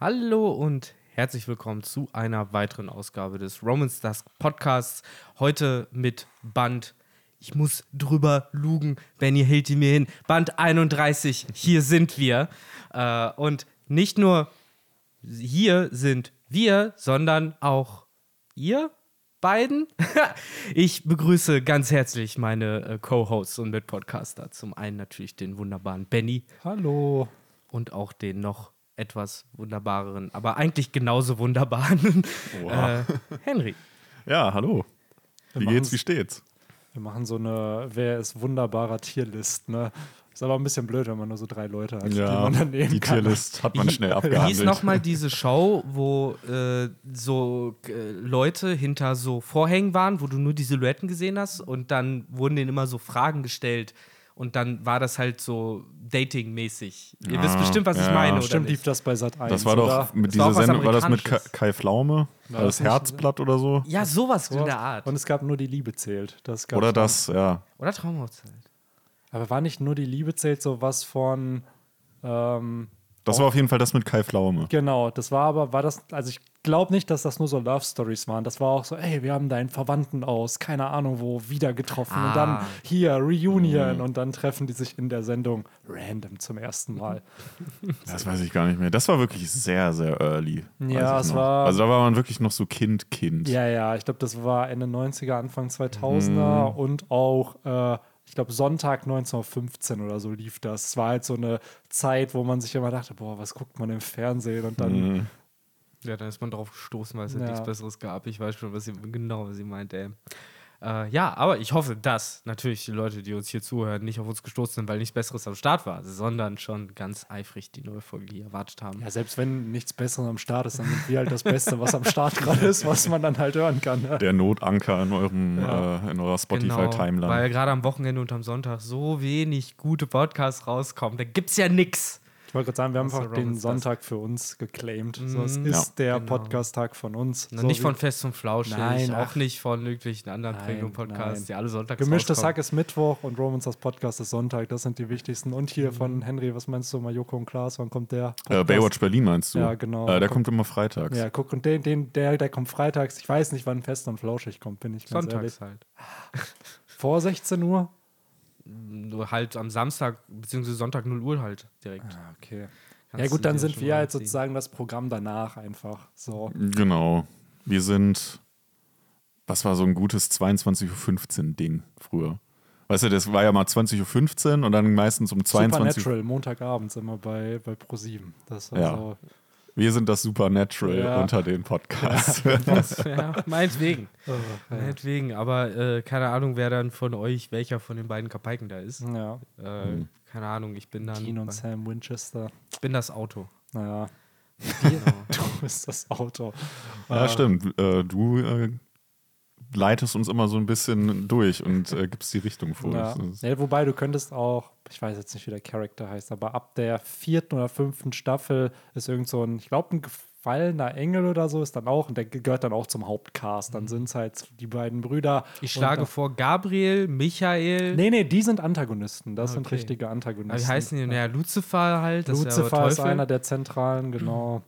Hallo und herzlich willkommen zu einer weiteren Ausgabe des Romans Dusk Podcasts. Heute mit Band, ich muss drüber lugen, Benny hält die mir hin, Band 31, hier sind wir. Äh, und nicht nur hier sind wir, sondern auch ihr beiden. ich begrüße ganz herzlich meine äh, Co-Hosts und Mitpodcaster. Zum einen natürlich den wunderbaren Benny. Hallo. Und auch den noch etwas wunderbareren, aber eigentlich genauso wunderbaren Wow. äh, Henry. Ja, hallo. Wie Wir geht's, machen's- wie steht's? Wir machen so eine Wer ist wunderbarer Tierlist, ne? Ist aber ein bisschen blöd, wenn man nur so drei Leute hat, die man dann nehmen die kann. Tierlist hat man Wie- schnell Wie hieß abgehandelt. nochmal diese Show, wo äh, so äh, Leute hinter so Vorhängen waren, wo du nur die Silhouetten gesehen hast und dann wurden denen immer so Fragen gestellt und dann war das halt so Dating-mäßig. Ihr Ah, wisst bestimmt, was ich ja. meine, oder Stimmt, lief das bei Sat 1. Das war doch mit dieser Sendung, war das mit Kai. Kai Pflaume? War War das das Herzblatt oder so? Ja, sowas in der Art. Und es gab nur die Liebe zählt. Das Oder das, ja. Oder Traumhochzeit. Aber war nicht nur die Liebe zählt so was von. Ähm, Das war auf jeden Fall das mit Kai Pflaume. genau, das war aber, war das, also ich glaube nicht, dass das nur so Love Stories waren. Das war auch so, ey, wir haben deinen Verwandten aus, keine Ahnung wo, wieder getroffen. Und Ah. dann hier, Reunion. Und dann treffen die sich in der Sendung random zum ersten Mal. Das weiß ich gar nicht mehr. Das war wirklich sehr, sehr early. Ja, es noch. war- Also da war man wirklich noch so Kind, Kind. Ja, ja, ich glaube, das war Ende 90er, Anfang 2000er Mhm. und auch, äh, ich glaube, Sonntag 1915 oder so lief das. Es war halt so eine Zeit, wo man sich immer dachte, boah, was guckt man im Fernsehen? Und dann, Mhm. Ja, dann ist man drauf gestoßen, weil es ja. Ja. nichts Besseres gab. Ich weiß schon, was sie, genau, was sie meint, ey. Äh, ja, aber ich hoffe, dass natürlich die Leute, die uns hier zuhören, nicht auf uns gestoßen sind, weil nichts Besseres am Start war, sondern schon ganz eifrig die neue Folge hier erwartet haben. ja, selbst wenn nichts Besseres am Start ist, dann sind wir halt das Beste, was am Start gerade ist, was man dann halt hören kann. Ne? Der Notanker in, eurem, Ja. äh, in eurer Genau, Spotify-Timeline. weil gerade am Wochenende und am Sonntag so wenig gute Podcasts rauskommen. Da gibt's ja nix. Ich wollte gerade sagen, wir haben einfach den Sonntag für uns geclaimed. So, es Mhm. ist Ja. der Genau. Podcast-Tag von uns. Na, so nicht von Fest und Flauschig, Nein, auch ach. nicht von irgendwelchen anderen Nein, Premium-Podcasts, nein. die alle sonntags Gemischtes. Hack ist Mittwoch und Romans das Podcast ist Sonntag. Das sind die wichtigsten. Und hier Mhm. von Henry, was meinst du mal, Joko und Klaas, wann kommt der? äh? Baywatch Berlin meinst du? Ja, genau. Äh, der Kommt- kommt immer freitags. Ja, guck, und den, den, der, der kommt freitags. Ich weiß nicht, wann Fest und Flauschig kommt, bin ich ganz Sonntags ehrlich. halt. Vor 16 Uhr? Nur halt am Samstag, beziehungsweise Sonntag 0 Uhr halt direkt. Ah, okay. Kannst ja gut, dann sind wir halt ziehen. sozusagen das Programm danach einfach. So. Genau. Wir sind, was war so ein gutes 22.15 Uhr Ding früher? Weißt du, das war ja mal 20.15 Uhr und dann meistens um 22 Uhr. Supernatural, Montagabends immer bei, bei ProSieben. Das war Ja. so. Wir sind das Supernatural Ja. unter den Podcasts. ja, meinetwegen. Oh, ja. Meinetwegen, aber äh, keine Ahnung, wer dann von euch, welcher von den beiden Kapaiken da ist. ja. Äh, Keine Ahnung, ich bin dann. Dean und bei- Sam Winchester. Ich bin das Auto. Naja, Genau. du bist das Auto. ja, Äh, stimmt. Äh, du äh, leitest uns immer so ein bisschen durch und äh, gibst die Richtung vor. Ja. Ja, wobei du könntest auch, ich weiß jetzt nicht, wie der Charakter heißt, aber ab der vierten oder fünften Staffel ist irgend so ein, ich glaube, ein gefallener Engel oder so ist dann auch, und der gehört dann auch zum Hauptcast. Dann sind es halt die beiden Brüder. Mhm. Ich schlage vor Gabriel, Michael. Nee, nee, die sind Antagonisten. Das sind Okay. richtige Antagonisten. Aber wie heißen die denn? Ja, Lucifer halt. Das Lucifer ist, ja ist einer der zentralen, genau.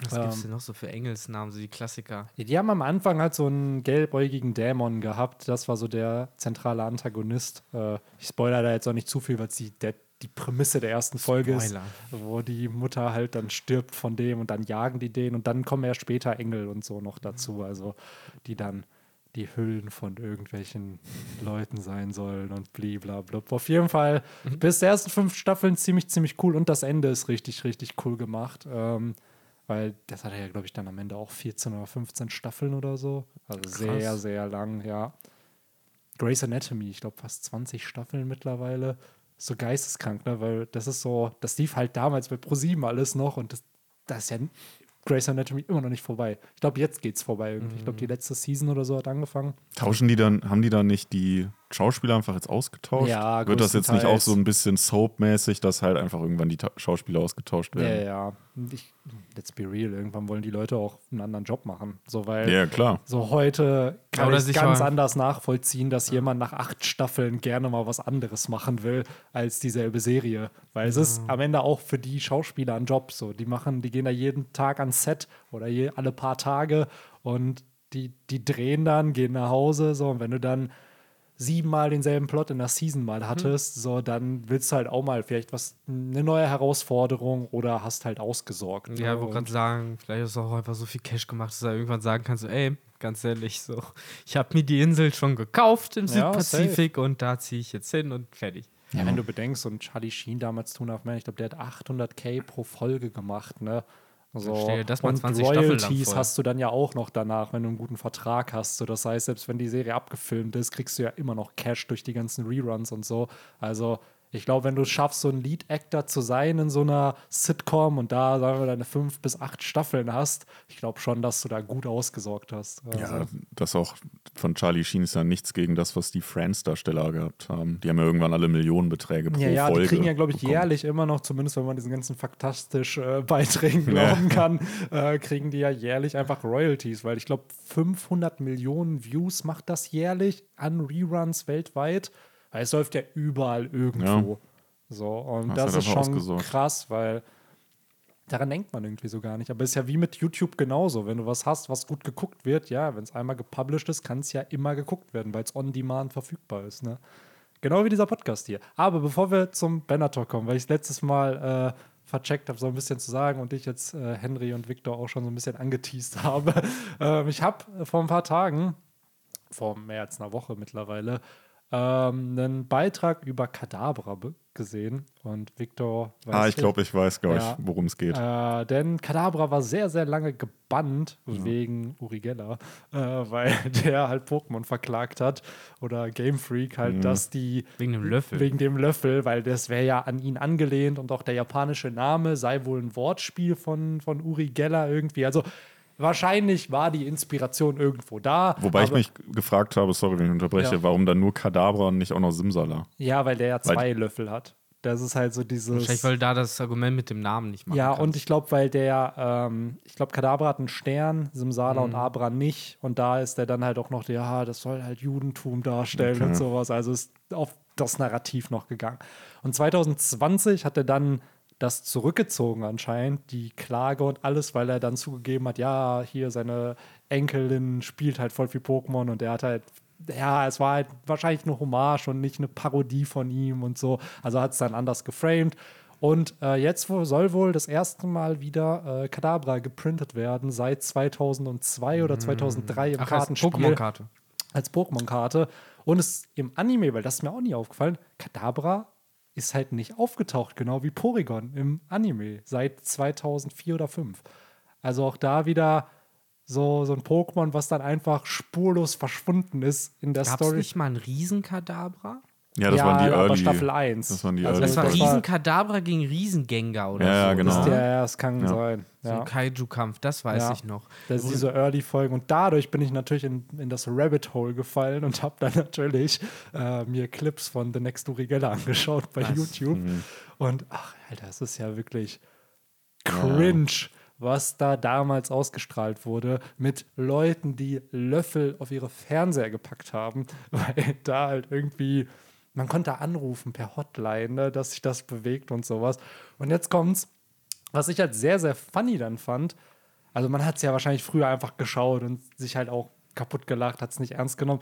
Was ähm, gibt's denn noch so für Engelsnamen, so die Klassiker? Die haben am Anfang halt so einen gelbäugigen Dämon gehabt. Das war so der zentrale Antagonist. Äh, ich spoilere da jetzt auch nicht zu viel, weil es die, der, die Prämisse der ersten Folge Spoiler. ist, wo die Mutter halt dann stirbt von dem und dann jagen die den und dann kommen ja später Engel und so noch dazu, also die dann die Hüllen von irgendwelchen Leuten sein sollen und bliblablub. Auf jeden Fall bis der ersten fünf Staffeln ziemlich, ziemlich cool und das Ende ist richtig, richtig cool gemacht. Ähm, weil das hat ja, glaube ich, dann am Ende auch 14 oder 15 Staffeln oder so. Also sehr, Krass. sehr lang, ja. Grey's Anatomy, ich glaube fast 20 Staffeln mittlerweile. So geisteskrank, ne? Weil das ist so, das lief halt damals bei ProSieben alles noch und das, das ist ja Grey's Anatomy immer noch nicht vorbei. Ich glaube, jetzt geht's vorbei irgendwie. Ich glaube, die letzte Season oder so hat angefangen. Tauschen die dann, haben die dann nicht die Schauspieler einfach jetzt ausgetauscht? Ja, Wird das jetzt nicht auch so ein bisschen Soap-mäßig, dass halt einfach irgendwann die Ta Schauspieler ausgetauscht Ja, werden? ja. Ich, let's be real, irgendwann wollen die Leute auch einen anderen Job machen. So, weil Ja, klar. so heute kann Oder ich sich ganz mal- anders nachvollziehen, dass jemand nach acht Staffeln gerne mal was anderes machen will als dieselbe Serie. Weil es ist am Ende auch für die Schauspieler ein Job. So, die machen, die gehen da jeden Tag ans Set oder je, alle paar Tage und die, die drehen dann, gehen nach Hause. So, und wenn du dann siebenmal denselben Plot in der Season mal hattest, so dann willst du halt auch mal vielleicht was, eine neue Herausforderung oder hast halt ausgesorgt. Ja, ne? wollte Und- gerade sagen, vielleicht ist auch einfach so viel Cash gemacht, dass du da irgendwann sagen kannst, so, ey, ganz ehrlich, so, ich habe mir die Insel schon gekauft im Ja, Südpazifik und da ziehe ich jetzt hin und fertig. Ja, wenn du bedenkst, und Charlie Sheen damals, Tuna of Man, ich glaube, der hat 800k pro Folge gemacht, ne? So. stell dir das und 20 Staffeln lang Royalties hast du dann ja auch noch danach, wenn du einen guten Vertrag hast. So, das heißt, selbst wenn die Serie abgefilmt ist, kriegst du ja immer noch Cash durch die ganzen Reruns und so. Also, ich glaube, wenn du es schaffst, so ein Lead-Actor zu sein in so einer Sitcom und da, sagen wir, deine fünf bis acht Staffeln hast, ich glaube schon, dass du da gut ausgesorgt hast. Also, Ja, das auch von Charlie Sheen ist ja nichts gegen das, was die Friends-Darsteller gehabt haben. Die haben ja irgendwann alle Millionenbeträge pro Ja, ja, Folge. die kriegen ja, glaube ich, bekommen. jährlich immer noch, zumindest wenn man diesen ganzen faktastisch äh, Beiträgen Ja. glauben kann, äh, kriegen die ja jährlich einfach Royalties, weil ich glaube, 500 Millionen Views macht das jährlich an Reruns weltweit. Weil es läuft ja überall irgendwo. So, und das halt ist schon ausgesorgt. krass, weil daran denkt man irgendwie so gar nicht. Aber es ist ja wie mit YouTube genauso. Wenn du was hast, was gut geguckt wird, ja, wenn es einmal gepublished ist, kann es ja immer geguckt werden, weil es on demand verfügbar ist. Ne? Genau wie dieser Podcast hier. Aber bevor wir zum Benator kommen, weil ich letztes Mal äh, vercheckt habe, so ein bisschen zu sagen und ich jetzt äh, Henry und Victor auch schon so ein bisschen angeteased habe. ähm, ich habe vor ein paar Tagen, vor mehr als einer Woche mittlerweile, ähm, einen Beitrag über Kadabra gesehen und Victor weiß Ah, ich glaube, ich weiß, glaube Ja. ich, worum es geht. äh, denn Kadabra war sehr, sehr lange gebannt wegen Uri Geller, äh, weil der halt Pokémon verklagt hat oder Game Freak halt, dass die Wegen dem Löffel. wegen dem Löffel, weil das wäre ja an ihn angelehnt und auch der japanische Name sei wohl ein Wortspiel von, von Uri Geller irgendwie. Also wahrscheinlich war die Inspiration irgendwo da. Wobei ich mich gefragt habe, sorry, wenn ich unterbreche, Ja. warum dann nur Kadabra und nicht auch noch Simsala? Ja, weil der ja Weil- zwei Löffel hat. Das ist halt so dieses. Wahrscheinlich, weil da das Argument mit dem Namen nicht machen Ja, kannst. und ich glaube, weil der, ähm, ich glaube, Kadabra hat einen Stern, Simsala Mhm. und Abra nicht. Und da ist der dann halt auch noch, der, ja, das soll halt Judentum darstellen Okay. und sowas. Also ist auf das Narrativ noch gegangen. Und 2020 hat er dann das zurückgezogen anscheinend, die Klage und alles, weil er dann zugegeben hat, ja, hier seine Enkelin spielt halt voll viel Pokémon und er hat halt, ja, es war halt wahrscheinlich eine Hommage und nicht eine Parodie von ihm und so. Also hat es dann anders geframed. Und äh, jetzt soll wohl das erste Mal wieder äh, Kadabra geprintet werden, seit 2002 oder 2003 im Ach, als Kartenspiel Pokémon-Karte. als Pokémon-Karte. Und es im Anime, weil das ist mir auch nie aufgefallen, Kadabra ist halt nicht aufgetaucht, genau wie Porygon im Anime seit 2004 oder 2005. Also auch da wieder so, so ein Pokémon, was dann einfach spurlos verschwunden ist in der Gab es Story. nicht mal einen Riesenkadabra? Ja, das ja, waren die aber Early. Staffel 1. Das waren die Also Early. Das war das war- Riesenkadabra gegen Riesengengar oder Ja, ja, so. genau. Ist oder? der, ja, es kann Ja. sein. So Ja. ein Kaiju-Kampf, das weiß Ja. ich noch. Das ist diese Early-Folgen. Und dadurch bin ich natürlich in, in das Rabbit Hole gefallen und habe dann natürlich äh, mir Clips von The Next Uri Geller angeschaut bei Was? YouTube. Mhm. Und ach, Alter, es ist ja wirklich cringe, was da damals ausgestrahlt wurde mit Leuten, die Löffel auf ihre Fernseher gepackt haben, weil da halt irgendwie. Man konnte anrufen per Hotline, ne, dass sich das bewegt und sowas. Und jetzt kommt's, was ich halt sehr, sehr funny dann fand, also man hat es ja wahrscheinlich früher einfach geschaut und sich halt auch kaputt gelacht, hat es nicht ernst genommen.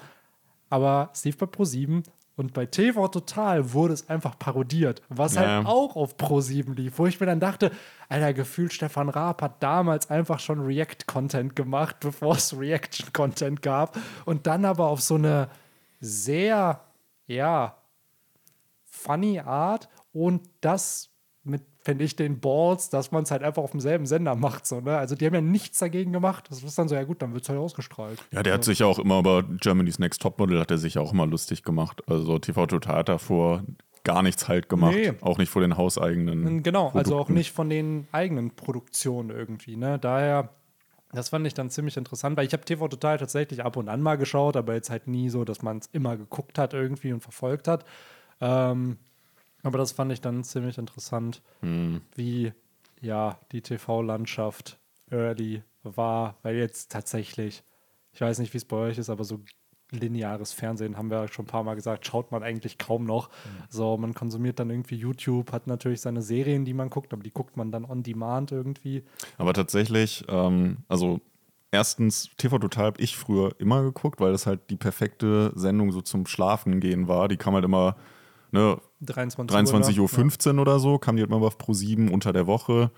Aber es lief bei Pro7 und bei TV Total wurde es einfach parodiert, was Ja. halt auch auf Pro7 lief, wo ich mir dann dachte, Alter, gefühlt Stefan Raab hat damals einfach schon React-Content gemacht, bevor es Reaction-Content gab und dann aber auf so eine sehr, ja, funny Art und das mit, finde ich, den Balls, dass man es halt einfach auf demselben Sender macht. So, ne? Also die haben ja nichts dagegen gemacht. Das ist dann so, ja gut, dann wird es halt ausgestrahlt. Ja, der hat sich ja auch immer über Germany's Next Topmodel hat er sich auch immer lustig gemacht. Also TV Total hat davor gar nichts halt gemacht. Nee. Auch nicht vor den hauseigenen. Genau, also auch Produkten. nicht von den eigenen Produktionen irgendwie. Ne? Daher Das fand ich dann ziemlich interessant, weil ich habe TV Total tatsächlich ab und an mal geschaut, aber jetzt halt nie so, dass man es immer geguckt hat irgendwie und verfolgt hat. Ähm, aber das fand ich dann ziemlich interessant, wie ja die TV-Landschaft early war, weil jetzt tatsächlich, ich weiß nicht, wie es bei euch ist, aber so lineares Fernsehen, haben wir schon ein paar Mal gesagt, schaut man eigentlich kaum noch. So, man konsumiert dann irgendwie YouTube, hat natürlich seine Serien, die man guckt, aber die guckt man dann on demand irgendwie. Aber tatsächlich, ähm, also erstens, TV Total habe ich früher immer geguckt, weil das halt die perfekte Sendung so zum Schlafen gehen war. Die kam halt immer, ne, 23, 23.15 Uhr oder so, kam die halt mal auf Pro 7 unter der Woche.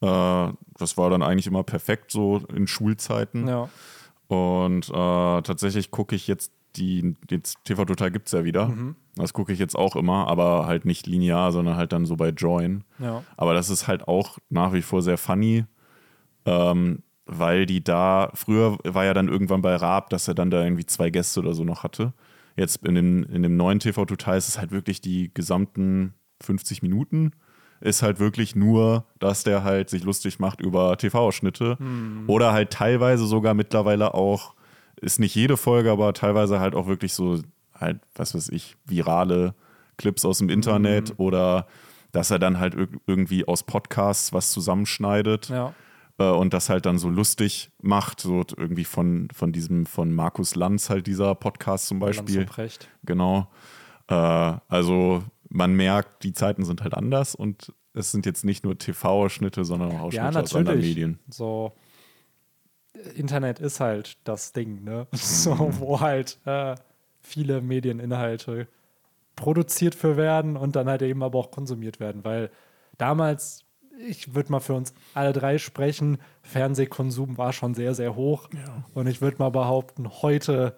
Äh, das war dann eigentlich immer perfekt so in Schulzeiten. Ja. Und äh, tatsächlich gucke ich jetzt die, jetzt TV Total gibt es ja wieder. Mhm. Das gucke ich jetzt auch immer, aber halt nicht linear, sondern halt dann so bei Join. Ja. Aber das ist halt auch nach wie vor sehr funny, ähm, weil die da, früher war ja dann irgendwann bei Raab, dass er dann da irgendwie zwei Gäste oder so noch hatte. Jetzt in dem, in dem neuen TV Total ist es halt wirklich die gesamten 50 Minuten. Ist halt wirklich nur, dass der halt sich lustig macht über TV-Ausschnitte. Oder halt teilweise sogar mittlerweile auch, ist nicht jede Folge, aber teilweise halt auch wirklich so, halt, was weiß ich, virale Clips aus dem Internet oder dass er dann halt irg- irgendwie aus Podcasts was zusammenschneidet Ja. Äh, und das halt dann so lustig macht, so irgendwie von, von diesem, von Markus Lanz halt dieser Podcast zum Beispiel. Lanz und Precht. Genau. Äh, also man merkt, die Zeiten sind halt anders und es sind jetzt nicht nur TV-Ausschnitte, sondern auch Ja, Ausschnitte aus anderen. Medien. So, äh, Internet ist halt das Ding, ne? So, wo halt äh, viele Medieninhalte produziert für werden und dann halt eben aber auch konsumiert werden, weil damals, ich würde mal für uns alle drei sprechen, Fernsehkonsum war schon sehr, sehr hoch und ich würde mal behaupten, heute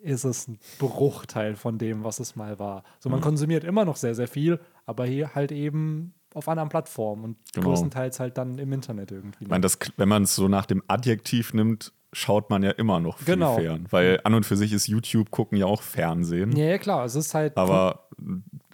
ist es ein Bruchteil von dem, was es mal war. So, man konsumiert immer noch sehr, sehr viel, aber hier halt eben auf anderen Plattformen und Genau. größtenteils halt dann im Internet irgendwie. Ich meine, das, wenn man es so nach dem Adjektiv nimmt, schaut man ja immer noch viel Genau. fern. Weil an und für sich ist YouTube gucken ja auch Fernsehen. Ja, ja, klar, es ist halt. Aber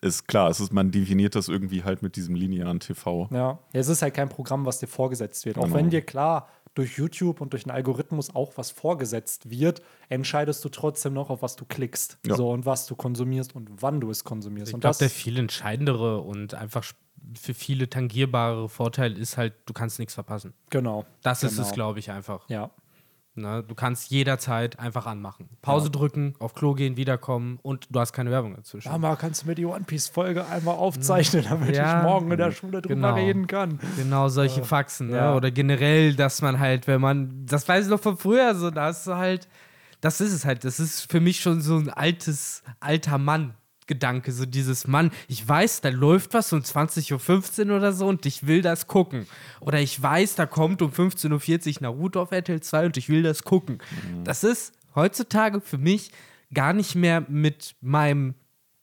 ist klar, es ist, man definiert das irgendwie halt mit diesem linearen TV. Ja. ja, es ist halt kein Programm, was dir vorgesetzt wird. Auch Genau. wenn dir klar durch YouTube und durch einen Algorithmus auch was vorgesetzt wird, entscheidest du trotzdem noch, auf was du klickst. Ja. So und was du konsumierst und wann du es konsumierst. Ich und glaube, der viel entscheidendere und einfach für viele tangierbare Vorteil ist halt, du kannst nichts verpassen. genau. Das ist genau. es, glaube ich, einfach. Ja. Ne? Du kannst jederzeit einfach anmachen. Pause drücken, auf Klo gehen, wiederkommen und du hast keine Werbung dazwischen. Mama, kannst du mir die One Piece-Folge einmal aufzeichnen, damit Ja. ich morgen in der Schule drüber Genau. reden kann? Genau solche Faxen, ne? ja. Oder generell, dass man halt, wenn man, das weiß ich noch von früher, so, da hast du halt, das ist es halt, das ist für mich schon so ein altes, alter Mann. Gedanke, so dieses Mann, ich weiß, da läuft was um 20.15 Uhr oder so und ich will das gucken. Oder ich weiß, da kommt um 15.40 Uhr Naruto auf RTL 2 und ich will das gucken. Das ist heutzutage für mich gar nicht mehr mit meinem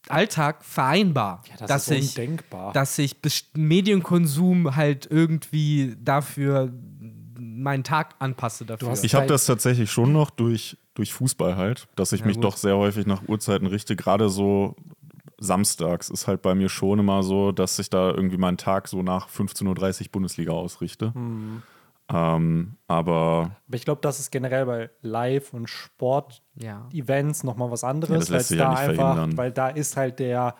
Alltag vereinbar. Ja, das dass ist ich, undenkbar. dass ich Medienkonsum halt irgendwie dafür meinen Tag anpasse dafür. hast- Ich habe das tatsächlich schon noch durch, durch Fußball halt, dass ich Ja, mich gut. doch sehr häufig nach Uhrzeiten richte. Gerade so samstags ist halt bei mir schon immer so, dass ich da irgendwie meinen Tag so nach 15.30 Uhr Bundesliga ausrichte. Hm. Ähm, aber Aber ich glaube, das ist generell bei Live- und Sport-Events ja. nochmal was Ja, anderes, das weil ja da nicht einfach, verhindern. weil da ist halt der,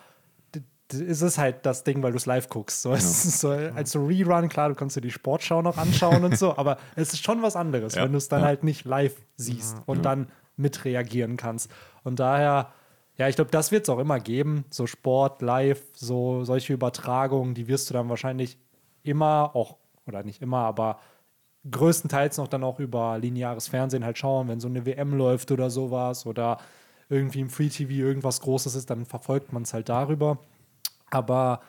ist es halt das Ding, weil du es live guckst. So, es ist so, als so Rerun, klar, du kannst dir die Sportschau noch anschauen und so, aber es ist schon was anderes, Ja, wenn du es dann ja. halt nicht live siehst und dann mitreagieren kannst. Und daher, ja, ich glaube, das wird es auch immer geben. So Sport, live, so solche Übertragungen, die wirst du dann wahrscheinlich immer auch, oder nicht immer, aber größtenteils noch dann auch über lineares Fernsehen halt schauen, wenn so eine WM läuft oder sowas oder irgendwie im Free TV irgendwas Großes ist, dann verfolgt man es halt darüber. Aber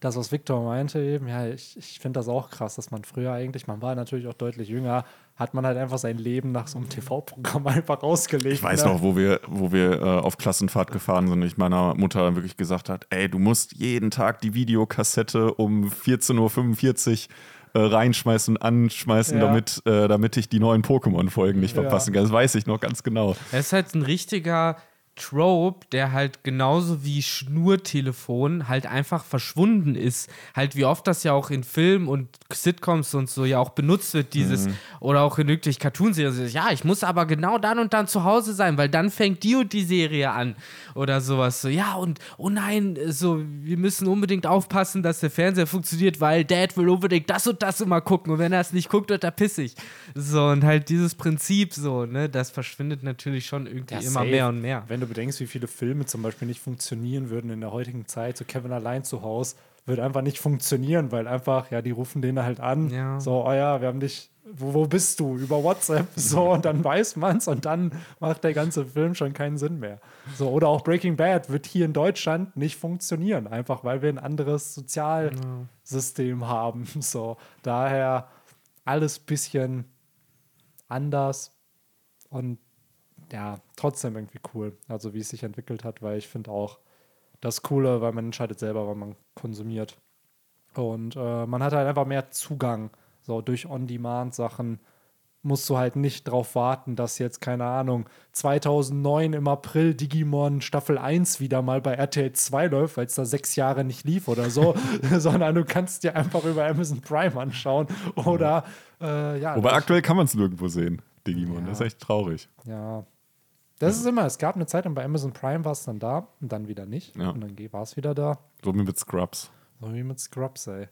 das, was Victor meinte, eben, ja, ich, ich finde das auch krass, dass man früher eigentlich, man war natürlich auch deutlich jünger, hat man halt einfach sein Leben nach so einem TV-Programm einfach ausgelegt. ich weiß ne? noch, wo wir, wo wir äh, auf Klassenfahrt gefahren sind und ich meiner Mutter wirklich gesagt hat, ey, du musst jeden Tag die Videokassette um 14.45 Uhr äh, reinschmeißen und anschmeißen, Ja. damit, äh, damit ich die neuen Pokémon-Folgen nicht Ja. verpassen kann. Das weiß ich noch ganz genau. Er ist halt ein richtiger Trope, der halt genauso wie Schnurtelefon halt einfach verschwunden ist. Halt wie oft das ja auch in Filmen und Sitcoms und so ja auch benutzt wird, dieses oder auch in wirklich Cartoonserien. Ja, ich muss aber genau dann und dann zu Hause sein, weil dann fängt die und die Serie an oder sowas. So, ja, und oh nein, so, wir müssen unbedingt aufpassen, dass der Fernseher funktioniert, weil Dad will unbedingt das und das immer gucken und wenn er es nicht guckt, wird er pissig. So, und halt dieses Prinzip so, ne, das verschwindet natürlich schon irgendwie Ja, immer safe. mehr und mehr. Wenn du bedenkst, wie viele Filme zum Beispiel nicht funktionieren würden in der heutigen Zeit, so Kevin allein zu Hause, wird einfach nicht funktionieren, weil einfach, ja, die rufen den halt an. Ja. So, oh ja, wir haben dich, wo, wo bist du? Über WhatsApp. So, und dann weiß man's und dann macht der ganze Film schon keinen Sinn mehr. So, oder auch Breaking Bad wird hier in Deutschland nicht funktionieren, einfach weil wir ein anderes Sozialsystem haben. So, daher alles bisschen anders und ja, trotzdem irgendwie cool. Also wie es sich entwickelt hat, weil ich finde auch das Coole, weil man entscheidet selber, wann man konsumiert. Und äh, man hat halt einfach mehr Zugang. So durch On-Demand-Sachen musst du halt nicht drauf warten, dass jetzt, keine Ahnung, 2009 im April Digimon Staffel 1 wieder mal bei RTL 2 läuft, weil es da sechs Jahre nicht lief oder so, sondern du kannst dir einfach über Amazon Prime anschauen oder äh, ja. Wobei aktuell kann man es nirgendwo sehen, Digimon. Das ist echt traurig. ja. Das ist immer, es gab eine Zeit, und bei Amazon Prime war es dann da und dann wieder nicht. Ja. Und dann war es wieder da. So wie mit Scrubs. So wie mit Scrubs, ey.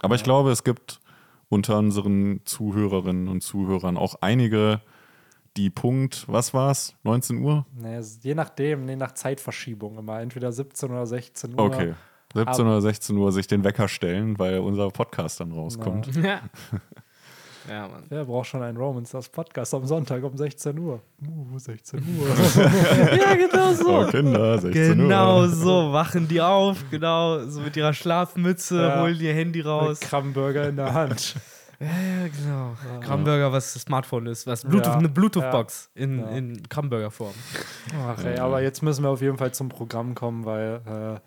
Aber ich glaube, es gibt unter unseren Zuhörerinnen und Zuhörern auch einige, die Punkt, was war's? 19 Uhr? Nee, es je nachdem, je nach Zeitverschiebung immer. Entweder 17 oder 16 Uhr. Okay. 17 oder 16 Uhr sich den Wecker stellen, weil unser Podcast dann rauskommt. Ja. Ja, Mann. Wer braucht schon einen Romans, das Podcast am Sonntag um 16 Uhr? Uh, 16 Uhr. ja, genau so. Oh, Kinder, 16 Genau Uhr. so, wachen die auf, genau, so mit ihrer Schlafmütze, Ja. holen ihr Handy raus. Mit Krabbenburger in der Hand. Ja, ja, genau. Kramburger, was das Smartphone ist, was Bluetooth, Ja. eine Bluetooth-Box in, Ja. in Kramburger-Form. Ach ey, aber jetzt müssen wir auf jeden Fall zum Programm kommen, weil äh,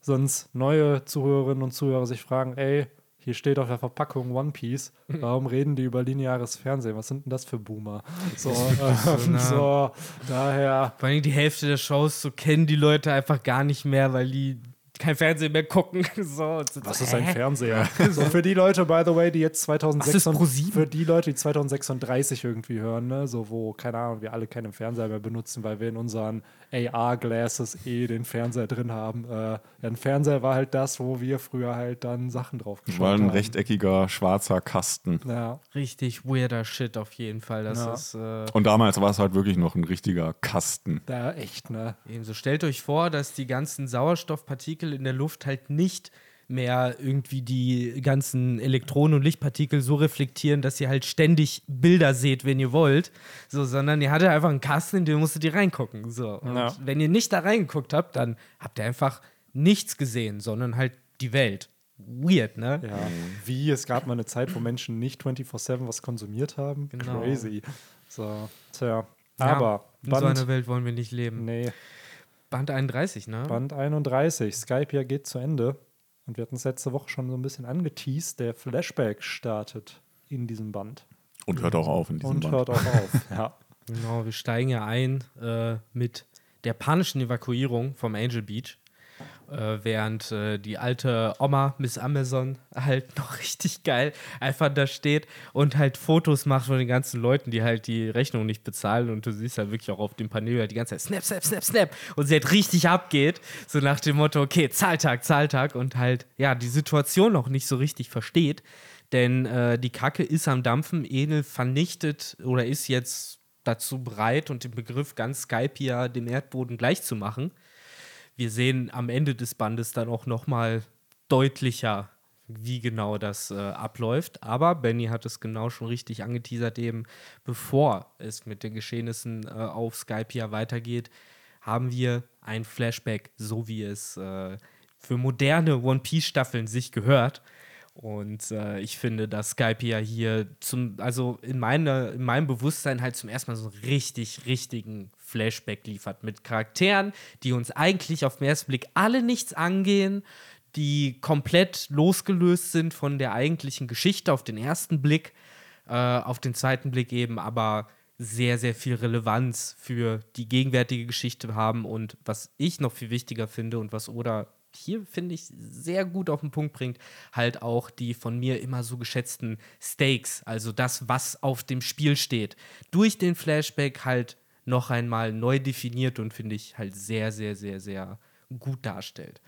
sonst neue Zuhörerinnen und Zuhörer sich fragen, ey, hier steht auf der Verpackung One Piece, warum reden die über lineares Fernsehen? Was sind denn das für Boomer? So, ähm, so daher, Vor allem die Hälfte der Shows so kennen die Leute einfach gar nicht mehr, weil die kein Fernsehen mehr gucken. So, was ist ein? Fernseher? So, für die Leute, by the way, die jetzt Was ist 2036, ProSieben? für die Leute, die 2036 irgendwie hören, ne, so wo, keine Ahnung, wir alle keinen Fernseher mehr benutzen, weil wir in unseren AR-Glasses eh den Fernseher drin haben. Äh, ein Fernseher war halt das, wo wir früher halt dann Sachen drauf Das geschaut war ein haben. rechteckiger, schwarzer Kasten. Ja, Richtig weirder Shit auf jeden Fall. Das Ja. ist äh, Und damals war es halt wirklich noch ein richtiger Kasten. da echt, ne? ebenso. Stellt euch vor, dass die ganzen Sauerstoffpartikel in der Luft halt nicht mehr irgendwie die ganzen Elektronen und Lichtpartikel so reflektieren, dass ihr halt ständig Bilder seht, wenn ihr wollt, so, sondern ihr hattet einfach einen Kasten, in den musstet ihr reingucken, so. Und Ja. wenn ihr nicht da reingeguckt habt, dann habt ihr einfach nichts gesehen, sondern halt die Welt. Weird, ne? Ja, wie, es gab mal eine Zeit, wo Menschen nicht 24-7 was konsumiert haben. Genau. Crazy. So, tja. Ja, Aber in so einer Band, Welt wollen wir nicht leben. nee, Band 31, ne? Band 31. Skype ja geht zu Ende. Und wir hatten es letzte Woche schon so ein bisschen angeteased. Der Flashback startet in diesem Band. Und hört auch auf in diesem Und Band. hört auch auf. ja. Genau, wir steigen ja ein äh, mit der panischen Evakuierung vom Angel Beach. Äh, während äh, die alte Oma, Miss Amazon, halt noch richtig geil einfach da steht und halt Fotos macht von den ganzen Leuten, die halt die Rechnung nicht bezahlen. Und du siehst halt wirklich auch auf dem Panel halt die ganze Zeit Snap, Snap, Snap, Snap. Und sie halt richtig abgeht. So nach dem Motto, okay, Zahltag, Zahltag. Und halt, ja, die Situation noch nicht so richtig versteht. Denn äh, die Kacke ist am Dampfen, Enel vernichtet oder ist jetzt dazu bereit und den Begriff ganz Skype hier dem Erdboden gleichzumachen. Wir sehen am Ende des Bandes dann auch noch mal deutlicher, wie genau das äh, abläuft. Aber Benny hat es genau schon richtig angeteasert, eben bevor es mit den Geschehnissen äh, auf Skype hier weitergeht, haben wir ein Flashback, so wie es äh, für moderne One Piece-Staffeln sich gehört. Und äh, ich finde, dass Skype ja hier zum, also in, meine, in meinem Bewusstsein halt zum ersten Mal so einen richtig, richtigen Flashback liefert mit Charakteren, die uns eigentlich auf den ersten Blick alle nichts angehen, die komplett losgelöst sind von der eigentlichen Geschichte auf den ersten Blick, äh, auf den zweiten Blick eben aber sehr, sehr viel Relevanz für die gegenwärtige Geschichte haben. Und was ich noch viel wichtiger finde und was Oda hier, finde ich, sehr gut auf den Punkt bringt, halt auch die von mir immer so geschätzten Stakes, also das, was auf dem Spiel steht, durch den Flashback halt noch einmal neu definiert und finde ich halt sehr, sehr, sehr, sehr gut darstellt.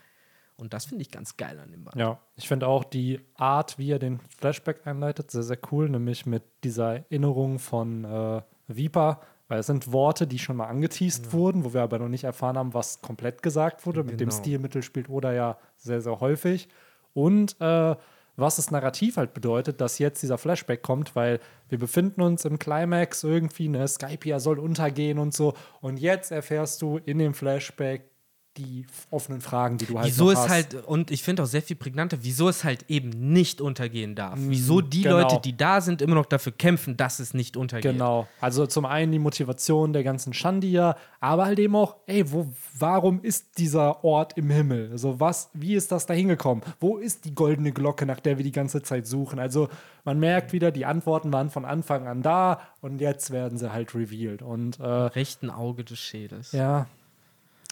Und das finde ich ganz geil an dem Band. Ja, ich finde auch die Art, wie er den Flashback einleitet, sehr, sehr cool, nämlich mit dieser Erinnerung von äh, Viper, weil es sind Worte, die schon mal angeteased ja. wurden, wo wir aber noch nicht erfahren haben, was komplett gesagt wurde. Genau. Mit dem genau. Stilmittel spielt Oda ja sehr, sehr häufig. Und äh, was das Narrativ halt bedeutet, dass jetzt dieser Flashback kommt, weil wir befinden uns im Climax irgendwie, ne, Skypia soll untergehen und so. Und jetzt erfährst du in dem Flashback, die offenen Fragen, die du halt wieso es hast. halt und ich finde auch sehr viel prägnanter, wieso es halt eben nicht untergehen darf. Mm, wieso die genau. Leute, die da sind, immer noch dafür kämpfen, dass es nicht untergeht. Genau. Also zum einen die Motivation der ganzen Shandia, aber halt eben auch, ey, wo, warum ist dieser Ort im Himmel? Also was, wie ist das da hingekommen? Wo ist die goldene Glocke, nach der wir die ganze Zeit suchen? Also man merkt wieder, die Antworten waren von Anfang an da und jetzt werden sie halt revealed. Und äh, rechten Auge des Schädels. Ja,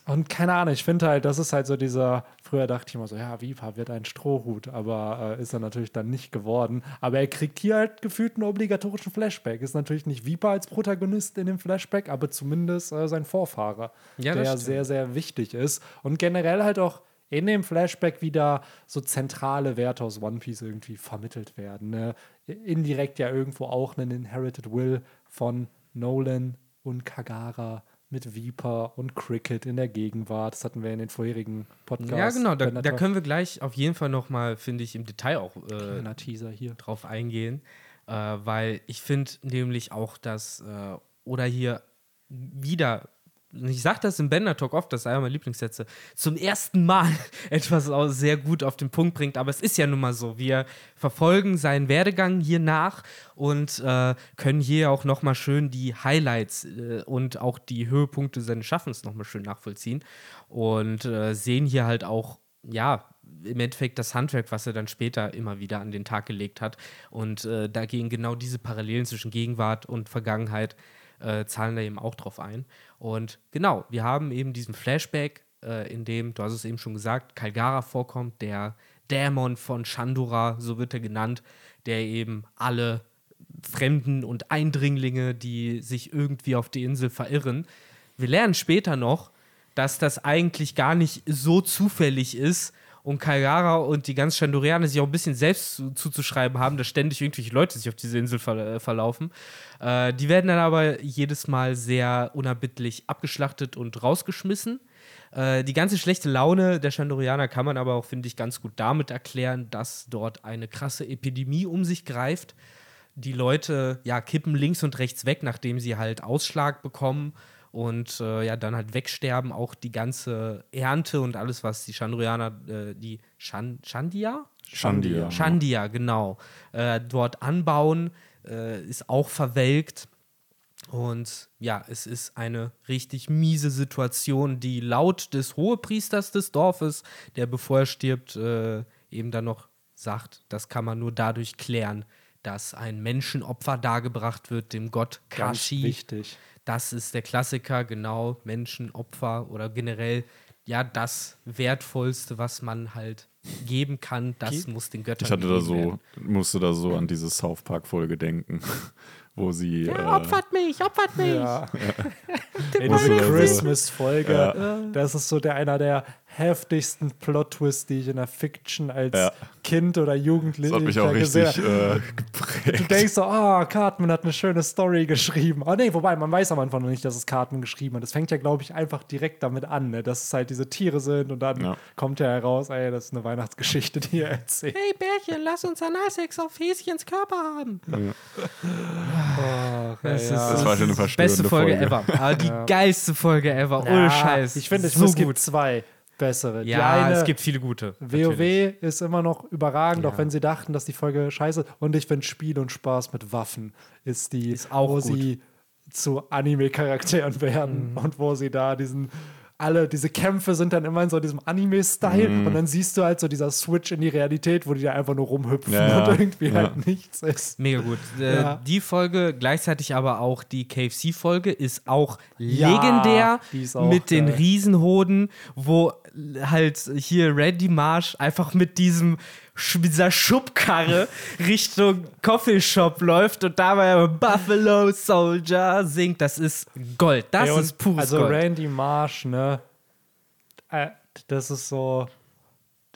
und keine Ahnung, ich finde halt, das ist halt so dieser, früher dachte ich immer so, ja, Vipa wird ein Strohhut, aber äh, ist er natürlich dann nicht geworden. Aber er kriegt hier halt gefühlt einen obligatorischen Flashback. Ist natürlich nicht Vipa als Protagonist in dem Flashback, aber zumindest äh, sein Vorfahrer, ja, der sehr, sehr wichtig ist. Und generell halt auch in dem Flashback wieder so zentrale Werte aus One Piece irgendwie vermittelt werden. Ne? Indirekt ja irgendwo auch einen Inherited Will von Nolan und Kagara mit Viper und Cricket in der Gegenwart. Das hatten wir in den vorherigen Podcasts. Ja, genau. Da, da können wir gleich auf jeden Fall noch mal, finde ich, im Detail auch äh, Teaser hier. drauf eingehen. Äh, weil ich finde nämlich auch, dass äh, oder hier wieder ich sage das im Bender Talk oft, das ist einer meiner Lieblingssätze, zum ersten Mal etwas sehr gut auf den Punkt bringt. Aber es ist ja nun mal so. Wir verfolgen seinen Werdegang hier nach und äh, können hier auch nochmal schön die Highlights äh, und auch die Höhepunkte seines Schaffens nochmal schön nachvollziehen. Und äh, sehen hier halt auch, ja, im Endeffekt das Handwerk, was er dann später immer wieder an den Tag gelegt hat. Und äh, da gehen genau diese Parallelen zwischen Gegenwart und Vergangenheit äh, zahlen da eben auch drauf ein. Und genau, wir haben eben diesen Flashback, äh, in dem, du hast es eben schon gesagt, Kalgara vorkommt, der Dämon von Chandora, so wird er genannt, der eben alle Fremden und Eindringlinge, die sich irgendwie auf die Insel verirren. Wir lernen später noch, dass das eigentlich gar nicht so zufällig ist, und Kalgara und die ganz Chandorianer sich auch ein bisschen selbst zu, zuzuschreiben haben, dass ständig irgendwelche Leute sich auf diese Insel ver äh, verlaufen. Äh, die werden dann aber jedes Mal sehr unerbittlich abgeschlachtet und rausgeschmissen. Äh, die ganze schlechte Laune der Chandorianer kann man aber auch, finde ich, ganz gut damit erklären, dass dort eine krasse Epidemie um sich greift. Die Leute ja, kippen links und rechts weg, nachdem sie halt Ausschlag bekommen und äh, ja, dann halt wegsterben auch die ganze Ernte und alles, was die Chandrianer, äh, die Chan Chandia? Chandia. Chandia, genau. Äh, dort anbauen, äh, ist auch verwelkt. Und ja, es ist eine richtig miese Situation, die laut des Hohepriesters des Dorfes, der bevor er stirbt, äh, eben dann noch sagt, das kann man nur dadurch klären, dass ein Menschenopfer dargebracht wird, dem Gott Kashi. Ganz wichtig das ist der Klassiker, genau, Menschen, Opfer oder generell ja das Wertvollste, was man halt geben kann, das okay. muss den Göttern Ich hatte da so, werden. musste da so an diese South Park-Folge denken, wo sie. Ja, äh, opfert mich, opfert mich! Ja. In diese Christmas-Folge, ja. das ist so der einer der heftigsten Plot-Twists, die ich in der Fiction als ja. Kind oder Jugendlicher gesehen habe. Das hat mich auch richtig äh. Du denkst so, ah, oh, Cartman hat eine schöne Story geschrieben. Ah, oh, nee, wobei, man weiß am Anfang noch nicht, dass es Cartman geschrieben hat. Das fängt ja, glaube ich, einfach direkt damit an, ne? dass es halt diese Tiere sind und dann ja. kommt ja heraus, ey, das ist eine Weihnachtsgeschichte, die er erzählt. Hey, Bärchen, lass uns Analsex auf Häschens Körper haben. Ja. Oh, das, ja. das war schon eine verstörende Beste Folge, Folge. ever. Aber die geilste Folge ever. Ohne Scheiß. Ich finde, so es gibt zwei bessere. Ja, es gibt viele gute. WoW natürlich. ist immer noch überragend, ja. auch wenn sie dachten, dass die Folge scheiße. Und ich finde Spiel und Spaß mit Waffen ist die, ist auch wo gut. sie zu Anime-Charakteren werden mhm. und wo sie da diesen alle, diese Kämpfe sind dann immer in so diesem Anime-Style und dann siehst du halt so dieser Switch in die Realität, wo die da einfach nur rumhüpfen Ja, und irgendwie Ja. halt nichts ist. Mega gut. Äh, Ja. Die Folge, gleichzeitig aber auch die KFC-Folge, ist auch legendär ist auch mit den geil. Riesenhoden, wo halt hier Randy Marsh einfach mit diesem dieser Schubkarre Richtung Coffeeshop läuft und dabei Buffalo Soldier singt. Das ist Gold. Das Ey, ist pures Also Gold. Randy Marsh, ne? Äh, das ist so.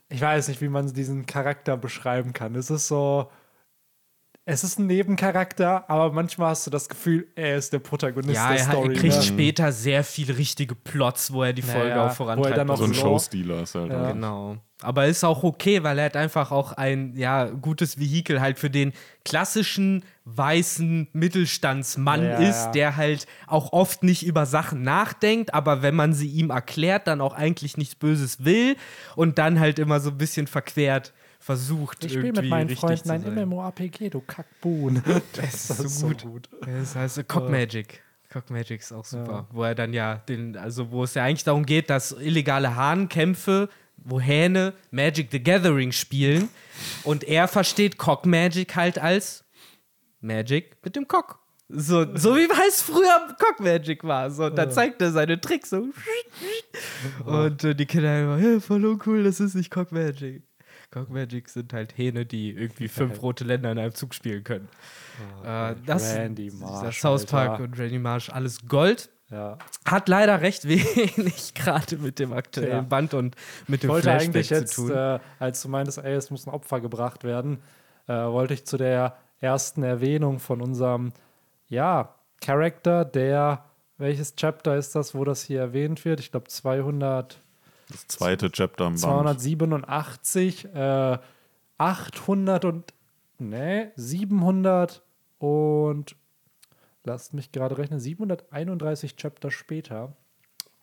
Ich weiß nicht, wie man diesen Charakter beschreiben kann. Es ist so. Es ist ein Nebencharakter, aber manchmal hast du das Gefühl, er ist der Protagonist ja, der er, Story. er kriegt ne? später sehr viele richtige Plots, wo er die Folge ja, auch wo vorantreibt. er dann noch So ein so- Showstealer ist halt. Ja. Genau. Aber ist auch okay, weil er hat einfach auch ein ja, gutes Vehikel halt für den klassischen weißen Mittelstandsmann Ja, ist, ja. der halt auch oft nicht über Sachen nachdenkt, aber wenn man sie ihm erklärt, dann auch eigentlich nichts Böses will und dann halt immer so ein bisschen verquert versucht. Ich spiele mit meinen Freunden ein. MMORPG, du Kackbuhn. Das ist so gut. Das heißt Cock Magic. Cock Magic ist auch super. Wo er dann ja den, also wo es ja eigentlich darum geht, dass illegale Hahnkämpfe, wo Hähne Magic the Gathering spielen und er versteht Cock Magic halt als Magic mit dem Cock. So, so wie es früher Cock Magic war. So, und dann zeigt er seine Tricks so. Und äh, die Kinder immer, hey, voll uncool, das ist nicht Cock Magic. Cock Magic sind halt Hähne, die irgendwie fünf rote Länder in einem Zug spielen können. äh, das, Randy dieser Marsh, South Park Alter. und Randy Marsh, alles Gold. Ja. Hat leider recht wenig gerade mit dem aktuellen Ja. Band und mit Ich dem wollte Flashback eigentlich zu jetzt, tun. äh, als du meintest, ey, es muss ein Opfer gebracht werden, äh, wollte ich zu der ersten Erwähnung von unserem, ja, Charakter, der, welches Chapter ist das, wo das hier erwähnt wird? Ich glaube 200, Das zweite Chapter am Band. 287, äh, 800 und, ne, 700 und, lasst mich gerade rechnen, 731 Chapter später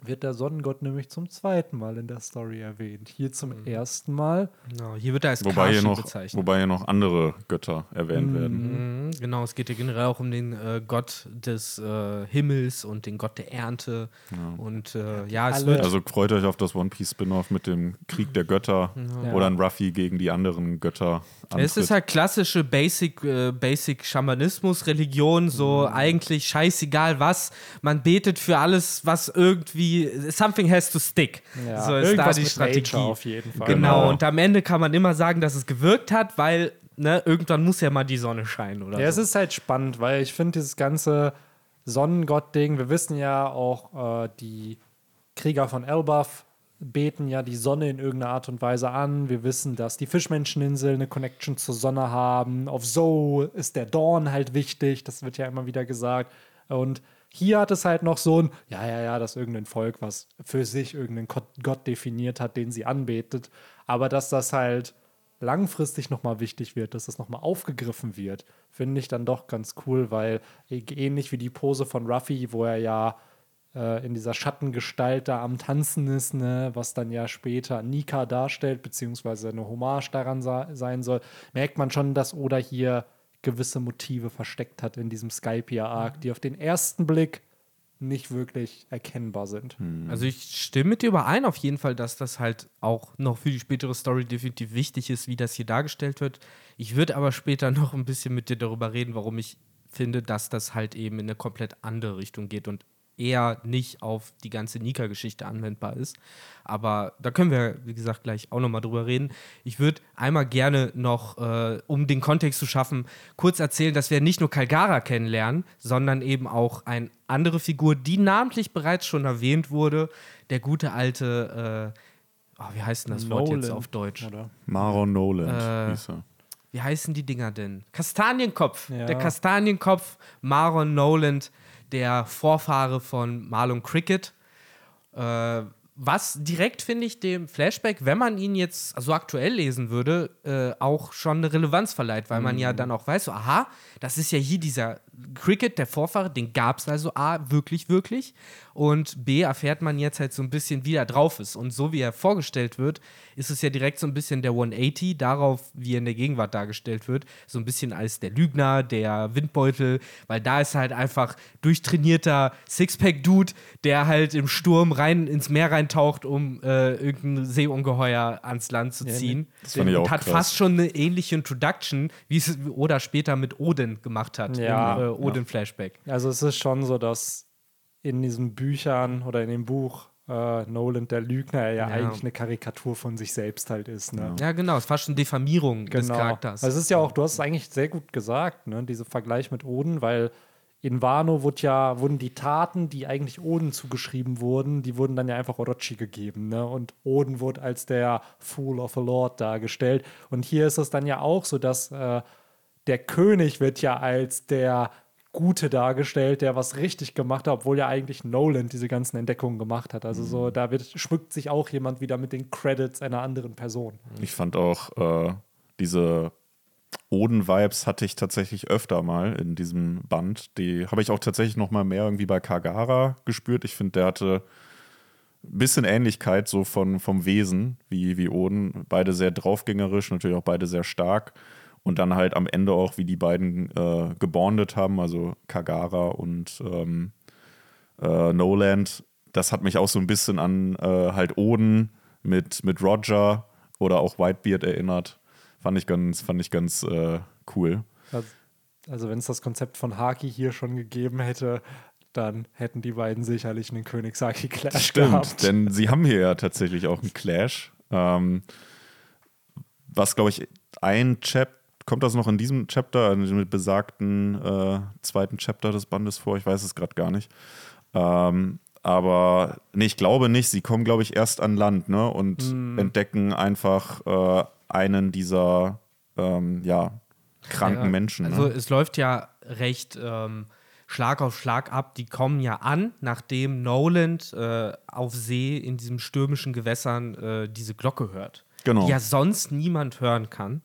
wird der Sonnengott nämlich zum zweiten Mal in der Story erwähnt. Hier zum Mhm. ersten Mal. Genau, hier wird er als Wobei hier, Kashi noch, bezeichnet. wobei hier noch andere Götter erwähnt werden. Mhm, Genau, es geht ja generell auch um den äh, Gott des äh, Himmels und den Gott der Ernte. Und äh, ja, es alle- wird. Also freut euch auf das One Piece Spin-off mit dem Krieg der Götter, Ja. wo dann Ruffy gegen die anderen Götter antritt. Es ist halt klassische Basic, äh, Basic Schamanismus, Religion, so eigentlich scheißegal was. Man betet für alles, was irgendwie. Something has to stick. Ja, so ist da die Strategie. Auf jeden Fall. Genau. Genau. und am Ende kann man immer sagen, dass es gewirkt hat, weil ne, irgendwann muss ja mal die Sonne scheinen oder Ja, es so. ist halt spannend, weil ich finde dieses ganze Sonnengott-Ding, wir wissen ja auch, äh, die Krieger von Elbaf beten ja die Sonne in irgendeiner Art und Weise an. Wir wissen, dass die Fischmenscheninsel eine Connection zur Sonne haben. Auf Zoe ist der Dawn halt wichtig, das wird ja immer wieder gesagt. Und hier hat es halt noch so ein, ja, ja, ja, dass irgendein Volk, was für sich irgendeinen Gott, definiert hat, den sie anbetet. Aber dass das halt langfristig nochmal wichtig wird, dass das nochmal aufgegriffen wird, finde ich dann doch ganz cool, weil ähnlich wie die Pose von Ruffy, wo er ja äh, in dieser Schattengestalt da am Tanzen ist, ne, was dann ja später Nika darstellt, beziehungsweise eine Hommage daran sein soll, merkt man schon, dass Oda hier gewisse Motive versteckt hat in diesem Skypiea-Arc, die auf den ersten Blick nicht wirklich erkennbar sind. Also ich stimme mit dir überein auf jeden Fall, dass das halt auch noch für die spätere Story definitiv wichtig ist, wie das hier dargestellt wird. Ich würde aber später noch ein bisschen mit dir darüber reden, warum ich finde, dass das halt eben in eine komplett andere Richtung geht und eher nicht auf die ganze Nika-Geschichte anwendbar ist. Aber da können wir, wie gesagt, gleich auch nochmal drüber reden. Ich würde einmal gerne noch, äh, um den Kontext zu schaffen, kurz erzählen, dass wir nicht nur Kalgara kennenlernen, sondern eben auch eine andere Figur, die namentlich bereits schon erwähnt wurde, der gute alte, äh, oh, wie heißt denn das Wort jetzt Nolan, auf Deutsch? Oder? Maron Noland Äh, hieß er. Wie heißen die Dinger denn? Kastanienkopf. Ja. Der Kastanienkopf Maron Noland, der Vorfahre von Marlon Cricket. Äh, was direkt, finde ich, dem Flashback, wenn man ihn jetzt so aktuell lesen würde, äh, auch schon eine Relevanz verleiht, weil man ja dann auch weiß, so, aha, das ist ja hier dieser Cricket, der Vorfahre, den gab es also A, wirklich, wirklich. Und B, erfährt man jetzt halt so ein bisschen, wie er drauf ist. Und so wie er vorgestellt wird, ist es ja direkt so ein bisschen der 180 darauf, wie er in der Gegenwart dargestellt wird. So ein bisschen als der Lügner, der Windbeutel, weil da ist halt einfach durchtrainierter Sixpack-Dude, der halt im Sturm rein ins Meer reintaucht, um äh, irgendein Seeungeheuer ans Land zu ziehen. Das fand ich auch und hat krass. fast schon eine ähnliche Introduction, wie es Oda später mit Odin gemacht hat. Ja. Im äh, Odin-Flashback. Also es ist schon so, dass in diesen Büchern oder in dem Buch äh, Nolan der Lügner ja, Ja. eigentlich eine Karikatur von sich selbst halt ist. Ne? Ja, genau, es ist fast schon Diffamierung des Charakters. Also es ist ja auch, du hast es eigentlich sehr gut gesagt, ne? dieser Vergleich mit Oden, weil in Wano wurde ja, wurden die Taten, die eigentlich Oden zugeschrieben wurden, die wurden dann ja einfach Orochi gegeben. Ne? Und Oden wurde als der Fool of a Lord dargestellt. Und hier ist es dann ja auch so, dass äh, der König wird ja als der Gute dargestellt, der was richtig gemacht hat, obwohl ja eigentlich Nolan diese ganzen Entdeckungen gemacht hat. Also so, da wird, schmückt sich auch jemand wieder mit den Credits einer anderen Person. Ich fand auch äh, diese Oden-Vibes hatte ich tatsächlich öfter mal in diesem Band. Die habe ich auch tatsächlich noch mal mehr irgendwie bei Kagara gespürt. Ich finde, der hatte ein bisschen Ähnlichkeit so von, vom Wesen wie, wie Oden. Beide sehr draufgängerisch, natürlich auch beide sehr stark. Und dann halt am Ende auch, wie die beiden äh, gebondet haben, also Kagara und ähm, äh, Noland. Das hat mich auch so ein bisschen an äh, halt Oden mit, mit Roger oder auch Whitebeard erinnert. Fand ich ganz, fand ich ganz äh, cool. Also, also wenn es das Konzept von Haki hier schon gegeben hätte, dann hätten die beiden sicherlich einen Königsaki-Clash Stimmt, gehabt. denn sie haben hier ja tatsächlich auch einen Clash. Ähm, was, glaube ich, ein Chap, kommt das noch in diesem Chapter, in dem besagten äh, zweiten Chapter des Bandes vor? Ich weiß es gerade gar nicht. Ähm, aber nee, ich glaube nicht. Sie kommen, glaube ich, erst an Land ne? und entdecken einfach äh, einen dieser ähm, ja, kranken Ja, Menschen. Also ne? es läuft ja recht ähm, Schlag auf Schlag ab. Die kommen ja an, nachdem Noland äh, auf See in diesen stürmischen Gewässern äh, diese Glocke hört. Genau. Die ja sonst niemand hören kann.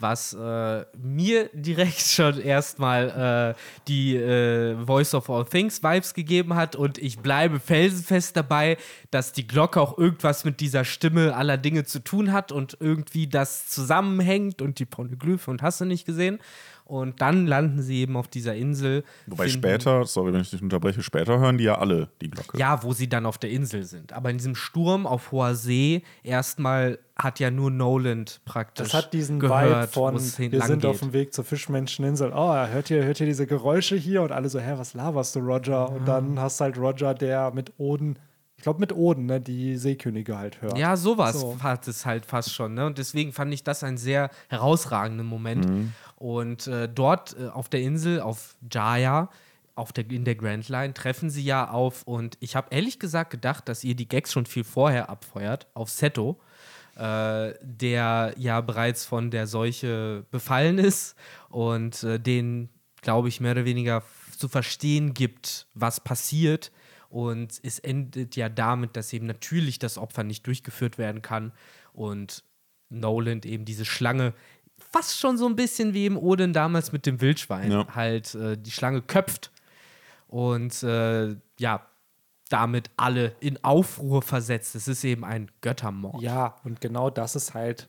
Was äh, mir direkt schon erstmal äh, die äh, Voice of All Things Vibes gegeben hat und ich bleibe felsenfest dabei, dass die Glocke auch irgendwas mit dieser Stimme aller Dinge zu tun hat und irgendwie das zusammenhängt und die Polyglyphe und hast du nicht gesehen. Und dann landen sie eben auf dieser Insel. Wobei finden- später, sorry, wenn ich dich unterbreche, später hören die ja alle die Glocke. Ja, wo sie dann auf der Insel sind. Aber in diesem Sturm auf hoher See, erstmal hat ja nur Noland praktisch Das hat diesen gehört, Vibe von, wir sind auf geht. dem Weg zur Fischmenscheninsel. Oh, hört ihr, hört ihr diese Geräusche hier? Und alle so, hä, was laberst du, Roger? Und dann hast halt Roger, der mit Oden, ich glaube mit Oden, ne, die Seekönige halt hört. Ja, sowas So. hat es halt fast schon. Ne? Und deswegen fand ich das einen sehr herausragenden Moment. Mhm. Und äh, dort äh, auf der Insel, auf Jaya, auf der, in der Grand Line, treffen sie ja auf. Und ich habe ehrlich gesagt gedacht, dass ihr die Gags schon viel vorher abfeuert, auf Seto, äh, der ja bereits von der Seuche befallen ist und äh, den, glaube ich, mehr oder weniger zu verstehen gibt, was passiert. Und es endet ja damit, dass eben natürlich das Opfer nicht durchgeführt werden kann und Noland eben diese Schlange fast schon so ein bisschen wie im Odin damals mit dem Wildschwein Ja. halt äh, die Schlange köpft und äh, ja, damit alle in Aufruhr versetzt. Es ist eben ein Göttermord. Ja, und genau das ist halt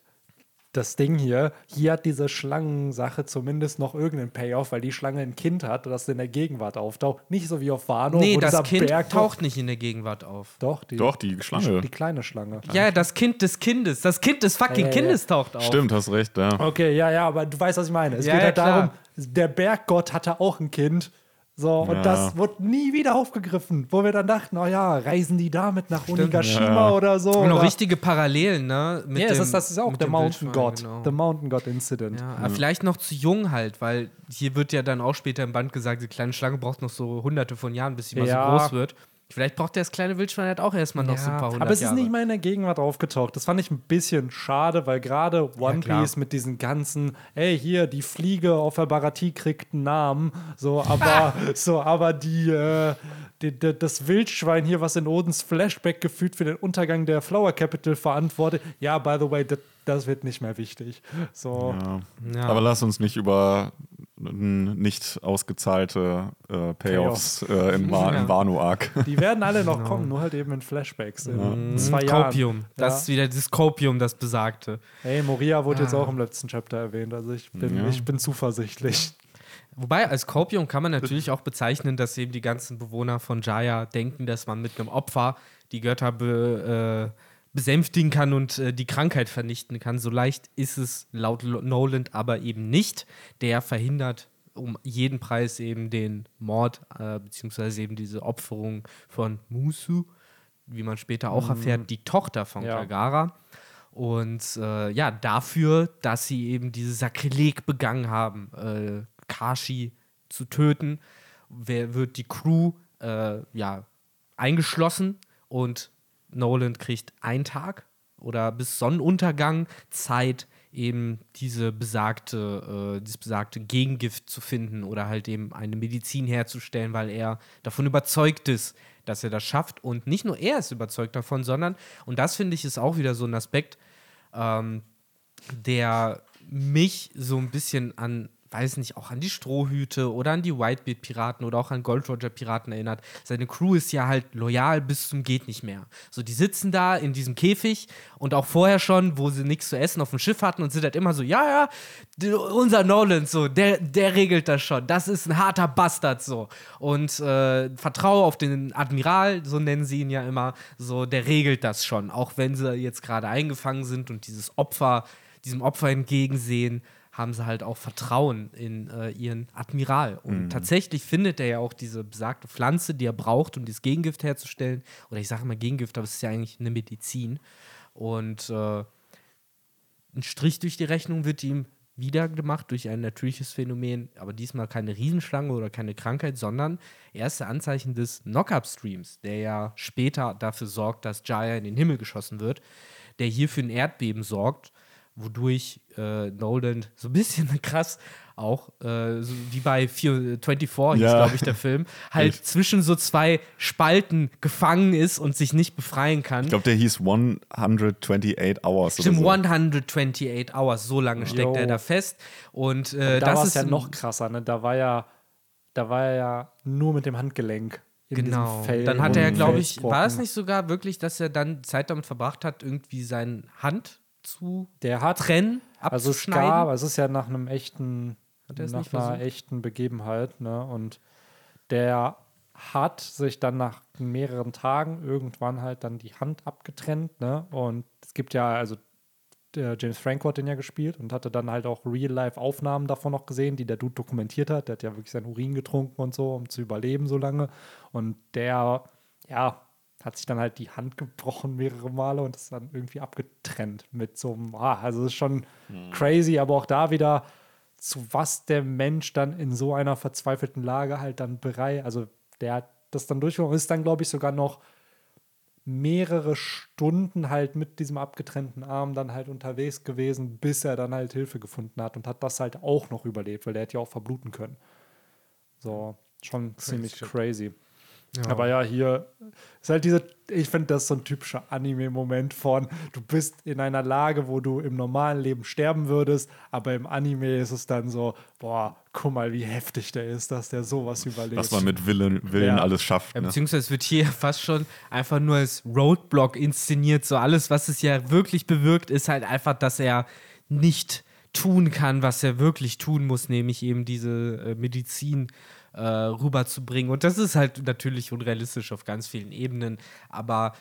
das Ding hier. Hier hat diese Schlangensache zumindest noch irgendeinen Payoff, weil die Schlange ein Kind hat, das in der Gegenwart auftaucht. Nicht so wie auf Wano, nee, das Kind Berg taucht nicht in der Gegenwart auf. Doch, die, Doch, die Schlange. Die, kleine Schlange. Ja, das Kind des Kindes. Das Kind des fucking Ja. Kindes taucht auf. Stimmt, hast recht, ja. Okay, ja, ja, aber du weißt, was ich meine. Es Ja, geht ja, halt darum, klar. der Berggott hatte auch ein Kind. So, und Ja. das wurde nie wieder aufgegriffen, wo wir dann dachten, oh ja, reisen die damit nach Onigashima Ja. oder so. Und noch richtige Parallelen, ne? Mit Ja, das dem- ist, das ist auch dem Mountain God. genau. The Mountain God Incident. Ja, aber vielleicht noch zu jung halt, weil hier wird ja dann auch später im Band gesagt, die kleine Schlange braucht noch so hunderte von Jahren, bis sie mal Ja. so groß wird. Vielleicht braucht der das kleine Wildschwein halt auch erstmal noch so ein paar hundert aber es ist Jahre. nicht mal in der Gegenwart aufgetaucht. Das fand ich ein bisschen schade, weil gerade One klar. Piece mit diesen ganzen, ey, hier, die Fliege auf der Baratie kriegt einen Namen, so, aber, so, aber die, äh, die, die, das Wildschwein hier, was in Odins Flashback gefühlt für den Untergang der Flower Capital verantwortet, ja, by the way, das, das wird nicht mehr wichtig. So, Ja. Ja. Aber lass uns nicht über nicht ausgezahlte äh, Payoffs äh, im, Ja. im Wano-Arc. die werden alle noch Genau. kommen, nur halt eben in Flashbacks in Mhm, zwei Jahren. Copium. Das Ja. ist wieder das Copium, das besagte. Hey, Moria wurde jetzt Ah. auch im letzten Chapter erwähnt, also ich bin, Ja. ich bin zuversichtlich. Wobei, als Copium kann man natürlich auch bezeichnen, dass eben die ganzen Bewohner von Jaya denken, dass man mit einem Opfer die Götter be, äh, besänftigen kann und äh, die Krankheit vernichten kann. So leicht ist es laut Noland aber eben nicht. Der verhindert um jeden Preis eben den Mord, äh, beziehungsweise eben diese Opferung von Musu, wie man später auch erfährt, die Tochter von Ja. Kagara. Und äh, ja, dafür, dass sie eben dieses Sakrileg begangen haben, äh, Kashi zu töten, wer, wird die Crew äh, ja, eingeschlossen und Nolan kriegt einen Tag oder bis Sonnenuntergang Zeit, eben diese besagte, äh, dieses besagte Gegengift zu finden oder halt eben eine Medizin herzustellen, weil er davon überzeugt ist, dass er das schafft. Und nicht nur er ist überzeugt davon, sondern, und das finde ich ist auch wieder so ein Aspekt, ähm, der mich so ein bisschen an, weiß nicht, auch an die Strohhüte oder an die Whitebeard-Piraten oder auch an Gold Roger-Piraten erinnert. Seine Crew ist ja halt loyal bis zum geht nicht mehr. So, die sitzen da in diesem Käfig und auch vorher schon, wo sie nichts zu essen auf dem Schiff hatten und sind halt immer so, ja, ja, unser Nolan, so, der, der regelt das schon. Das ist ein harter Bastard, so. Und äh, vertraue auf den Admiral, so nennen sie ihn ja immer, so, der regelt das schon. Auch wenn sie jetzt gerade eingefangen sind und dieses Opfer, diesem Opfer entgegensehen, haben sie halt auch Vertrauen in äh, ihren Admiral. Und tatsächlich findet er ja auch diese besagte Pflanze, die er braucht, um dieses Gegengift herzustellen. Oder ich sage immer Gegengift, aber es ist ja eigentlich eine Medizin. Und äh, ein Strich durch die Rechnung wird ihm wieder gemacht durch ein natürliches Phänomen, aber diesmal keine Riesenschlange oder keine Krankheit, sondern erste Anzeichen des Knock-Up-Streams, der ja später dafür sorgt, dass Jaya in den Himmel geschossen wird, der hier für ein Erdbeben sorgt, wodurch äh, Nolan so ein bisschen krass auch, äh, so wie bei 4, 24 hieß, Ja. glaube ich, der Film, halt Echt? zwischen so zwei Spalten gefangen ist und sich nicht befreien kann. Ich glaube, der hieß 128 Hours. Stimmt, oder so. 128 Hours, so lange steckt Jo. er da fest. Und äh, da das war ist es ja noch krasser, ne? Da war ja, da war er ja nur mit dem Handgelenk. In Genau. dann hat er, und glaube ich, war es nicht sogar wirklich, dass er dann Zeit damit verbracht hat, irgendwie seine Hand zu Der hat, trennen, also es gab, es ist ja nach einem echten, nach einer echten Begebenheit, ne? Und der hat sich dann nach mehreren Tagen irgendwann halt dann die Hand abgetrennt, ne? Und es gibt ja, also der James Franco hat den ja gespielt und hatte dann halt auch Real-Life-Aufnahmen davon noch gesehen, die der Dude dokumentiert hat. Der hat ja wirklich seinen Urin getrunken und so, um zu überleben so lange. Und der, ja, hat sich dann halt die Hand gebrochen mehrere Male und ist dann irgendwie abgetrennt mit so einem, ah, also ist schon crazy, aber auch da wieder, zu was der Mensch dann in so einer verzweifelten Lage halt dann bereit, also der hat das dann durchgeführt und ist dann, glaube ich, sogar noch mehrere Stunden halt mit diesem abgetrennten Arm dann halt unterwegs gewesen, bis er dann halt Hilfe gefunden hat und hat das halt auch noch überlebt, weil der hätte ja auch verbluten können. So, schon ziemlich crazy. Ja. Aber ja, hier ist halt diese, ich finde das so ein typischer Anime-Moment von, du bist in einer Lage, wo du im normalen Leben sterben würdest, aber im Anime ist es dann so, boah, guck mal, wie heftig der ist, dass der sowas überlebt. Was man mit Willen, Willen Ja. alles schafft. Ja, Ne? beziehungsweise wird hier fast schon einfach nur als Roadblock inszeniert. So alles, was es ja wirklich bewirkt, ist halt einfach, dass er nicht tun kann, was er wirklich tun muss, nämlich eben diese äh, Medizin äh, rüberzubringen. Und das ist halt natürlich unrealistisch auf ganz vielen Ebenen, aber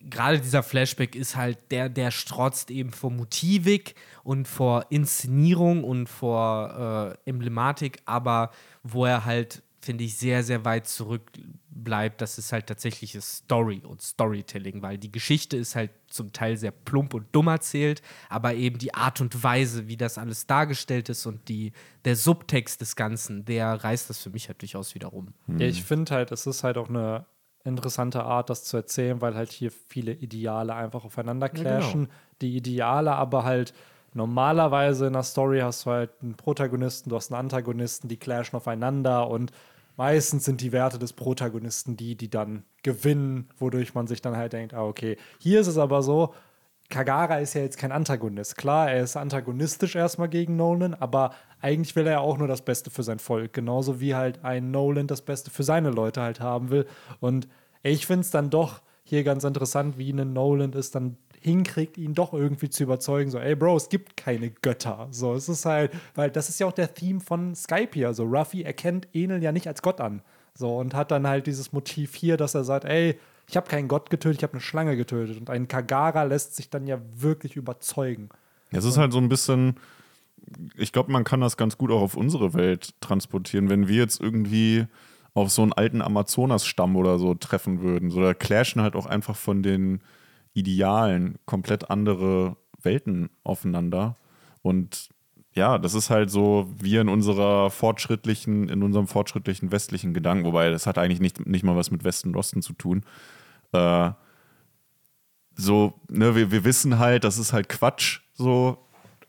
gerade dieser Flashback ist halt, der, der strotzt eben vor Motivik und vor Inszenierung und vor äh, Emblematik, aber wo er halt, finde ich, sehr, sehr weit zurückbleibt, das ist halt tatsächliches Story und Storytelling, weil die Geschichte ist halt zum Teil sehr plump und dumm erzählt, aber eben die Art und Weise, wie das alles dargestellt ist und die, der Subtext des Ganzen, der reißt das für mich halt durchaus wieder rum. Ja, ich finde halt, es ist halt auch eine interessante Art, das zu erzählen, weil halt hier viele Ideale einfach aufeinander genau. clashen. Die Ideale aber halt normalerweise in der Story hast du halt einen Protagonisten, du hast einen Antagonisten, die clashen aufeinander und meistens sind die Werte des Protagonisten die, die dann gewinnen, wodurch man sich dann halt denkt, ah, okay, hier ist es aber so, Kagara ist ja jetzt kein Antagonist. Klar, er ist antagonistisch erstmal gegen Nolan, aber eigentlich will er auch nur das Beste für sein Volk. Genauso wie halt ein Nolan das Beste für seine Leute halt haben will. Und ich finde es dann doch hier ganz interessant, wie ein Nolan es dann hinkriegt, ihn doch irgendwie zu überzeugen, so, ey Bro, es gibt keine Götter. So, es ist halt, weil das ist ja auch der Theme von Skype hier. So, Ruffy erkennt Enel ja nicht als Gott an. So, und hat dann halt dieses Motiv hier, dass er sagt, ey, ich habe keinen Gott getötet, ich habe eine Schlange getötet. Und ein Kagara lässt sich dann ja wirklich überzeugen. Es ist halt so ein bisschen, ich glaube, man kann das ganz gut auch auf unsere Welt transportieren. Wenn wir jetzt irgendwie auf so einen alten Amazonas-Stamm oder so treffen würden, so da clashen halt auch einfach von den Idealen komplett andere Welten aufeinander. Und ja, das ist halt so, wir in unserer fortschrittlichen, in unserem fortschrittlichen westlichen Gedanken, wobei das hat eigentlich nicht, nicht mal was mit Westen und Osten zu tun. Äh, so, ne, wir, wir wissen halt, das ist halt Quatsch, so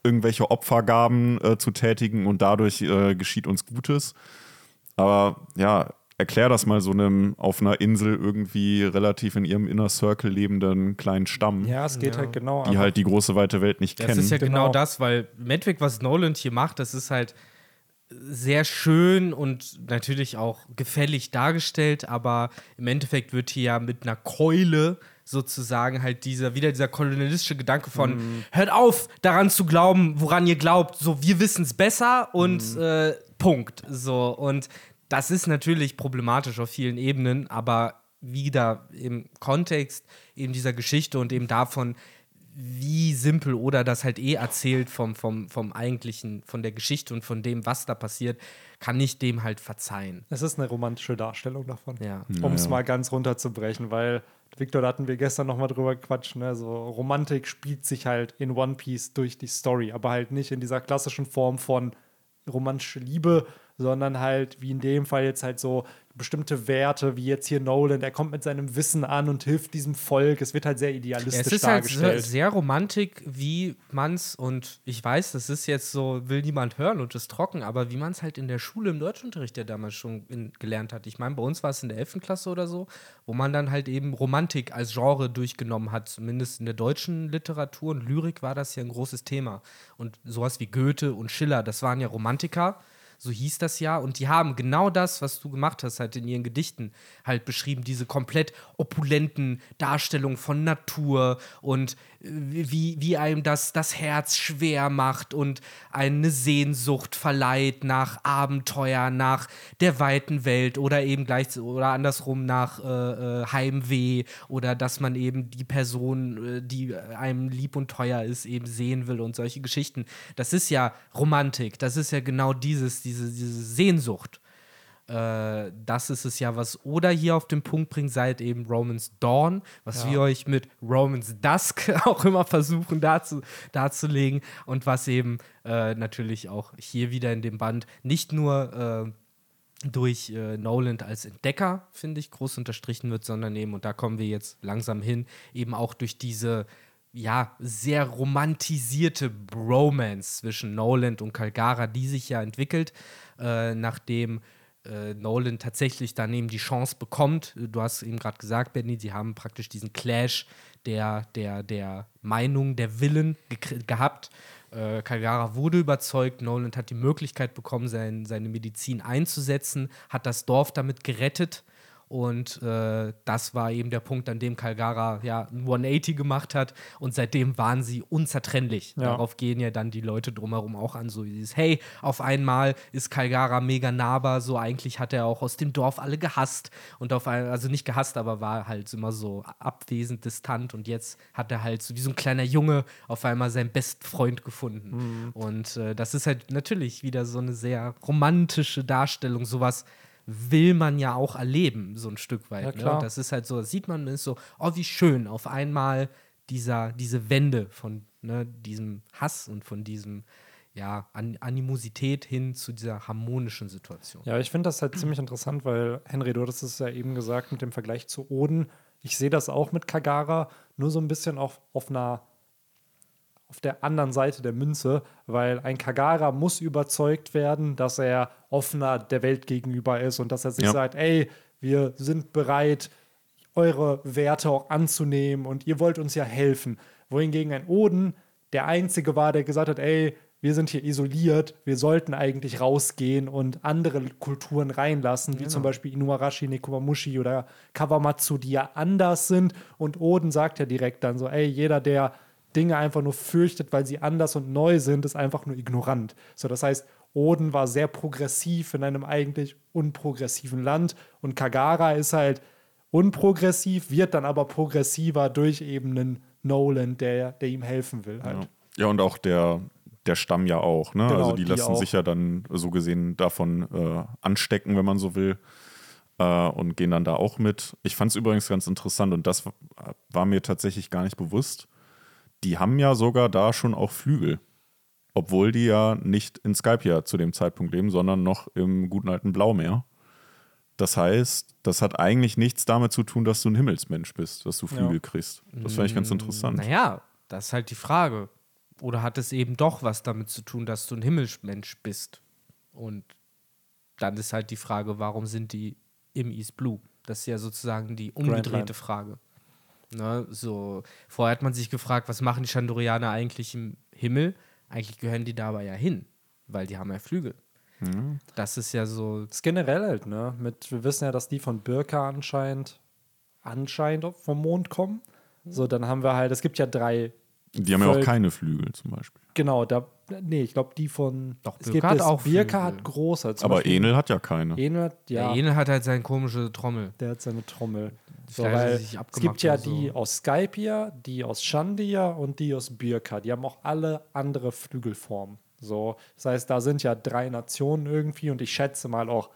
irgendwelche Opfergaben äh, zu tätigen und dadurch äh, geschieht uns Gutes. Aber ja, erklär das mal so einem auf einer Insel irgendwie relativ in ihrem Inner Circle lebenden kleinen Stamm, Ja, es geht Ja. halt genau die halt die große weite Welt nicht Das kennen. ist ja genau. Genau. das, weil Endeffekt, was Nolan hier macht, das ist halt sehr schön und natürlich auch gefällig dargestellt, aber im Endeffekt wird hier ja mit einer Keule sozusagen halt dieser, wieder dieser kolonialistische Gedanke von hört auf, daran zu glauben, woran ihr glaubt, so wir wissen es besser und äh, Punkt. So, und das ist natürlich problematisch auf vielen Ebenen, aber wieder im Kontext eben dieser Geschichte und eben davon, wie simpel oder das halt eh erzählt vom, vom, vom eigentlichen, von der Geschichte und von dem, was da passiert, kann ich dem halt verzeihen. Es ist eine romantische Darstellung davon. Ja. Um es Ja, mal ganz runterzubrechen, weil, Victor, da hatten wir gestern noch mal drüber gequatscht, ne? so Romantik spielt sich halt in One Piece durch die Story, aber halt nicht in dieser klassischen Form von romantische Liebe, sondern halt, wie in dem Fall jetzt halt so bestimmte Werte, wie jetzt hier Nolan, der kommt mit seinem Wissen an und hilft diesem Volk. Es wird halt sehr Ja, idealistisch es ist halt sehr, dargestellt. sehr Romantik, wie man's, und ich weiß, das ist jetzt so, will niemand hören und ist trocken, aber wie man es halt in der Schule im Deutschunterricht ja damals schon in, gelernt hat. Ich meine, bei uns war es in der 11. Klasse oder so, wo man dann halt eben Romantik als Genre durchgenommen hat, zumindest in der deutschen Literatur und Lyrik war das ja ein großes Thema. Und sowas wie Goethe und Schiller, das waren ja Romantiker. So hieß das ja. Und die haben genau das, was du gemacht hast, halt in ihren Gedichten halt beschrieben. Diese komplett opulenten Darstellungen von Natur und wie, wie einem das, das Herz schwer macht und eine Sehnsucht verleiht nach Abenteuer, nach der weiten Welt oder eben gleich oder andersrum nach äh, äh, Heimweh oder dass man eben die Person, äh, die einem lieb und teuer ist, eben sehen will und solche Geschichten. Das ist ja Romantik. Das ist ja genau dieses, diese, diese Sehnsucht. Äh, das ist es ja, was Oda hier auf den Punkt bringt, seit eben Romans Dawn, was Ja. wir euch mit Romans Dusk auch immer versuchen darzu, darzulegen und was eben äh, natürlich auch hier wieder in dem Band nicht nur äh, durch äh, Nolan als Entdecker, finde ich, groß unterstrichen wird, sondern eben, und da kommen wir jetzt langsam hin, eben auch durch diese ja, sehr romantisierte Bromance zwischen Nolan und Calgara, die sich ja entwickelt, äh, nachdem äh, Nolan tatsächlich dann eben die Chance bekommt. Du hast eben gerade gesagt, Benny, sie haben praktisch diesen Clash der, der, der Meinung, der Willen gekr- gehabt. Äh, Calgara wurde überzeugt, Nolan hat die Möglichkeit bekommen, sein, seine Medizin einzusetzen, hat das Dorf damit gerettet. Und äh, das war eben der Punkt, an dem Calgara ja ein 180 gemacht hat. Und seitdem waren sie unzertrennlich. Ja. Darauf gehen ja dann die Leute drumherum auch an. So dieses, hey, auf einmal ist Calgara mega nahbar. So eigentlich hat er auch aus dem Dorf alle gehasst. Und auf ein, also nicht gehasst, aber war halt immer so abwesend, distant. Und jetzt hat er halt so wie so ein kleiner Junge auf einmal seinen besten Freund gefunden. Und äh, das ist halt natürlich wieder so eine sehr romantische Darstellung. Sowas will man ja auch erleben, so ein Stück weit. Ja, ne? klar. Und das ist halt so, das sieht man, ist so, oh, wie schön, auf einmal dieser, diese Wende von ne, diesem Hass und von diesem, ja, An Animosität hin zu dieser harmonischen Situation. Ja, ich finde das halt ziemlich interessant, weil Henry, du hattest es ja eben gesagt mit dem Vergleich zu Oden. Ich sehe das auch mit Kagara, nur so ein bisschen auf, auf einer auf der anderen Seite der Münze, weil ein Kagara muss überzeugt werden, dass er offener der Welt gegenüber ist und dass er sich Ja. sagt, ey, wir sind bereit, eure Werte auch anzunehmen und ihr wollt uns ja helfen. Wohingegen ein Oden der Einzige war, der gesagt hat, ey, wir sind hier isoliert, wir sollten eigentlich rausgehen und andere Kulturen reinlassen, wie zum Beispiel Inuarashi, Nekomamushi oder Kawamatsu, die ja anders sind. Und Oden sagt ja direkt dann so, ey, jeder, der Dinge einfach nur fürchtet, weil sie anders und neu sind, ist einfach nur ignorant. So, das heißt, Oden war sehr progressiv in einem eigentlich unprogressiven Land und Kagara ist halt unprogressiv, wird dann aber progressiver durch eben einen Nolan, der, der ihm helfen will. Halt. Ja, und auch der, der Stamm ja auch. Ne? Genau, also die, die lassen auch. sich ja dann so gesehen davon äh, anstecken, wenn man so will. Äh, und gehen dann da auch mit. Ich fand es übrigens ganz interessant und das war mir tatsächlich gar nicht bewusst. Die haben ja sogar da schon auch Flügel. Obwohl die ja nicht in Skype ja zu dem Zeitpunkt leben, sondern noch im guten alten Blaumeer. Das heißt, das hat eigentlich nichts damit zu tun, dass du ein Himmelsmensch bist, dass du Flügel Ja. kriegst. Das fand ich ganz interessant. Naja, das ist halt die Frage. Oder hat es eben doch was damit zu tun, dass du ein Himmelsmensch bist? Und dann ist halt die Frage, warum sind die im East Blue? Das ist ja sozusagen die umgedrehte. Frage. Ne, so, vorher hat man sich gefragt, was machen die Chandorianer eigentlich im Himmel? Eigentlich gehören die dabei ja hin, weil die haben ja Flügel. Das ist ja so, Das ist generell halt, ne? Mit, wir wissen ja, dass die von Birka anscheinend anscheinend vom Mond kommen. So, dann haben wir halt, es gibt ja drei, Die haben ja auch keine Flügel zum Beispiel. genau, da, nee, ich glaube, die von, Doch, es Birka gibt hat es, auch Birka Flügel. hat große. Aber Beispiel Enel hat ja keine. Enel hat, ja, der Enel hat halt seine komische Trommel. der hat seine Trommel. So, weil sich es gibt ja so. die aus Skypia, die aus Shandia und die aus Birka. Die haben auch alle andere Flügelformen. So, das heißt, da sind ja drei Nationen irgendwie und ich schätze mal auch,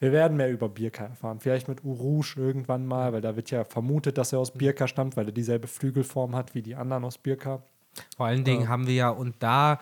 wir werden mehr über Birka erfahren. Vielleicht mit Urush irgendwann mal, weil da wird ja vermutet, dass er aus Birka stammt, weil er dieselbe Flügelform hat wie die anderen aus Birka. Vor allen Dingen haben wir ja, und da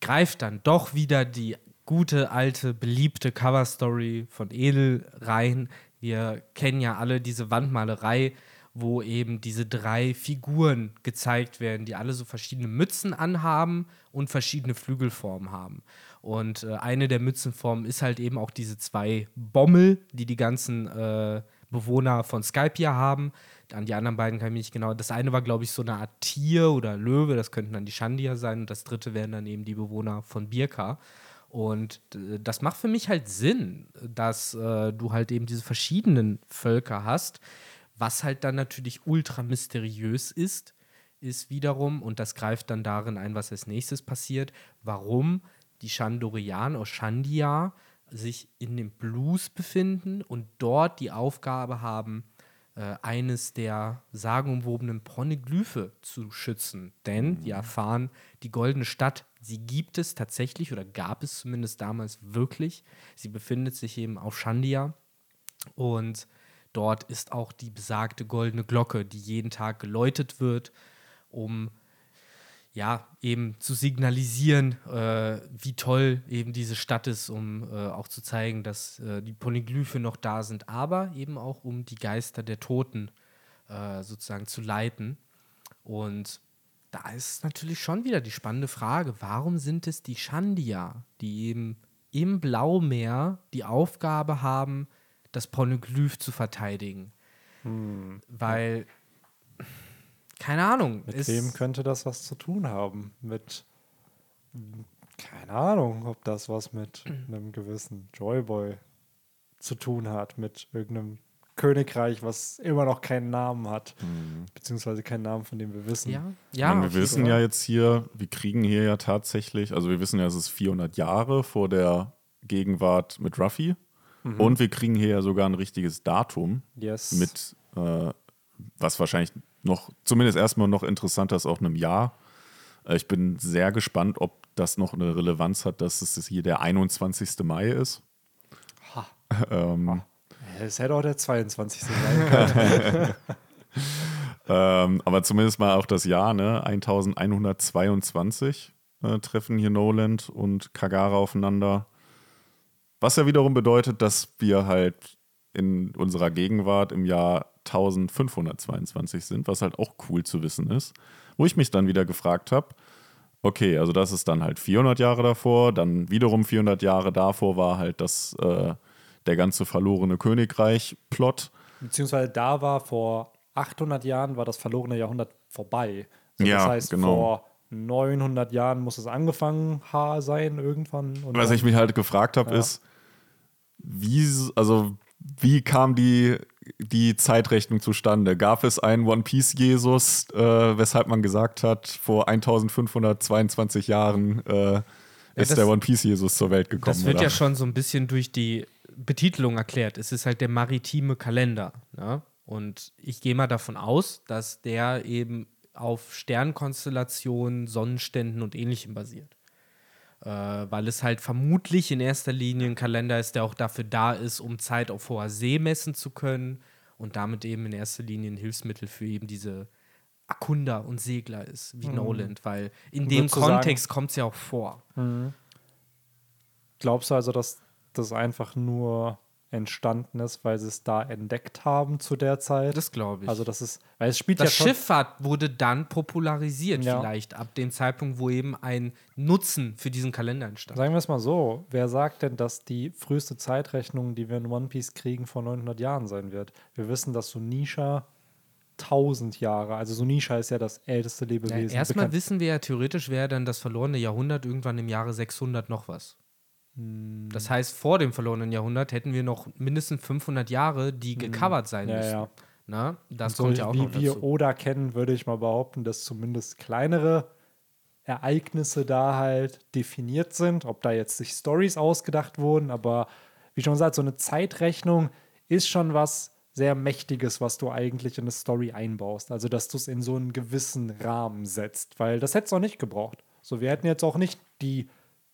greift dann doch wieder die gute, alte, beliebte Cover-Story von Edel rein. Wir kennen ja alle diese Wandmalerei, wo eben diese drei Figuren gezeigt werden, die alle so verschiedene Mützen anhaben und verschiedene Flügelformen haben. Und äh, eine der Mützenformen ist halt eben auch diese zwei Bommel, die die ganzen äh, Bewohner von Skypia haben. An die anderen beiden kann ich mich nicht genau. Das eine war, glaube ich, so eine Art Tier oder Löwe, das könnten dann die Shandia sein. Und das dritte wären dann eben die Bewohner von Birka. Und das macht für mich halt Sinn, dass äh, du halt eben diese verschiedenen Völker hast. Was halt dann natürlich ultra mysteriös ist, ist wiederum, und das greift dann darin ein, was als nächstes passiert, warum die Chandorianer aus Chandia sich in dem Blues befinden und dort die Aufgabe haben, äh, eines der sagenumwobenen Poneglyphe zu schützen. Denn die erfahren, die goldene Stadt, sie gibt es tatsächlich oder gab es zumindest damals wirklich. Sie befindet sich eben auf Chandia und dort ist auch die besagte goldene Glocke, die jeden Tag geläutet wird, um ja, eben zu signalisieren, äh, wie toll eben diese Stadt ist, um äh, auch zu zeigen, dass äh, die Poneglyphe noch da sind, aber eben auch um die Geister der Toten äh, sozusagen zu leiten. Und da ist natürlich schon wieder die spannende Frage, warum sind es die Shandia, die eben im Blaumeer die Aufgabe haben, das Poneglyph zu verteidigen? Weil, keine Ahnung. Mit wem könnte das was zu tun haben? Mit, keine Ahnung, ob das was mit einem gewissen Joyboy zu tun hat, mit irgendeinem Königreich, was immer noch keinen Namen hat, beziehungsweise keinen Namen, von dem wir wissen. Ja, ja. meine, wir wissen ja jetzt hier, wir kriegen hier ja tatsächlich, also wir wissen ja, es ist 400 Jahre vor der Gegenwart mit Ruffy. Und wir kriegen hier ja sogar ein richtiges Datum Yes. mit, äh, was wahrscheinlich noch, zumindest erstmal noch interessanter ist, auch einem Jahr. Äh, ich bin sehr gespannt, ob das noch eine Relevanz hat, dass es hier der 21. Mai ist. Ha. Ähm, Es hätte auch der 22. sein können. ähm, aber zumindest mal auch das Jahr, ne? 1122. äh, treffen hier Noland und Kagara aufeinander. Was ja wiederum bedeutet, dass wir halt in unserer Gegenwart im Jahr 1522 sind, was halt auch cool zu wissen ist. Wo ich mich dann wieder gefragt habe, okay, also das ist dann halt 400 Jahre davor, dann wiederum 400 Jahre davor war halt das, äh, der ganze verlorene Königreich-Plot. Beziehungsweise da war vor 800 Jahren war das verlorene Jahrhundert vorbei. So, Ja, das heißt, genau. vor 900 Jahren muss es angefangen sein irgendwann. Was ich mich halt gefragt habe, Ja. ist, wie, also, wie kam die, die Zeitrechnung zustande? Gab es einen One Piece Jesus, äh, weshalb man gesagt hat, vor 1522 Jahren äh, ist das- der One Piece Jesus zur Welt gekommen? Das wird oder? ja schon so ein bisschen durch die Betitelung erklärt. Es ist halt der maritime Kalender. Ne? Und ich gehe mal davon aus, dass der eben auf Sternkonstellationen, Sonnenständen und ähnlichem basiert. Äh, weil es halt vermutlich in erster Linie ein Kalender ist, der auch dafür da ist, um Zeit auf hoher See messen zu können und damit eben in erster Linie ein Hilfsmittel für eben diese Erkunder und Segler ist, wie Noland, weil in dem Kontext kommt es ja auch vor. Glaubst du also, dass das einfach nur entstanden ist, weil sie es da entdeckt haben zu der Zeit? Das glaube ich. Also das ist, weil es spielt Das ja schon, Schifffahrt wurde dann popularisiert, Ja. vielleicht ab dem Zeitpunkt, wo eben ein Nutzen für diesen Kalender entstand. Sagen wir es mal so, wer sagt denn, dass die früheste Zeitrechnung, die wir in One Piece kriegen, vor 900 Jahren sein wird? Wir wissen, dass Sunisha 1000 Jahre, also Sunisha ist ja das älteste Ja, Lebewesen. erstmal bekannt- wissen wir ja theoretisch, wäre dann das verlorene Jahrhundert irgendwann im Jahre 600 noch was. Hm. Das heißt, vor dem verlorenen Jahrhundert hätten wir noch mindestens 500 Jahre, die gecovert sein Hm. ja, müssen. ja. Na, das so kommt ja auch wie noch wir dazu. Oda kennen, würde ich mal behaupten, dass zumindest kleinere Ereignisse da halt definiert sind. Ob da jetzt sich Stories ausgedacht wurden, aber wie schon gesagt, so eine Zeitrechnung ist schon was sehr Mächtiges, was du eigentlich in eine Story einbaust. Also, dass du es in so einen gewissen Rahmen setzt, weil das hätte es auch nicht gebraucht. So, wir hätten jetzt auch nicht die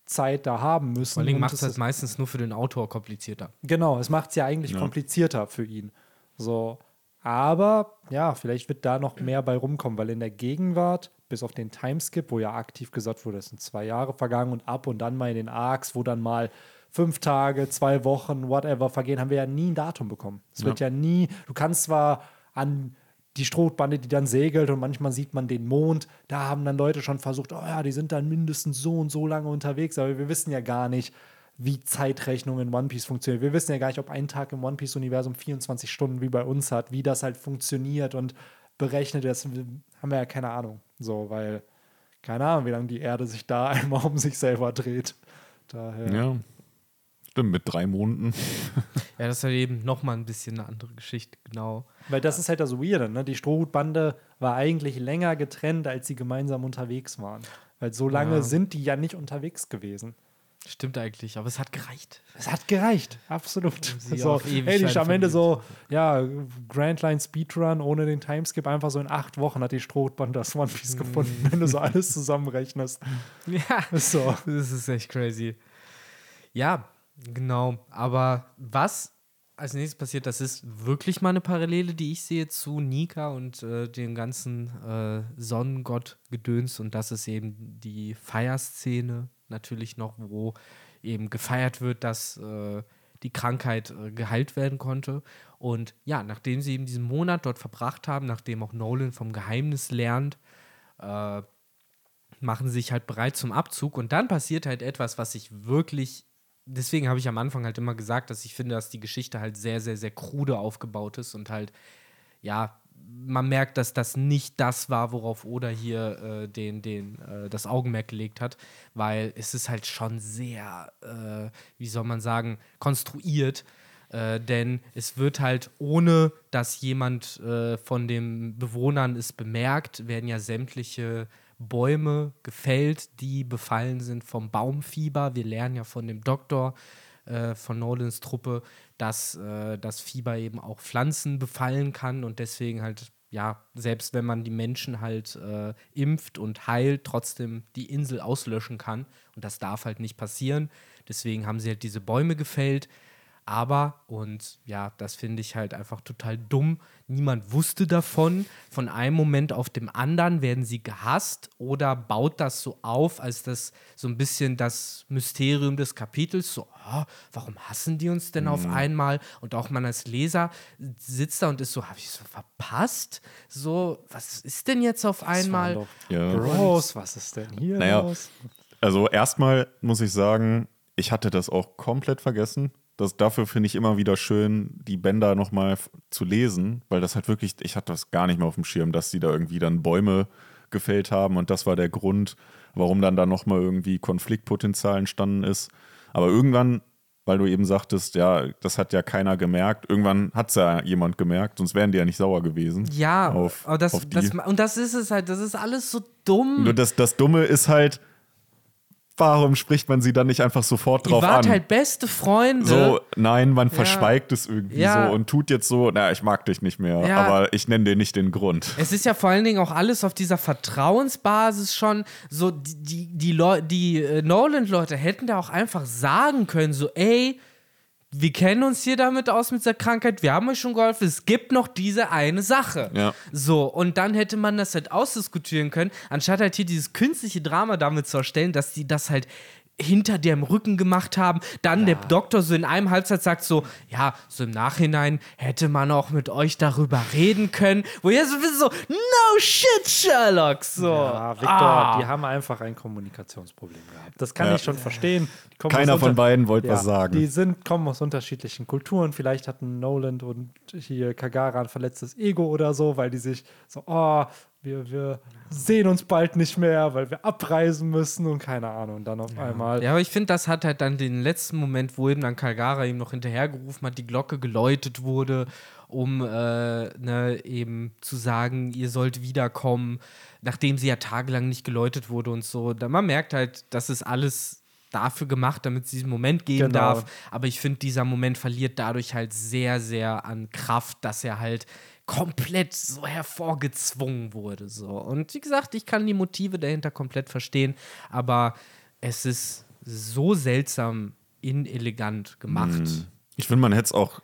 Zeit da haben müssen. Vor allem macht es halt ist- meistens nur für den Autor komplizierter. Genau, es macht es ja eigentlich Ja. komplizierter für ihn. So, aber ja, vielleicht wird da noch mehr bei rumkommen, weil in der Gegenwart, bis auf den Timeskip, wo ja aktiv gesagt wurde, es sind zwei Jahre vergangen und ab und dann mal in den Arcs, wo dann mal fünf Tage, zwei Wochen, whatever vergehen, haben wir ja nie ein Datum bekommen. Es wird ja nie, du kannst zwar an die Strohbande, die dann segelt und manchmal sieht man den Mond, da haben dann Leute schon versucht, oh ja, die sind dann mindestens so und so lange unterwegs, aber wir wissen ja gar nicht, wie Zeitrechnung in One Piece funktioniert. Wir wissen ja gar nicht, ob ein Tag im One Piece-Universum 24 Stunden wie bei uns hat, wie das halt funktioniert und berechnet ist, haben wir ja keine Ahnung. So, weil, keine Ahnung, wie lange die Erde sich da einmal um sich selber dreht. Daher. Ja. Stimmt, mit drei Monaten. Ja, das ist halt eben nochmal ein bisschen eine andere Geschichte, genau. Weil das ist halt das Weirde, ne? Die Strohhutbande war eigentlich länger getrennt, als sie gemeinsam unterwegs waren. Weil so lange Ja. sind die ja nicht unterwegs gewesen. Stimmt eigentlich, aber es hat gereicht. Es hat gereicht, absolut. sie So, ey, die am Ende so, ja, Grand Line Speedrun ohne den Timeskip, einfach so in acht Wochen hat die Strohband das One Piece gefunden, wenn du so alles zusammenrechnest. Ja, so. das ist echt crazy. Ja, genau. Aber was als nächstes passiert, das ist wirklich mal eine Parallele, die ich sehe zu Nika und äh, dem ganzen äh, Sonnengott-Gedöns. Und das ist eben die Feierszene natürlich noch, wo eben gefeiert wird, dass äh, die Krankheit äh, geheilt werden konnte. Und ja, nachdem sie eben diesen Monat dort verbracht haben, nachdem auch Nolan vom Geheimnis lernt, äh, machen sich halt bereit zum Abzug und dann passiert halt etwas, was ich wirklich, deswegen habe ich am Anfang halt immer gesagt, dass ich finde, dass die Geschichte halt sehr, sehr, sehr krude aufgebaut ist und halt, ja, man merkt, dass das nicht das war, worauf Oda hier äh, den, den, äh, das Augenmerk gelegt hat, weil es ist halt schon sehr, äh, wie soll man sagen, konstruiert. Äh, denn es wird halt, ohne dass jemand äh, von den Bewohnern es bemerkt, werden ja sämtliche Bäume gefällt, die befallen sind vom Baumfieber. Wir lernen ja von dem Doktor äh, von Nolans Truppe, dass äh, das Fieber eben auch Pflanzen befallen kann und deswegen halt, ja, selbst wenn man die Menschen halt äh, impft und heilt, trotzdem die Insel auslöschen kann. Und das darf halt nicht passieren. Deswegen haben sie halt diese Bäume gefällt. Aber, und ja, das finde ich halt einfach total dumm. Niemand wusste davon. Von einem Moment auf dem anderen werden sie gehasst oder baut das so auf, als das so ein bisschen das Mysterium des Kapitels. So, oh, warum hassen die uns denn auf einmal? Und auch man als Leser sitzt da und ist so, habe ich so verpasst? So, was ist denn jetzt auf einmal? Doch Ja. Bros, was ist denn hier Naja, los? Also erstmal muss ich sagen, ich hatte das auch komplett vergessen. Das, dafür finde ich immer wieder schön, die Bänder nochmal zu lesen, weil das halt wirklich, ich hatte das gar nicht mehr auf dem Schirm, dass die da irgendwie dann Bäume gefällt haben und das war der Grund, warum dann da nochmal irgendwie Konfliktpotenzial entstanden ist. Aber irgendwann, weil du eben sagtest, ja, das hat ja keiner gemerkt, irgendwann hat es ja jemand gemerkt, sonst wären die ja nicht sauer gewesen. Ja, auf, aber das, auf die. das, und das ist es halt, das ist alles so dumm. Nur das, das Dumme ist halt, warum spricht man sie dann nicht einfach sofort Ihr drauf wart an? halt beste Freunde. so, nein, man verschweigt es irgendwie Ja. so und tut jetzt so, na, ich mag dich nicht mehr, Ja. aber ich nenne dir nicht den Grund. Es ist ja vor allen Dingen auch alles auf dieser Vertrauensbasis schon. So, die, die, die, Leu die äh, Nolan-Leute hätten da auch einfach sagen können: so, ey, wir kennen uns hier damit aus mit dieser Krankheit, wir haben euch schon geholfen, es gibt noch diese eine Sache. Ja. So, und dann hätte man das halt ausdiskutieren können, anstatt halt hier dieses künstliche Drama damit zu erstellen, dass die das halt hinter dir im Rücken gemacht haben. Dann der Doktor so in einem Halbsatz sagt so, ja, so im Nachhinein hätte man auch mit euch darüber reden können. Wo ihr so wisst so, no shit, Sherlock. So. Ja, Victor, Ah. die haben einfach ein Kommunikationsproblem gehabt. Das kann Ja. ich schon verstehen. Keiner von beiden wollte Ja, was sagen. Die sind, kommen aus unterschiedlichen Kulturen. Vielleicht hatten Noland und hier Kagara ein verletztes Ego oder so, weil die sich so, oh, wir, wir sehen uns bald nicht mehr, weil wir abreisen müssen und keine Ahnung. Und dann auf einmal. Ja, aber ich finde, das hat halt dann den letzten Moment, wo eben dann Kalgara ihm noch hinterhergerufen hat, die Glocke geläutet wurde, um äh, ne, eben zu sagen, ihr sollt wiederkommen, nachdem sie ja tagelang nicht geläutet wurde und so. Da, man merkt halt, das ist alles dafür gemacht, damit es diesen Moment geben Genau. darf. Aber ich finde, dieser Moment verliert dadurch halt sehr, sehr an Kraft, dass er halt komplett so hervorgezwungen wurde. So. Und wie gesagt, ich kann die Motive dahinter komplett verstehen, aber es ist so seltsam inelegant gemacht. Ich finde, man hätte es auch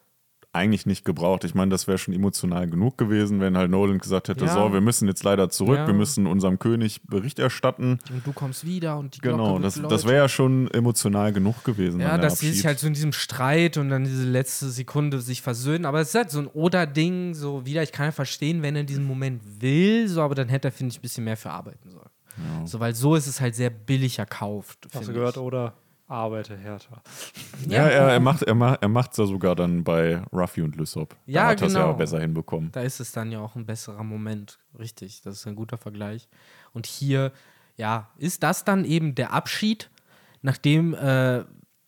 eigentlich nicht gebraucht. Ich meine, das wäre schon emotional genug gewesen, wenn halt Nolan gesagt hätte, Ja. so, wir müssen jetzt leider zurück, Ja. wir müssen unserem König Bericht erstatten. Und du kommst wieder und die Glocke Genau, das, das wäre ja schon emotional genug gewesen. Ja, dass sie sich halt so in diesem Streit und dann diese letzte Sekunde sich versöhnen. Aber es ist halt so ein Oder-Ding, so wieder, ich kann ja verstehen, wenn er diesen Moment will, so, aber dann hätte er, finde ich, ein bisschen mehr für arbeiten sollen. So, weil so ist es halt sehr billig erkauft. Hast du gehört, ich. oder? Arbeite härter. Ja, er, er macht er macht er macht's ja sogar dann bei Ruffy und Lysop. Ja, da hat er es ja genau. auch besser hinbekommen. Da ist es dann ja auch ein besserer Moment. Richtig, das ist ein guter Vergleich. Und hier, ja, ist das dann eben der Abschied, nachdem äh,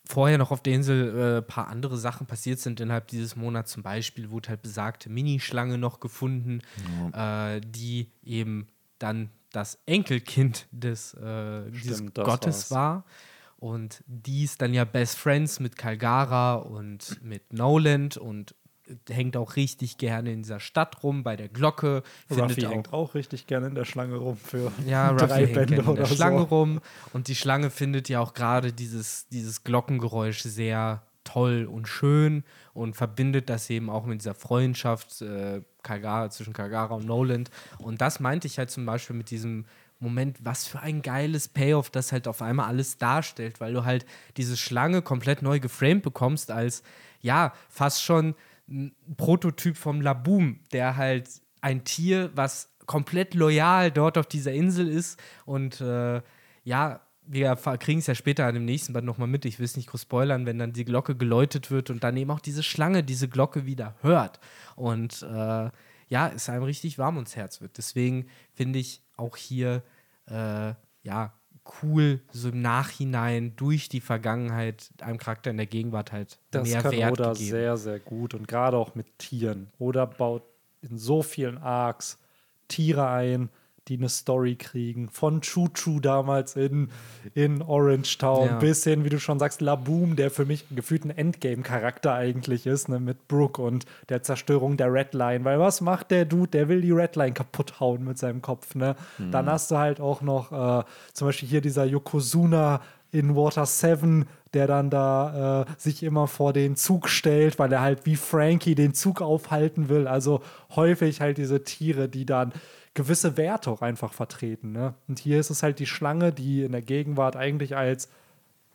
vorher noch auf der Insel ein paar andere Sachen passiert sind innerhalb dieses Monats. Zum Beispiel wurde halt besagte Minischlange noch gefunden, äh, die eben dann das Enkelkind des, äh, dieses Stimmt, das Gottes war's. war. Und die ist dann ja Best Friends mit Kalgara und mit Noland und hängt auch richtig gerne in dieser Stadt rum, bei der Glocke. Ruffy findet hängt auch richtig gerne in der Schlange rum für ja, Ruffy drei hängt Bände in der Schlange so. rum und die Schlange findet ja auch gerade dieses, dieses Glockengeräusch sehr toll und schön und verbindet das eben auch mit dieser Freundschaft äh, Kalgara, zwischen Kalgara und Noland. Und das meinte ich halt zum Beispiel mit diesem Moment, was für ein geiles Payoff das halt auf einmal alles darstellt, weil du halt diese Schlange komplett neu geframed bekommst als, ja, fast schon ein Prototyp vom Laboom, der halt ein Tier, was komplett loyal dort auf dieser Insel ist und äh, ja, wir kriegen es ja später an dem nächsten Band nochmal mit, ich will es nicht groß spoilern, wenn dann die Glocke geläutet wird und dann eben auch diese Schlange diese Glocke wieder hört und äh, ja, es einem richtig warm ums Herz wird. Deswegen finde ich auch hier äh, ja cool, so im Nachhinein durch die Vergangenheit einem Charakter in der Gegenwart halt Das mehr kann Wert Oda gegeben. sehr, sehr gut und gerade auch mit Tieren. Oda baut in so vielen Arcs Tiere ein, die eine Story kriegen. Von Choo-Choo damals in, in Orange Town Ja. bis hin, wie du schon sagst, Laboom, der für mich gefühlt ein Endgame-Charakter eigentlich ist, ne, mit Brooke und der Zerstörung der Redline. Weil was macht der Dude? Der will die Redline kaputt hauen mit seinem Kopf. Ne? Dann hast du halt auch noch äh, zum Beispiel hier dieser Yokozuna in Water 7, der dann da äh, sich immer vor den Zug stellt, weil er halt wie Frankie den Zug aufhalten will. Also häufig halt diese Tiere, die dann gewisse Werte auch einfach vertreten. Ne? Und hier ist es halt die Schlange, die in der Gegenwart eigentlich als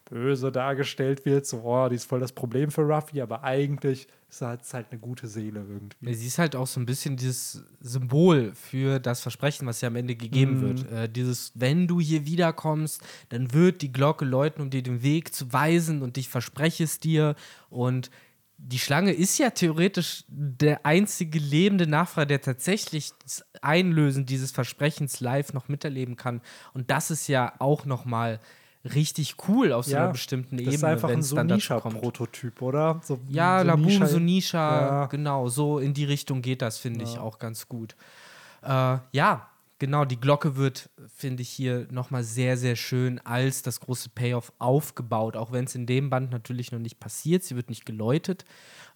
böse dargestellt wird, so, oh, die ist voll das Problem für Ruffy, aber eigentlich ist es halt eine gute Seele irgendwie. Sie ist halt auch so ein bisschen dieses Symbol für das Versprechen, was ja am Ende gegeben Mhm. wird. Äh, dieses, wenn du hier wiederkommst, dann wird die Glocke läuten, um dir den Weg zu weisen und ich verspreche es dir. Und die Schlange ist ja theoretisch der einzige lebende Nachfahre, der tatsächlich das Einlösen dieses Versprechens live noch miterleben kann. Und das ist ja auch noch mal richtig cool auf so einer bestimmten das Ebene, ist einfach wenn ein es dann dazu kommt. Sonisha-Prototyp, oder? So, Ja, Laboom, Sonisha- Sonisha, Ja. genau, so in die Richtung geht das, finde ich auch ganz gut. Äh, ja, genau, die Glocke wird, finde ich, hier nochmal sehr, sehr schön als das große Payoff aufgebaut, auch wenn es in dem Band natürlich noch nicht passiert, sie wird nicht geläutet,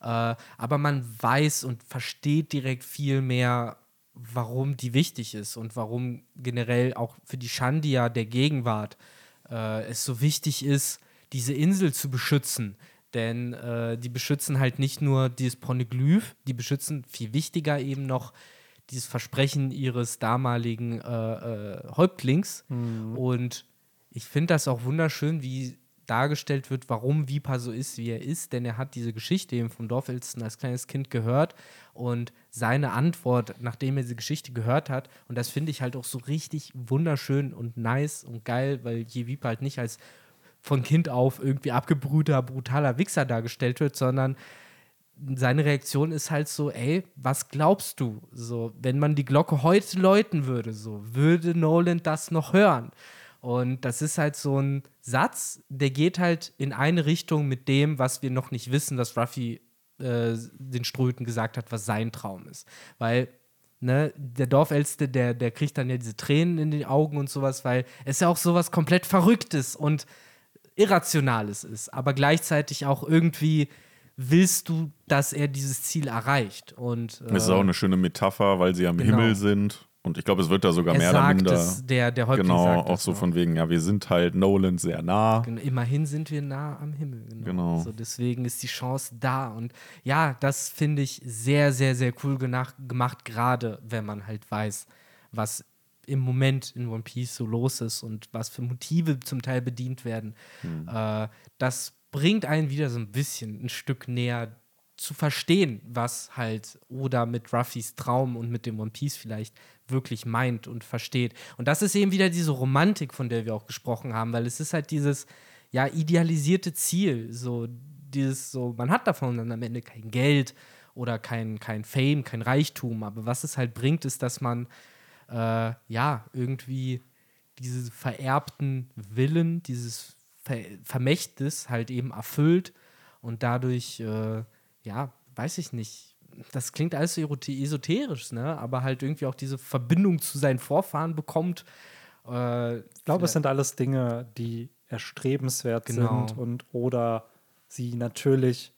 äh, aber man weiß und versteht direkt viel mehr, warum die wichtig ist und warum generell auch für die Shandia der Gegenwart äh, es so wichtig ist, diese Insel zu beschützen. Denn äh, die beschützen halt nicht nur dieses Poneglyph, die beschützen viel wichtiger eben noch dieses Versprechen ihres damaligen äh, äh, Häuptlings. Und ich finde das auch wunderschön, wie dargestellt wird, warum Vipa so ist, wie er ist, denn er hat diese Geschichte eben vom Dorfältesten als kleines Kind gehört und seine Antwort, nachdem er diese Geschichte gehört hat, und das finde ich halt auch so richtig wunderschön und nice und geil, weil je Vipa halt nicht als von Kind auf irgendwie abgebrühter, brutaler Wichser dargestellt wird, sondern seine Reaktion ist halt so, ey, was glaubst du? So, wenn man die Glocke heute läuten würde, so, würde Nolan das noch hören? Und das ist halt so ein Satz, der geht halt in eine Richtung mit dem, was wir noch nicht wissen, dass Ruffy äh, den Ströten gesagt hat, was sein Traum ist. Weil ne, der Dorfälteste, der, der kriegt dann ja diese Tränen in die Augen und sowas, weil es ja auch sowas komplett Verrücktes und Irrationales ist, aber gleichzeitig auch irgendwie willst du, dass er dieses Ziel erreicht. Und äh, Das ist auch eine schöne Metapher, weil sie am Genau. Himmel sind. Und ich glaube, es wird da sogar er mehr oder minder. es, der, der Häuptling genau, sagt auch so ne? von wegen, ja, wir sind halt Nolan sehr nah. Genau, Immerhin sind wir nah am Himmel. Genau. Genau. So, deswegen ist die Chance da. Und ja, das finde ich sehr, sehr, sehr cool gemacht, gerade wenn man halt weiß, was im Moment in One Piece so los ist und was für Motive zum Teil bedient werden. Äh, das bringt einen wieder so ein bisschen ein Stück näher zu verstehen, was halt Oda mit Ruffys Traum und mit dem One Piece vielleicht wirklich meint und versteht. Und das ist eben wieder diese Romantik, von der wir auch gesprochen haben, weil es ist halt dieses ja idealisierte Ziel, so dieses so man hat davon dann am Ende kein Geld oder kein kein Fame, kein Reichtum, aber was es halt bringt, ist, dass man äh, ja irgendwie diese vererbten Willen, dieses Ver Vermächtnis halt eben erfüllt und dadurch, äh, ja, weiß ich nicht, das klingt alles so esoterisch, ne? aber halt irgendwie auch diese Verbindung zu seinen Vorfahren bekommt. Äh, Ich glaube, es sind alles Dinge, die erstrebenswert Genau. sind und oder sie natürlich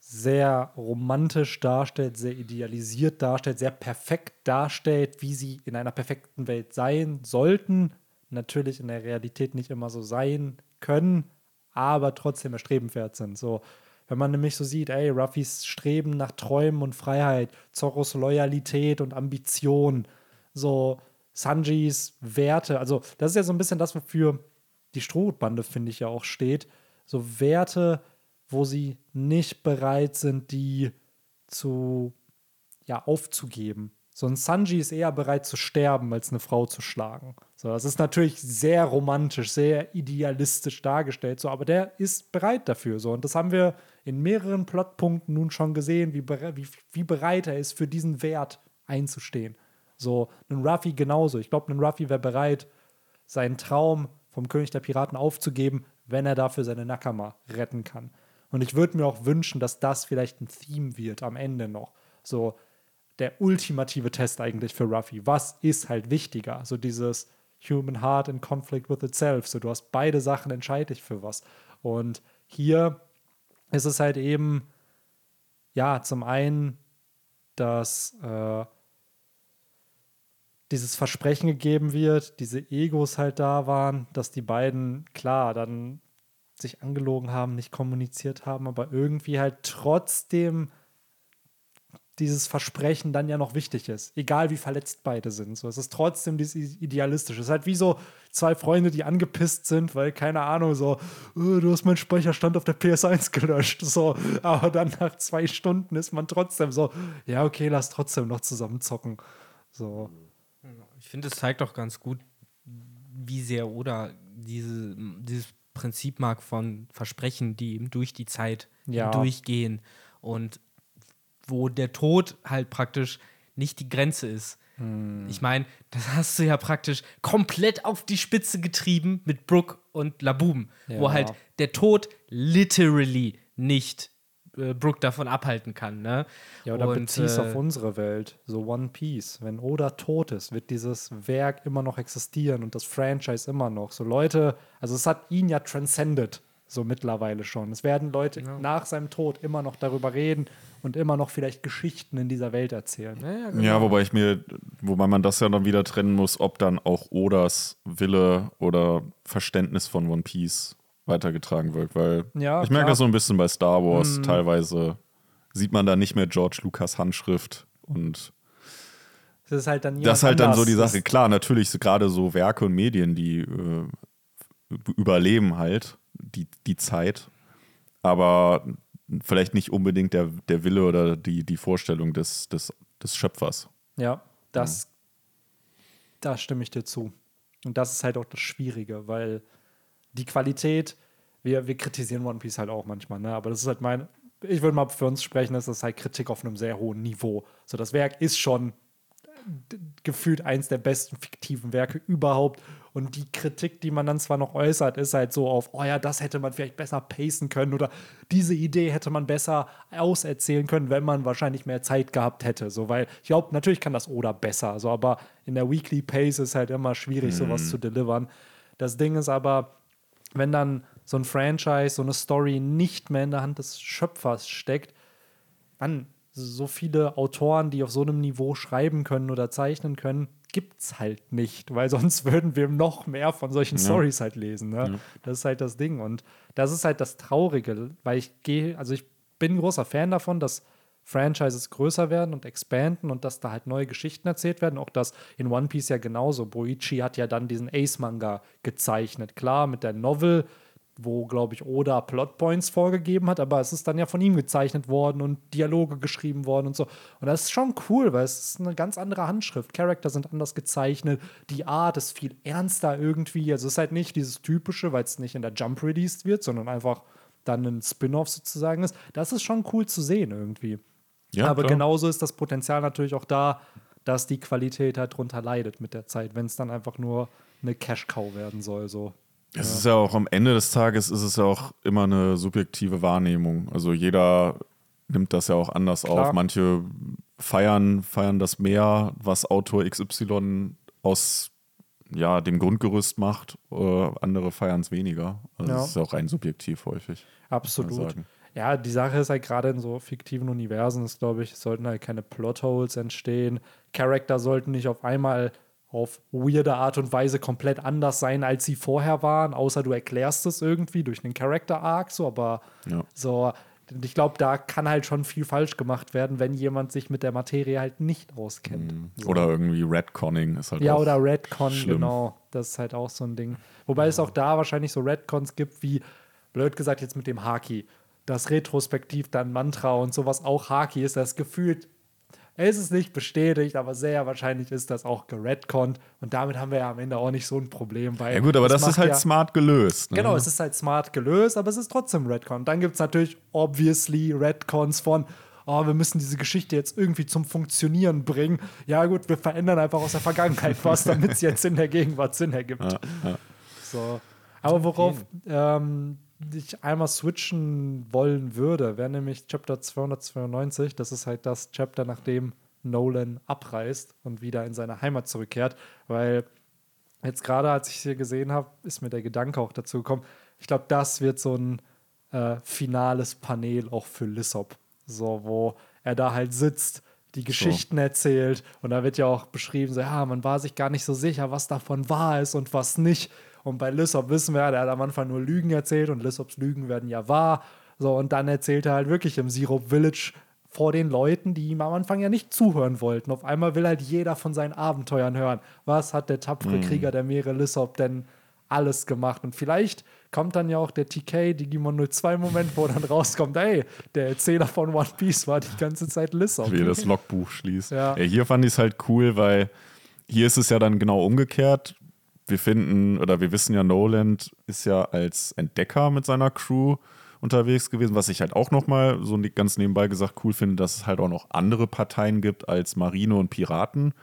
sehr romantisch darstellt, sehr idealisiert darstellt, sehr perfekt darstellt, wie sie in einer perfekten Welt sein sollten. Natürlich in der Realität nicht immer so sein können, aber trotzdem erstrebenswert sind. So, wenn man nämlich so sieht, ey, Ruffys Streben nach Träumen und Freiheit, Zorros Loyalität und Ambition, so Sanjis Werte, also das ist ja so ein bisschen das, wofür die Strohbande, finde ich, ja auch steht. So Werte, wo sie nicht bereit sind, die zu, ja, aufzugeben. So ein Sanji ist eher bereit zu sterben, als eine Frau zu schlagen. So, das ist natürlich sehr romantisch, sehr idealistisch dargestellt, so, aber der ist bereit dafür. So. Und das haben wir in mehreren Plotpunkten nun schon gesehen, wie, wie, wie bereit er ist, für diesen Wert einzustehen. So, ein Ruffy genauso. Ich glaube, ein Ruffy wäre bereit, seinen Traum vom König der Piraten aufzugeben, wenn er dafür seine Nakama retten kann. Und ich würde mir auch wünschen, dass das vielleicht ein Theme wird am Ende noch. So der ultimative Test eigentlich für Ruffy. Was ist halt wichtiger? So dieses Human Heart in Conflict with itself. So du hast beide Sachen, entscheide für was. Und hier ist es halt eben, ja, zum einen, dass äh, dieses Versprechen gegeben wird, diese Egos halt da waren, dass die beiden, klar, dann sich angelogen haben, nicht kommuniziert haben, aber irgendwie halt trotzdem dieses Versprechen dann ja noch wichtig ist. Egal wie verletzt beide sind. So, es ist trotzdem dieses Idealistische. Es ist halt wie so zwei Freunde, die angepisst sind, weil, keine Ahnung, so, oh, du hast meinen Speicherstand auf der PS1 gelöscht. So, aber dann nach zwei Stunden ist man trotzdem so, ja, okay, lass trotzdem noch zusammen zocken. So. Ich finde, es zeigt doch ganz gut, wie sehr oder diese, dieses Prinzip mag von Versprechen, die eben durch die Zeit Ja. durchgehen und wo der Tod halt praktisch nicht die Grenze ist. Hm. Ich meine, das hast du ja praktisch komplett auf die Spitze getrieben mit Brooke und Laboom, wo Ja. halt der Tod literally nicht äh, Brooke davon abhalten kann. Ne? Ja, oder und, beziehst äh, auf unsere Welt. So One Piece. Wenn Oda tot ist, wird dieses Werk immer noch existieren und das Franchise immer noch. So Leute, also es hat ihn ja transcended, so mittlerweile schon. Es werden Leute nach seinem Tod immer noch darüber reden und immer noch vielleicht Geschichten in dieser Welt erzählen. Ja, genau. Ja, wobei ich mir, wobei man das ja dann wieder trennen muss, ob dann auch Odas Wille oder Verständnis von One Piece weitergetragen wird, weil Ja, ich merke das so ein bisschen bei Star Wars. Teilweise sieht man da nicht mehr George Lucas Handschrift und Das ist halt dann das ist halt dann so die. Sache. Klar, natürlich so gerade so Werke und Medien, die äh, überleben halt die, die Zeit, aber vielleicht nicht unbedingt der, der Wille oder die, die Vorstellung des, des, des Schöpfers. Ja, das, da stimme ich dir zu. Und das ist halt auch das Schwierige, weil die Qualität, wir, wir kritisieren One Piece halt auch manchmal, ne? aber das ist halt mein, ich würde mal für uns sprechen, das ist halt Kritik auf einem sehr hohen Niveau. So, das Werk ist schon gefühlt eins der besten fiktiven Werke überhaupt. Und die Kritik, die man dann zwar noch äußert, ist halt so auf, oh ja, das hätte man vielleicht besser pacen können oder diese Idee hätte man besser auserzählen können, wenn man wahrscheinlich mehr Zeit gehabt hätte. So, weil ich glaube, natürlich kann das Oda besser, so, aber in der Weekly Pace ist halt immer schwierig, sowas zu delivern. Das Ding ist aber, wenn dann so ein Franchise, so eine Story nicht mehr in der Hand des Schöpfers steckt, Mann, so viele Autoren, die auf so einem Niveau schreiben können oder zeichnen können, gibt's halt nicht, weil sonst würden wir noch mehr von solchen Stories halt lesen. Ne? Das ist halt das Ding. Und das ist halt das Traurige, weil ich gehe, also ich bin ein großer Fan davon, dass Franchises größer werden und expanden und dass da halt neue Geschichten erzählt werden. Auch das in One Piece ja genauso. Boichi hat ja dann diesen Ace-Manga gezeichnet. Klar, mit der Novel wo, glaube ich, Oda Plotpoints vorgegeben hat, aber es ist dann ja von ihm gezeichnet worden und Dialoge geschrieben worden und so. Und das ist schon cool, weil es ist eine ganz andere Handschrift. Charakter sind anders gezeichnet, die Art ist viel ernster irgendwie. Also es ist halt nicht dieses typische, weil es nicht in der Jump released wird, sondern einfach dann ein Spin-off sozusagen ist. Das ist schon cool zu sehen irgendwie. Ja, aber klar. genauso ist das Potenzial natürlich auch da, dass die Qualität halt drunter leidet mit der Zeit, wenn es dann einfach nur eine Cash-Cow werden soll. So. Es ist ja auch am Ende des Tages ist es ja auch immer eine subjektive Wahrnehmung. Also jeder nimmt das ja auch anders Klar. auf. Manche feiern, feiern das mehr, was Autor XY aus ja, dem Grundgerüst macht. Äh, andere feiern es weniger. Also Ja. es ist ja auch rein subjektiv häufig. Absolut. Ja, die Sache ist halt gerade in so fiktiven Universen, ist, glaube ich, es sollten halt keine Plotholes entstehen. Charakter sollten nicht auf einmal auf weirde Art und Weise komplett anders sein, als sie vorher waren, außer du erklärst es irgendwie durch einen Character-Arc, so, aber Ja. so, ich glaube, da kann halt schon viel falsch gemacht werden, wenn jemand sich mit der Materie halt nicht auskennt. So. Oder irgendwie Redconning ist halt Ja, auch oder Redcon, schlimm. genau. Das ist halt auch so ein Ding. Wobei es auch da wahrscheinlich so Redcons gibt, wie, blöd gesagt, jetzt mit dem Haki. Das retrospektiv dann Mantra und sowas auch Haki ist, das gefühlt, es ist nicht bestätigt, aber sehr wahrscheinlich ist das auch geredconnt. Und damit haben wir ja am Ende auch nicht so ein Problem. Weil Ja gut, aber das, ist macht halt ja, smart gelöst. Ne? Genau, es ist halt smart gelöst, aber es ist trotzdem Redcon. Dann gibt es natürlich obviously Redcons von, oh, wir müssen diese Geschichte jetzt irgendwie zum Funktionieren bringen. Ja, gut, wir verändern einfach aus der Vergangenheit was, damit es jetzt in der Gegenwart Sinn ergibt. So. Aber worauf ähm, ich einmal switchen wollen würde, wäre nämlich Chapter 292. Das ist halt das Chapter, nachdem Nolan abreist und wieder in seine Heimat zurückkehrt, weil jetzt gerade, als ich es hier gesehen habe, ist mir der Gedanke auch dazu gekommen. Ich glaube, das wird so ein äh, finales Panel auch für Lissop. So, wo er da halt sitzt, die Geschichten erzählt und da wird ja auch beschrieben, so, ja, man war sich gar nicht so sicher, was davon wahr ist und was nicht. Und bei Lissop wissen wir, der hat am Anfang nur Lügen erzählt und Lissops Lügen werden ja wahr. So, und dann erzählt er halt wirklich im Syrup Village vor den Leuten, die ihm am Anfang ja nicht zuhören wollten. Auf einmal will halt jeder von seinen Abenteuern hören. Was hat der tapfere Krieger der Meere Lissop denn alles gemacht? Und vielleicht kommt dann ja auch der TK Digimon 02 Moment, wo dann rauskommt, ey, der Erzähler von One Piece war die ganze Zeit Lissop. wie er das Logbuch schließt. Ja. Ja, hier fand ich es halt cool, weil hier ist es ja dann genau umgekehrt. Wir finden, oder wir wissen ja, Noland ist ja als Entdecker mit seiner Crew unterwegs gewesen, was ich halt auch nochmal so ne- ganz nebenbei gesagt cool finde, dass es halt auch noch andere Parteien gibt als Marine und Piraten,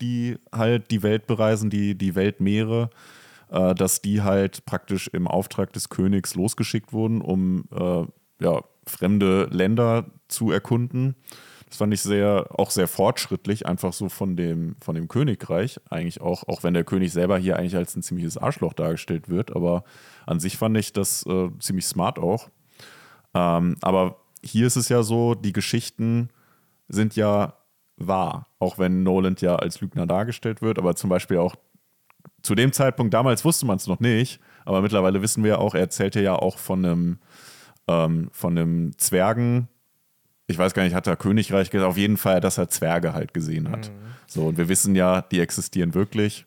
die halt die Welt bereisen, die, die Weltmeere, äh, dass die halt praktisch im Auftrag des Königs losgeschickt wurden, um äh, ja, fremde Länder zu erkunden. Das fand ich sehr, auch sehr fortschrittlich, einfach so von dem, von dem Königreich. Eigentlich auch, auch wenn der König selber hier eigentlich als ein ziemliches Arschloch dargestellt wird. Aber an sich fand ich das äh, ziemlich smart auch. Ähm, aber hier ist es ja so, die Geschichten sind ja wahr, auch wenn Noland ja als Lügner dargestellt wird, aber zum Beispiel auch zu dem Zeitpunkt, damals wusste man es noch nicht, aber mittlerweile wissen wir auch, er erzählte ja auch von einem, ähm, von einem Zwergen, ich weiß gar nicht, hat er Königreich gesagt, auf jeden Fall, dass er Zwerge halt gesehen hat. So, und wir wissen ja, die existieren wirklich.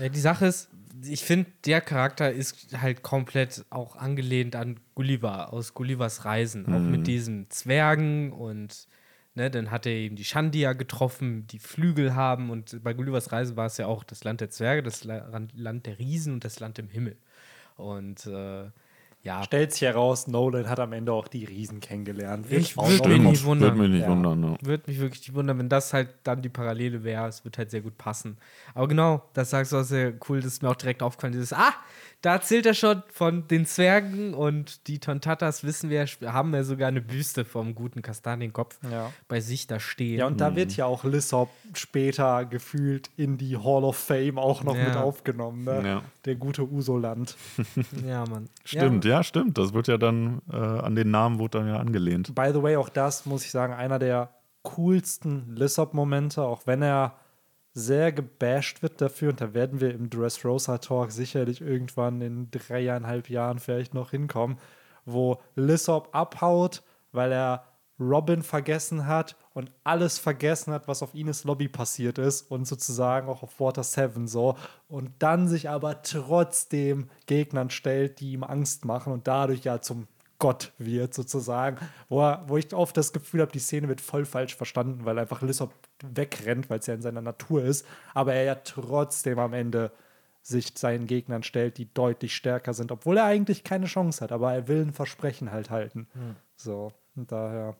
Ja, die Sache ist, ich finde, der Charakter ist halt komplett auch angelehnt an Gulliver aus Gullivers Reisen. Auch mit diesen Zwergen und ne, dann hat er eben die Shandia getroffen, die Flügel haben. Und bei Gullivers Reise war es ja auch das Land der Zwerge, das La Land der Riesen und das Land im Himmel. Und äh, ja, Stellt sich heraus, Nolan hat am Ende auch die Riesen kennengelernt. Ich würde mich nicht wundern. Würde mich nicht Ja. wundern. Ne? Würde mich wirklich nicht wundern, wenn das halt dann die Parallele wäre. Es wird halt sehr gut passen. Aber genau, das sagst du auch sehr cool. Das ist mir auch direkt aufgefallen. Dieses, ah, da erzählt er schon von den Zwergen und die Tontatas, wissen wir, haben ja sogar eine Büste vom guten Kastanienkopf Ja. bei sich da stehen. Ja, und da wird ja auch Lissop später gefühlt in die Hall of Fame auch noch Ja. mit aufgenommen. Ne? Ja. Der gute Usoland. ja, Mann. Stimmt, Ja. ja. stimmt. Das wird ja dann, äh, an den Namen wurde dann ja angelehnt. By the way, auch das muss ich sagen, einer der coolsten Lissop-Momente, auch wenn er sehr gebasht wird dafür. Und da werden wir im Dressrosa Talk sicherlich irgendwann in dreieinhalb Jahren vielleicht noch hinkommen, wo Lissop abhaut, weil er Robin vergessen hat und alles vergessen hat, was auf Ines Lobby passiert ist und sozusagen auch auf Water 7 so und dann sich aber trotzdem Gegnern stellt, die ihm Angst machen und dadurch ja zum Gott wird sozusagen, wo, wo ich oft das Gefühl habe, die Szene wird voll falsch verstanden, weil einfach Lissop wegrennt, weil es ja in seiner Natur ist, aber er ja trotzdem am Ende sich seinen Gegnern stellt, die deutlich stärker sind, obwohl er eigentlich keine Chance hat, aber er will ein Versprechen halt halten. So, und daher.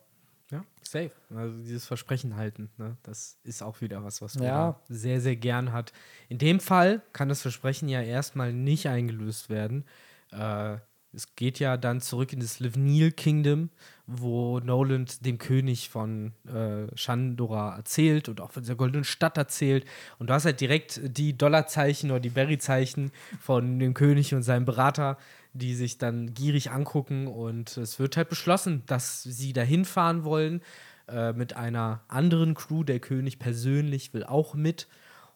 Ja, safe. Also dieses Versprechen halten, ne? das ist auch wieder was, was man Ja. sehr, sehr gern hat. In dem Fall kann das Versprechen ja erstmal nicht eingelöst werden. Äh, es geht ja dann zurück in das Livnil Kingdom, wo Noland dem König von äh, Shandora erzählt und auch von der goldenen Stadt erzählt. Und du hast halt direkt die Dollarzeichen oder die Berry-Zeichen von dem König und seinem Berater, die sich dann gierig angucken. Und es wird halt beschlossen, dass sie dahin fahren wollen äh, mit einer anderen Crew. Der König persönlich will auch mit.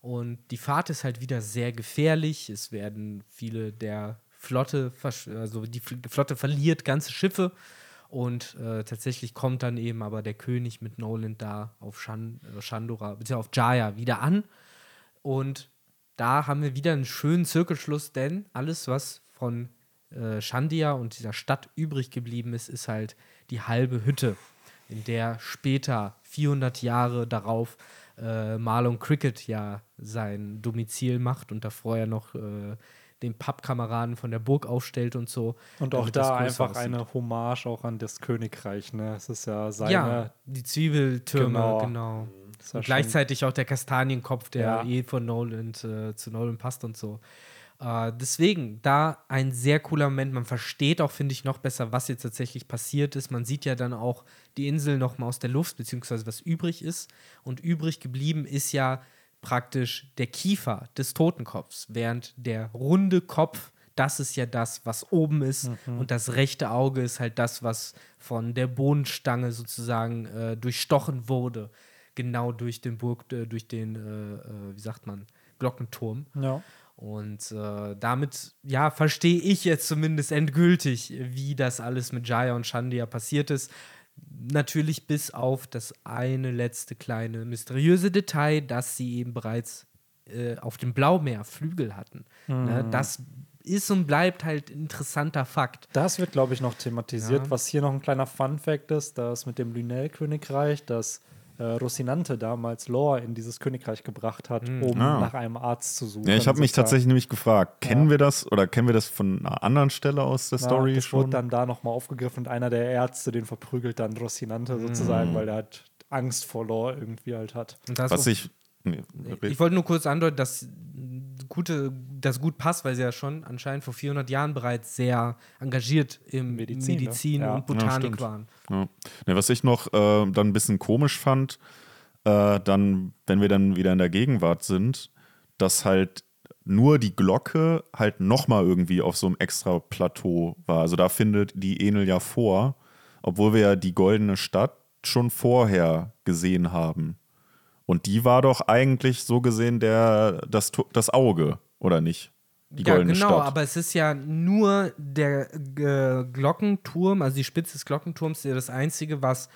Und die Fahrt ist halt wieder sehr gefährlich. Es werden viele der Flotte, also die Flotte verliert ganze Schiffe. Und äh, tatsächlich kommt dann eben aber der König mit Noland da auf Shan äh, Shandora, beziehungsweise auf Jaya wieder an. Und da haben wir wieder einen schönen Zirkelschluss, denn alles, was von äh, Shandia und dieser Stadt übrig geblieben ist, ist halt die halbe Hütte, in der später, 400 Jahre darauf, äh, Marlon Cricket ja sein Domizil macht und davor ja noch äh, den Pappkameraden von der Burg aufstellt und so. Und auch da einfach aussieht. eine Hommage auch an das Königreich. Ne? Es ist ja seine. Ja, die Zwiebeltürme, Genau. genau. ist ja gleichzeitig auch der Kastanienkopf, der Ja. eh von Nolan äh, zu Nolan passt und so. Äh, deswegen, da ein sehr cooler Moment. Man versteht auch, finde ich, noch besser, was jetzt tatsächlich passiert ist. Man sieht ja dann auch die Insel noch mal aus der Luft, beziehungsweise was übrig ist. Und übrig geblieben ist ja praktisch der Kiefer des Totenkopfs, während der runde Kopf, das ist ja das, was oben ist. Und das rechte Auge ist halt das, was von der Bohnenstange sozusagen äh, durchstochen wurde. Genau durch den Burg, äh, durch den, äh, äh, wie sagt man, Glockenturm. Ja. Und äh, damit, ja, verstehe ich jetzt zumindest endgültig, wie das alles mit Jaya und Shandia passiert ist. Natürlich bis auf das eine letzte kleine mysteriöse Detail, dass sie eben bereits äh, auf dem Blaumeer Flügel hatten. Ne? Das ist und bleibt halt interessanter Fakt. Das wird, glaube ich, noch thematisiert. Ja. Was hier noch ein kleiner Fun-Fact ist, dass mit dem Lynel-Königreich, dass äh, Rocinante damals Lore in dieses Königreich gebracht hat, um Ah. nach einem Arzt zu suchen. Ja, ich habe mich sozusagen. tatsächlich nämlich gefragt, kennen Ja. wir das oder kennen wir das von einer anderen Stelle aus der Ja, Story das schon? wurde dann da nochmal aufgegriffen und einer der Ärzte, den verprügelt dann Rocinante sozusagen, weil er halt Angst vor Lore irgendwie halt hat. Was ich. Nee, Ich wollte nur kurz andeuten, dass gute, das gut passt, weil sie ja schon anscheinend vor 400 Jahren bereits sehr engagiert im Medizin, Medizin, ne? Ja. und Botanik stimmt. waren. Ja. Ne, was ich noch äh, dann ein bisschen komisch fand, äh, dann, wenn wir dann wieder in der Gegenwart sind, dass halt nur die Glocke halt nochmal irgendwie auf so einem extra Plateau war. Also da findet die Enel ja vor, obwohl wir ja die goldene Stadt schon vorher gesehen haben. Und die war doch eigentlich so gesehen der, das, das Auge, oder nicht? Die ja, genau, Stadt. aber es ist ja nur der äh, Glockenturm, also die Spitze des Glockenturms, ja das einzige, was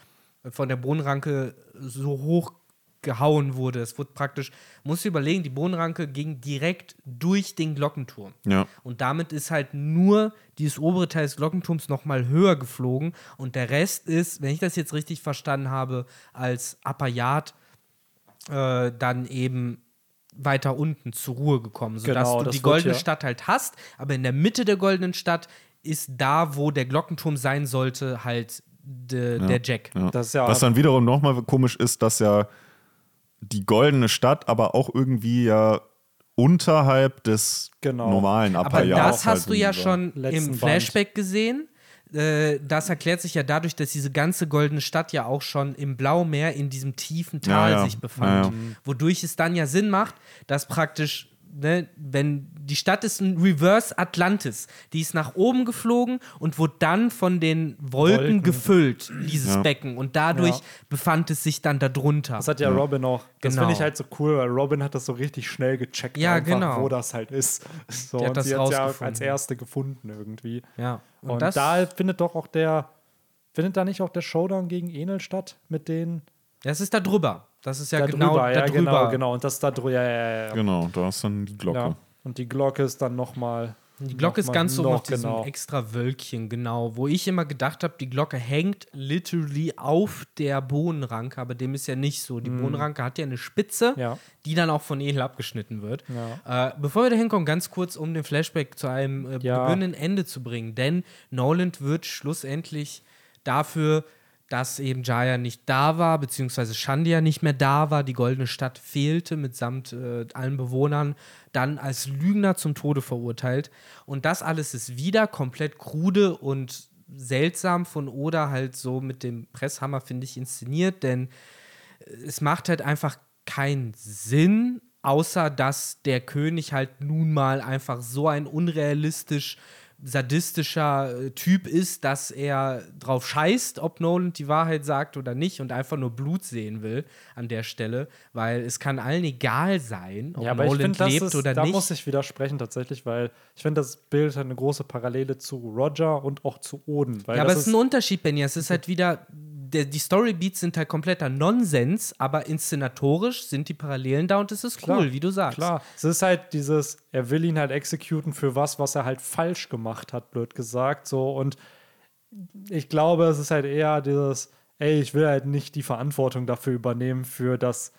von der Bohnenranke so hoch gehauen wurde. Es wurde praktisch, musst du überlegen, die Bohnenranke ging direkt durch den Glockenturm. Ja. Und damit ist halt nur dieses obere Teil des Glockenturms nochmal höher geflogen und der Rest ist, wenn ich das jetzt richtig verstanden habe, als Appayat äh, dann eben weiter unten zur Ruhe gekommen, sodass Genau, du die goldene ja- Stadt halt hast, aber in der Mitte der goldenen Stadt ist da, wo der Glockenturm sein sollte, halt de, der Jack. Ja. Das ist ja- Was dann wiederum nochmal komisch ist, dass ja die goldene Stadt aber auch irgendwie ja unterhalb des Genau. normalen Aber Appayat das halt hast du ja schon im Band. Flashback gesehen. Äh, das erklärt sich ja dadurch, dass diese ganze goldene Stadt ja auch schon im Blaumeer in diesem tiefen Tal Ja, ja. sich befand. Ja. Wodurch es dann ja Sinn macht, dass praktisch, ne, wenn die Stadt ist ein Reverse Atlantis, die ist nach oben geflogen und wurde dann von den Wolken, Wolken. gefüllt, dieses Ja. Becken. Und dadurch Ja. befand es sich dann darunter. Das hat ja, Robin auch. Das Genau. finde ich halt so cool, weil Robin hat das so richtig schnell gecheckt, Ja, einfach, genau. wo das halt ist. So, Die hat und das sie hat ja rausgefunden. als erste gefunden irgendwie. ja. Und, da findet doch auch der, findet da nicht auch der Showdown gegen Enel statt mit den das ist da drüber. Das ist ja da genau drüber, da ja, drüber. genau, genau. Und das da drüber, ja, ja, ja. Genau, da ist dann die Glocke. ja. Und die Glocke ist dann nochmal. Die Glocke ist noch ganz mal- oben noch auf diesem genau. extra Wölkchen, genau. Wo ich immer gedacht habe, die Glocke hängt literally auf der Bohnenranke, aber dem ist ja nicht so. Die Bohnenranke hat ja eine Spitze. Ja. die dann auch von Edel abgeschnitten wird. Ja. Äh, bevor wir da hinkommen, ganz kurz, um den Flashback zu einem äh, Ja. beginnenden Ende zu bringen. Denn Nolan wird schlussendlich dafür, dass eben Jaya nicht da war, beziehungsweise Shandia nicht mehr da war, die goldene Stadt fehlte mitsamt äh, allen Bewohnern, dann als Lügner zum Tode verurteilt. Und das alles ist wieder komplett krude und seltsam von Oda halt so mit dem Presshammer, finde ich, inszeniert, denn es macht halt einfach keinen Sinn, außer dass der König halt nun mal einfach so ein unrealistisch sadistischer äh, Typ ist, dass er drauf scheißt, ob Nolan die Wahrheit sagt oder nicht und einfach nur Blut sehen will an der Stelle, weil es kann allen egal sein, ob Ja, Nolan finde, das lebt ist, oder da nicht. muss ich widersprechen tatsächlich, weil ich finde, das Bild hat eine große Parallele zu Roger und auch zu Oden. Ja, aber es ist ein Unterschied, Benja. Es ist halt wieder, der, die Storybeats sind halt kompletter Nonsens, aber inszenatorisch sind die Parallelen da und es ist cool, Klar, wie du sagst. Klar, es ist halt dieses, er will ihn halt exekuten für was, was er halt falsch gemacht hat, blöd gesagt. So und ich glaube, es ist halt eher dieses, ey, ich will halt nicht die Verantwortung dafür übernehmen, für das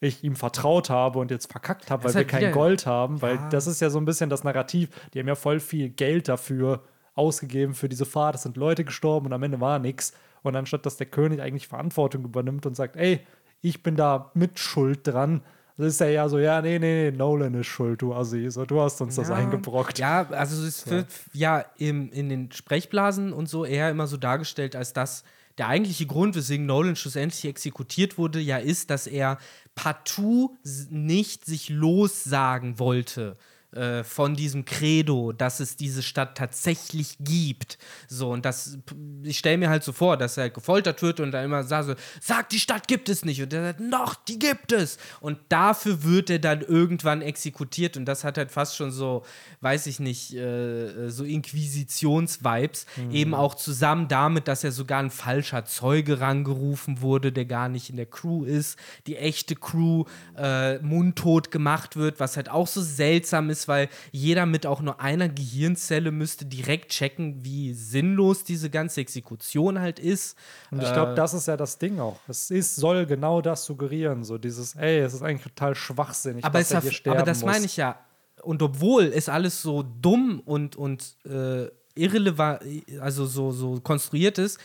ich ihm vertraut habe und jetzt verkackt habe, weil ist wir halt kein Gold haben, weil Ja. das ist ja so ein bisschen das Narrativ. Die haben ja voll viel Geld dafür ausgegeben für diese Fahrt. Es sind Leute gestorben und am Ende war nichts. Und anstatt dass der König eigentlich Verantwortung übernimmt und sagt, ey, ich bin da mit Schuld dran, das ist er ja so, ja, nee, nee, nee, Nolan ist schuld, du Assi, so, du hast uns das Ja. eingebrockt. Ja, also es wird ja im, in den Sprechblasen und so eher immer so dargestellt, als dass der eigentliche Grund, weswegen Nolan schlussendlich exekutiert wurde, ja ist, dass er partout nicht sich lossagen wollte äh, von diesem Credo, dass es diese Stadt tatsächlich gibt. So, und das, ich stelle mir halt so vor, dass er gefoltert wird und dann immer sagt so, sagt, die Stadt gibt es nicht. Und er sagt, noch, die gibt es. Und dafür wird er dann irgendwann exekutiert. Und das hat halt fast schon so, weiß ich nicht, äh, so Inquisitions-Vibes. Mhm. Eben auch zusammen damit, dass er sogar ein falscher Zeuge rangerufen wurde, der gar nicht in der Crew ist. Die echte Crew äh, mundtot gemacht wird, was halt auch so seltsam ist, weil jeder mit auch nur einer Gehirnzelle müsste direkt checken, wie sinnlos diese ganze Exekution halt ist. Und ich glaube, äh, das ist ja das Ding auch. Es ist, soll genau das suggerieren, so dieses, ey, es ist eigentlich total schwachsinnig, aber dass er hier sterben Aber das meine ich ja. Und obwohl es alles so dumm und, und äh, irrelevant, also so, so konstruiert ist,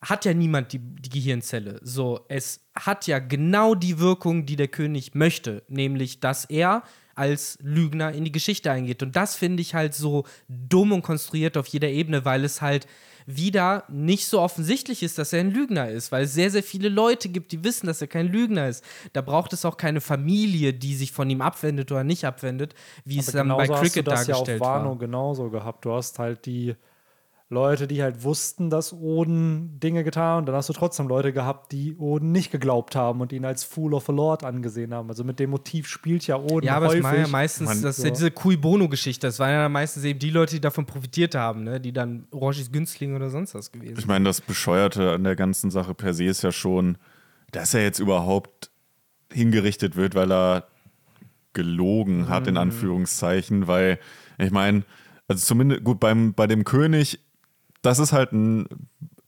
hat ja niemand die, die Gehirnzelle. So, es hat ja genau die Wirkung, die der König möchte, nämlich, dass er als Lügner in die Geschichte eingeht. Und das finde ich halt so dumm und konstruiert auf jeder Ebene, weil es halt wieder nicht so offensichtlich ist, dass er ein Lügner ist, weil es sehr, sehr viele Leute gibt, die wissen, dass er kein Lügner ist. Da braucht es auch keine Familie, die sich von ihm abwendet oder nicht abwendet, wie Aber es dann bei Cricket hast du das dargestellt ja auf Wano war. genauso gehabt. Du hast halt die Leute, die halt wussten, dass Oden Dinge getan und dann hast du trotzdem Leute gehabt, die Oden nicht geglaubt haben und ihn als Fool of a Lord angesehen haben. Also mit dem Motiv spielt ja Oden Ja, aber häufig. es war ja meistens, Man, das ist ja diese Kui Bono-Geschichte, das waren ja meistens eben die Leute, die davon profitiert haben, ne? die dann Orangis Günstling oder sonst was gewesen sind. Ich meine, das Bescheuerte an der ganzen Sache per se ist ja schon, dass er jetzt überhaupt hingerichtet wird, weil er gelogen mhm. hat, in mhm. Anführungszeichen, weil ich meine, also zumindest gut beim, bei dem König das ist halt ein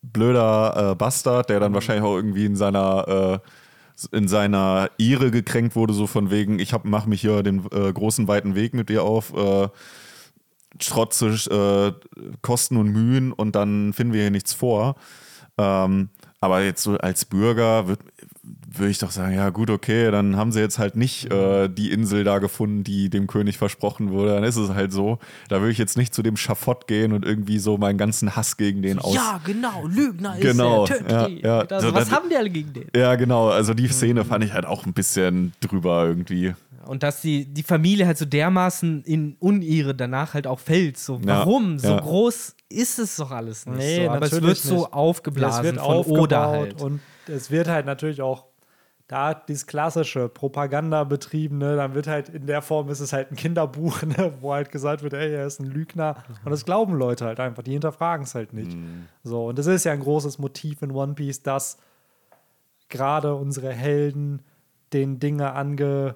blöder äh, Bastard, der dann mhm. wahrscheinlich auch irgendwie in seiner äh, in seiner Ehre gekränkt wurde, so von wegen, ich hab, mach mich hier den äh, großen weiten Weg mit dir auf, äh, trotze äh, Kosten und Mühen und dann finden wir hier nichts vor. Ähm, aber jetzt so als Bürger wird, würde ich doch sagen, ja gut, okay, dann haben sie jetzt halt nicht äh, die Insel da gefunden, die dem König versprochen wurde. Dann ist es halt so. Da würde ich jetzt nicht zu dem Schafott gehen und irgendwie so meinen ganzen Hass gegen den aus. Ja, genau, Lügner genau, ist er, ja, ja. Also, was haben die alle gegen den? Ja, genau. Also die Szene fand ich halt auch ein bisschen drüber irgendwie. Und dass die, die Familie halt so dermaßen in Unehre danach halt auch fällt. So, warum? Ja, so groß ist es doch alles nicht. Nee, so. aber es wird nicht. so aufgeblasen es wird von Oda halt. Und es wird halt natürlich auch da dieses klassische Propaganda betriebene, dann wird halt in der Form ist es halt ein Kinderbuch, ne, wo halt gesagt wird, ey, er ist ein Lügner. Und das glauben Leute halt einfach, die hinterfragen es halt nicht. Mhm. So, und das ist ja ein großes Motiv in One Piece, dass gerade unsere Helden den Dinge ange,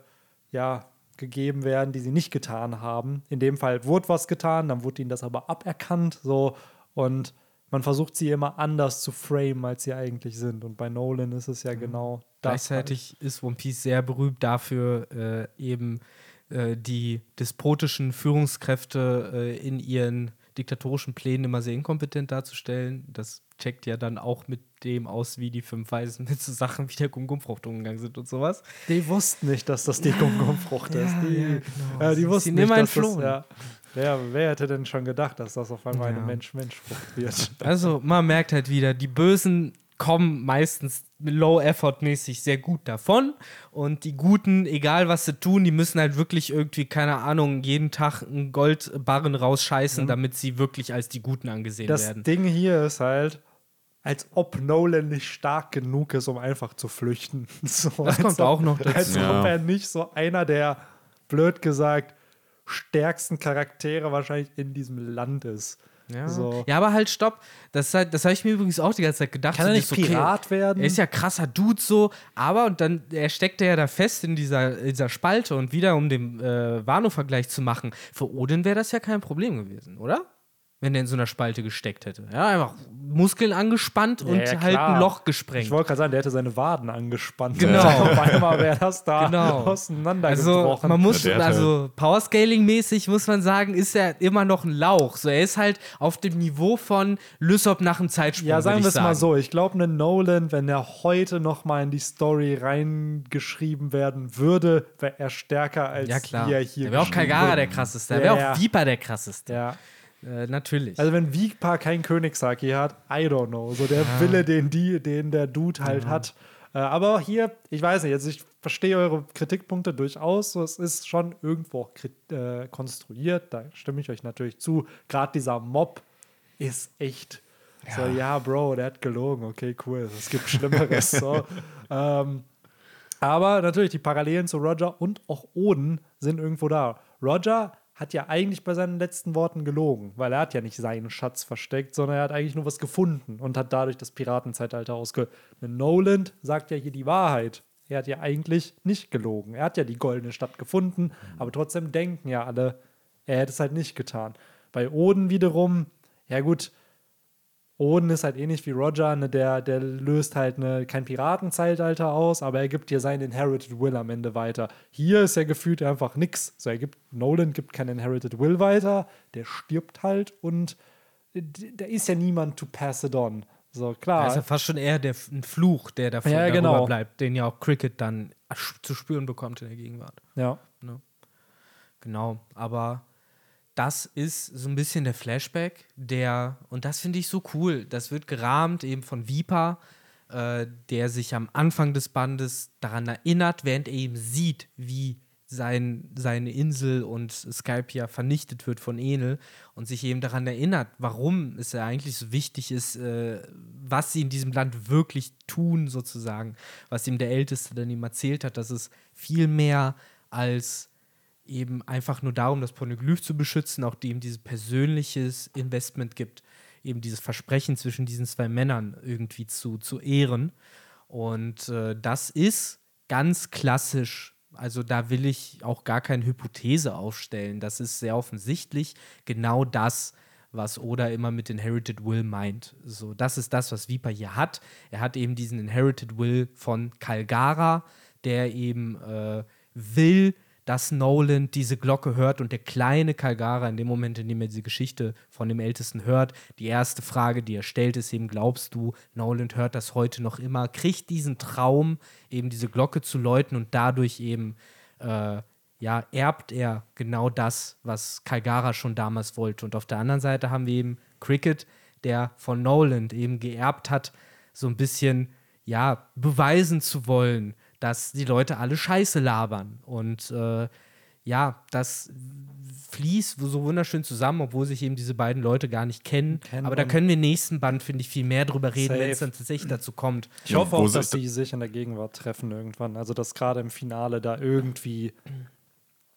ja, gegeben werden, die sie nicht getan haben. In dem Fall wurde was getan, dann wurde ihnen das aber aberkannt. So, und man versucht sie immer anders zu framen, als sie eigentlich sind. Und bei Nolan ist es ja mhm. genau. Gleichzeitig ist One Piece sehr berühmt dafür, äh, eben äh, die despotischen Führungskräfte äh, in ihren diktatorischen Plänen immer sehr inkompetent darzustellen. Das checkt ja dann auch mit dem aus, wie die fünf Weisen mit so Sachen wie der Gum-Gum-Frucht umgegangen sind und sowas. Die wussten nicht, dass das die Gum-Gum-Frucht ist. Die, ja, genau. äh, die wussten nicht, dass das, ja, wer, wer hätte denn schon gedacht, dass das auf einmal ja. eine Mensch-Mensch-Frucht wird? Also man merkt halt wieder, die Bösen kommen meistens low-effort-mäßig sehr gut davon. Und die Guten, egal was sie tun, die müssen halt wirklich irgendwie, keine Ahnung, jeden Tag einen Goldbarren rausscheißen, mhm. damit sie wirklich als die Guten angesehen das werden. Das Ding hier ist halt, als ob Nolan nicht stark genug ist, um einfach zu flüchten. So, das kommt ob, auch noch dazu. Als ja. ob er nicht so einer der, blöd gesagt, stärksten Charaktere wahrscheinlich in diesem Land ist. Ja. So. ja, aber halt, stopp. Das, halt, das habe ich mir übrigens auch die ganze Zeit gedacht. Kann er nicht so, Pirat okay, werden? Er ist ja krasser Dude so, aber und dann, er steckte ja da fest in dieser, in dieser Spalte und wieder, um den äh, Wano-Vergleich zu machen, für Odin wäre das ja kein Problem gewesen, oder? Wenn er in so einer Spalte gesteckt hätte. Ja, einfach Muskeln angespannt ja, und ja, halt ein Loch gesprengt. Ich wollte gerade sagen, der hätte seine Waden angespannt. Genau. Auf einmal wäre das da genau. auseinandergebrochen. Also, man muss, ja, also Powerscaling-mäßig muss man sagen, ist er immer noch ein Lauch. So, er ist halt auf dem Niveau von Lysop nach einem Zeitsprung. Ja, sagen wir es mal so. Ich glaube, ein Nolan, wenn er heute noch mal in die Story reingeschrieben werden würde, wäre er stärker als ja, klar. wie er hier Er wäre auch Kagara der krasseste. Er wäre auch Viper der krasseste. Ja. Äh, natürlich. Also wenn Vigpa kein Königssaki hat, I don't know. So der ja. Wille, den die, den der Dude halt ja. hat, Äh, aber hier, ich weiß nicht, also ich verstehe eure Kritikpunkte durchaus. So, es ist schon irgendwo äh, konstruiert, da stimme ich euch natürlich zu. Gerade dieser Mob ist echt ja. so, ja, Bro, der hat gelogen, okay, cool, es gibt Schlimmeres. so. ähm, aber natürlich, die Parallelen zu Roger und auch Oden sind irgendwo da. Roger hat ja eigentlich bei seinen letzten Worten gelogen, weil er hat ja nicht seinen Schatz versteckt, sondern er hat eigentlich nur was gefunden und hat dadurch das Piratenzeitalter ausge. Nolan sagt ja hier die Wahrheit. Er hat ja eigentlich nicht gelogen. Er hat ja die goldene Stadt gefunden, aber trotzdem denken ja alle, er hätte es halt nicht getan. Bei Oden wiederum, ja gut, Oden ist halt ähnlich wie Roger, ne, der, der löst halt ne, kein Piratenzeitalter aus, aber er gibt dir seinen Inherited Will am Ende weiter. Hier ist er gefühlt einfach nix. So, er gibt, Nolan gibt keinen Inherited Will weiter, der stirbt halt und da ist ja niemand to pass it on. So, klar. Er ist ja fast schon eher der, ein Fluch, der davon ja, genau. bleibt, den ja auch Cricket dann zu spüren bekommt in der Gegenwart. Ja. Ne? Genau, aber das ist so ein bisschen der Flashback, der, und das finde ich so cool, das wird gerahmt eben von Vipa, äh, der sich am Anfang des Bandes daran erinnert, während er eben sieht, wie sein, seine Insel und Skypia vernichtet wird von Enel und sich eben daran erinnert, warum es ja eigentlich so wichtig ist, äh, was sie in diesem Land wirklich tun, sozusagen, was ihm der Älteste dann ihm erzählt hat, dass es viel mehr als eben einfach nur darum, das Pornoglyph zu beschützen, auch dem dieses persönliches Investment gibt, eben dieses Versprechen zwischen diesen zwei Männern irgendwie zu, zu ehren. Und äh, das ist ganz klassisch. Also da will ich auch gar keine Hypothese aufstellen. Das ist sehr offensichtlich genau das, was Oda immer mit Inherited Will meint. So, das ist das, was Viper hier hat. Er hat eben diesen Inherited Will von Kalgara, der eben äh, will, dass Nolan diese Glocke hört und der kleine Kalgara in dem Moment, in dem er diese Geschichte von dem Ältesten hört, die erste Frage, die er stellt, ist eben, glaubst du, Nolan hört das heute noch immer, kriegt diesen Traum, eben diese Glocke zu läuten und dadurch eben, äh, ja, erbt er genau das, was Kalgara schon damals wollte. Und auf der anderen Seite haben wir eben Cricket, der von Nolan eben geerbt hat, so ein bisschen, ja, beweisen zu wollen, dass die Leute alle Scheiße labern. Und äh, ja, das fließt so wunderschön zusammen, obwohl sich eben diese beiden Leute gar nicht kennen. kennen Aber da können wir im nächsten Band, finde ich, viel mehr drüber reden, wenn es dann tatsächlich dazu kommt. Ich hoffe auch, dass sie sich in der Gegenwart treffen irgendwann. Also, dass gerade im Finale da irgendwie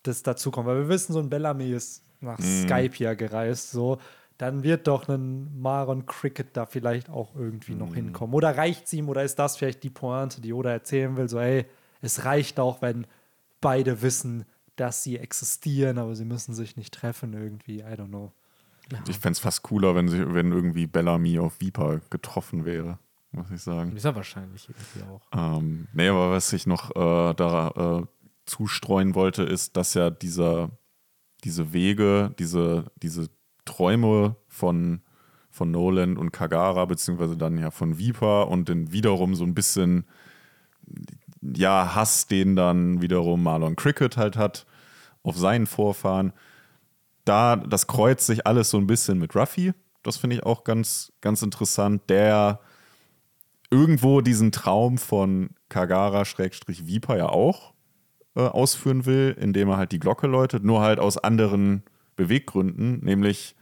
das dazu kommt. Weil wir wissen, so ein Bellamy ist nach mm. Skype ja gereist, so dann wird doch ein Maron Cricket da vielleicht auch irgendwie noch mhm. hinkommen. Oder reicht es ihm, oder ist das vielleicht die Pointe, die Oda erzählen will, so, ey, es reicht auch, wenn beide wissen, dass sie existieren, aber sie müssen sich nicht treffen irgendwie, I don't know. Ja. Ich fände es fast cooler, wenn, sie, wenn irgendwie Bellamy auf Viper getroffen wäre, muss ich sagen. Ist er wahrscheinlich irgendwie auch. Ähm, nee, aber was ich noch äh, da äh, zustreuen wollte, ist, dass ja dieser, diese Wege, diese, diese Träume von, von Nolan und Kagara, beziehungsweise dann ja von Viper und dann wiederum so ein bisschen ja, Hass, den dann wiederum Marlon Cricket halt hat auf seinen Vorfahren. Da, das kreuzt sich alles so ein bisschen mit Ruffy. Das finde ich auch ganz, ganz interessant, der irgendwo diesen Traum von Kagara-Viper ja auch äh, ausführen will, indem er halt die Glocke läutet, nur halt aus anderen Beweggründen, nämlich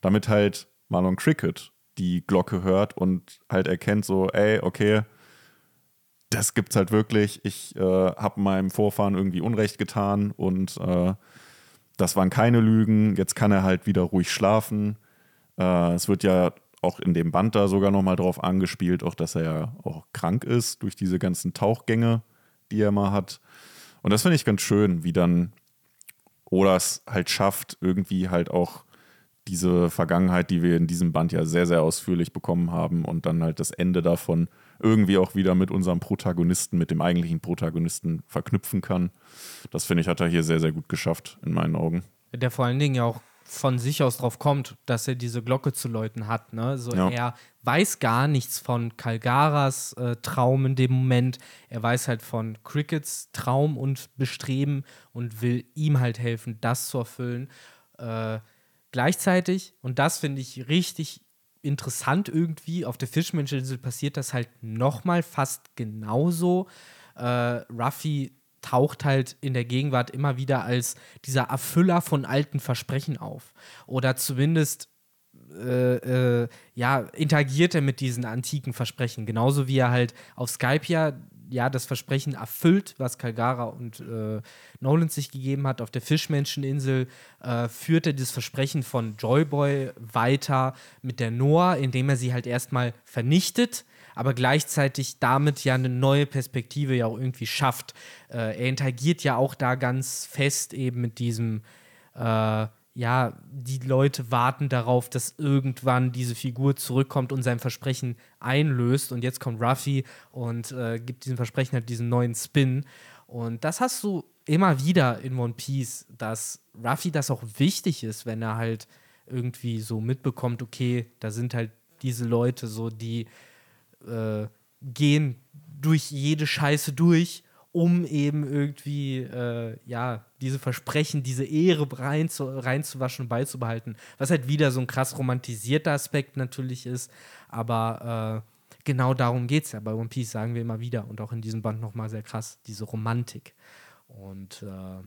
damit halt Marlon Cricket die Glocke hört und halt erkennt so, ey, okay, das gibt's halt wirklich. Ich äh, habe meinem Vorfahren irgendwie Unrecht getan und äh, das waren keine Lügen. Jetzt kann er halt wieder ruhig schlafen. Äh, es wird ja auch in dem Band da sogar nochmal drauf angespielt, auch dass er ja auch krank ist durch diese ganzen Tauchgänge, die er mal hat. Und das finde ich ganz schön, wie dann Odas halt schafft, irgendwie halt auch diese Vergangenheit, die wir in diesem Band ja sehr, sehr ausführlich bekommen haben und dann halt das Ende davon irgendwie auch wieder mit unserem Protagonisten, mit dem eigentlichen Protagonisten verknüpfen kann. Das finde ich, hat er hier sehr, sehr gut geschafft, in meinen Augen. Der vor allen Dingen ja auch von sich aus drauf kommt, dass er diese Glocke zu läuten hat. Ne? So, ja. Er weiß gar nichts von Kalgaras äh, Traum in dem Moment. Er weiß halt von Crickets Traum und Bestreben und will ihm halt helfen, das zu erfüllen. Äh, Gleichzeitig, und das finde ich richtig interessant irgendwie. Auf der Fischmenscheninsel passiert das halt nochmal fast genauso. Äh, Ruffy taucht halt in der Gegenwart immer wieder als dieser Erfüller von alten Versprechen auf. Oder zumindest äh, äh, ja, interagiert er mit diesen antiken Versprechen. Genauso wie er halt auf Skype ja, ja das Versprechen erfüllt, was Kalgara und äh, Nolan sich gegeben hat. Auf der Fischmenscheninsel äh, führt er das Versprechen von Joyboy weiter mit der Noah, indem er sie halt erstmal vernichtet aber gleichzeitig damit ja eine neue Perspektive ja auch irgendwie schafft. Äh, er interagiert ja auch da ganz fest eben mit diesem, äh, ja, die Leute warten darauf, dass irgendwann diese Figur zurückkommt und sein Versprechen einlöst. Und jetzt kommt Ruffy und äh, gibt diesem Versprechen halt diesen neuen Spin. Und das hast du immer wieder in One Piece, dass Ruffy das auch wichtig ist, wenn er halt irgendwie so mitbekommt, okay, da sind halt diese Leute so, die äh, gehen durch jede Scheiße durch, um eben irgendwie, äh, ja, diese Versprechen, diese Ehre rein zu, reinzuwaschen und beizubehalten. Was halt wieder so ein krass romantisierter Aspekt natürlich ist, aber äh, genau darum geht es ja. Bei One Piece sagen wir immer wieder und auch in diesem Band nochmal sehr krass, diese Romantik. Und äh,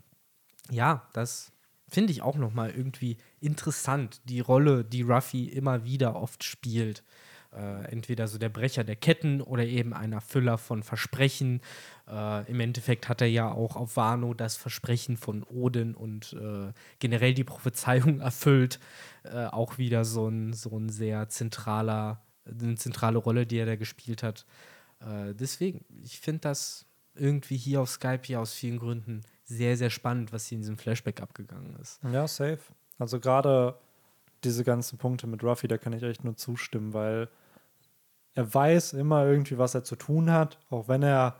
ja, das finde ich auch nochmal irgendwie interessant, die Rolle, die Ruffy immer wieder oft spielt äh, entweder so der Brecher der Ketten oder eben ein Erfüller von Versprechen. Äh, Im Endeffekt hat er ja auch auf Wano das Versprechen von Odin und äh, generell die Prophezeiung erfüllt. Äh, auch wieder so ein, so ein sehr zentraler, eine zentrale Rolle, die er da gespielt hat. Äh, deswegen, ich finde das irgendwie hier auf Skype hier aus vielen Gründen sehr, sehr spannend, was hier in diesem Flashback abgegangen ist. Ja, safe. Also gerade diese ganzen Punkte mit Ruffy, da kann ich echt nur zustimmen, weil er weiß immer irgendwie, was er zu tun hat, auch wenn er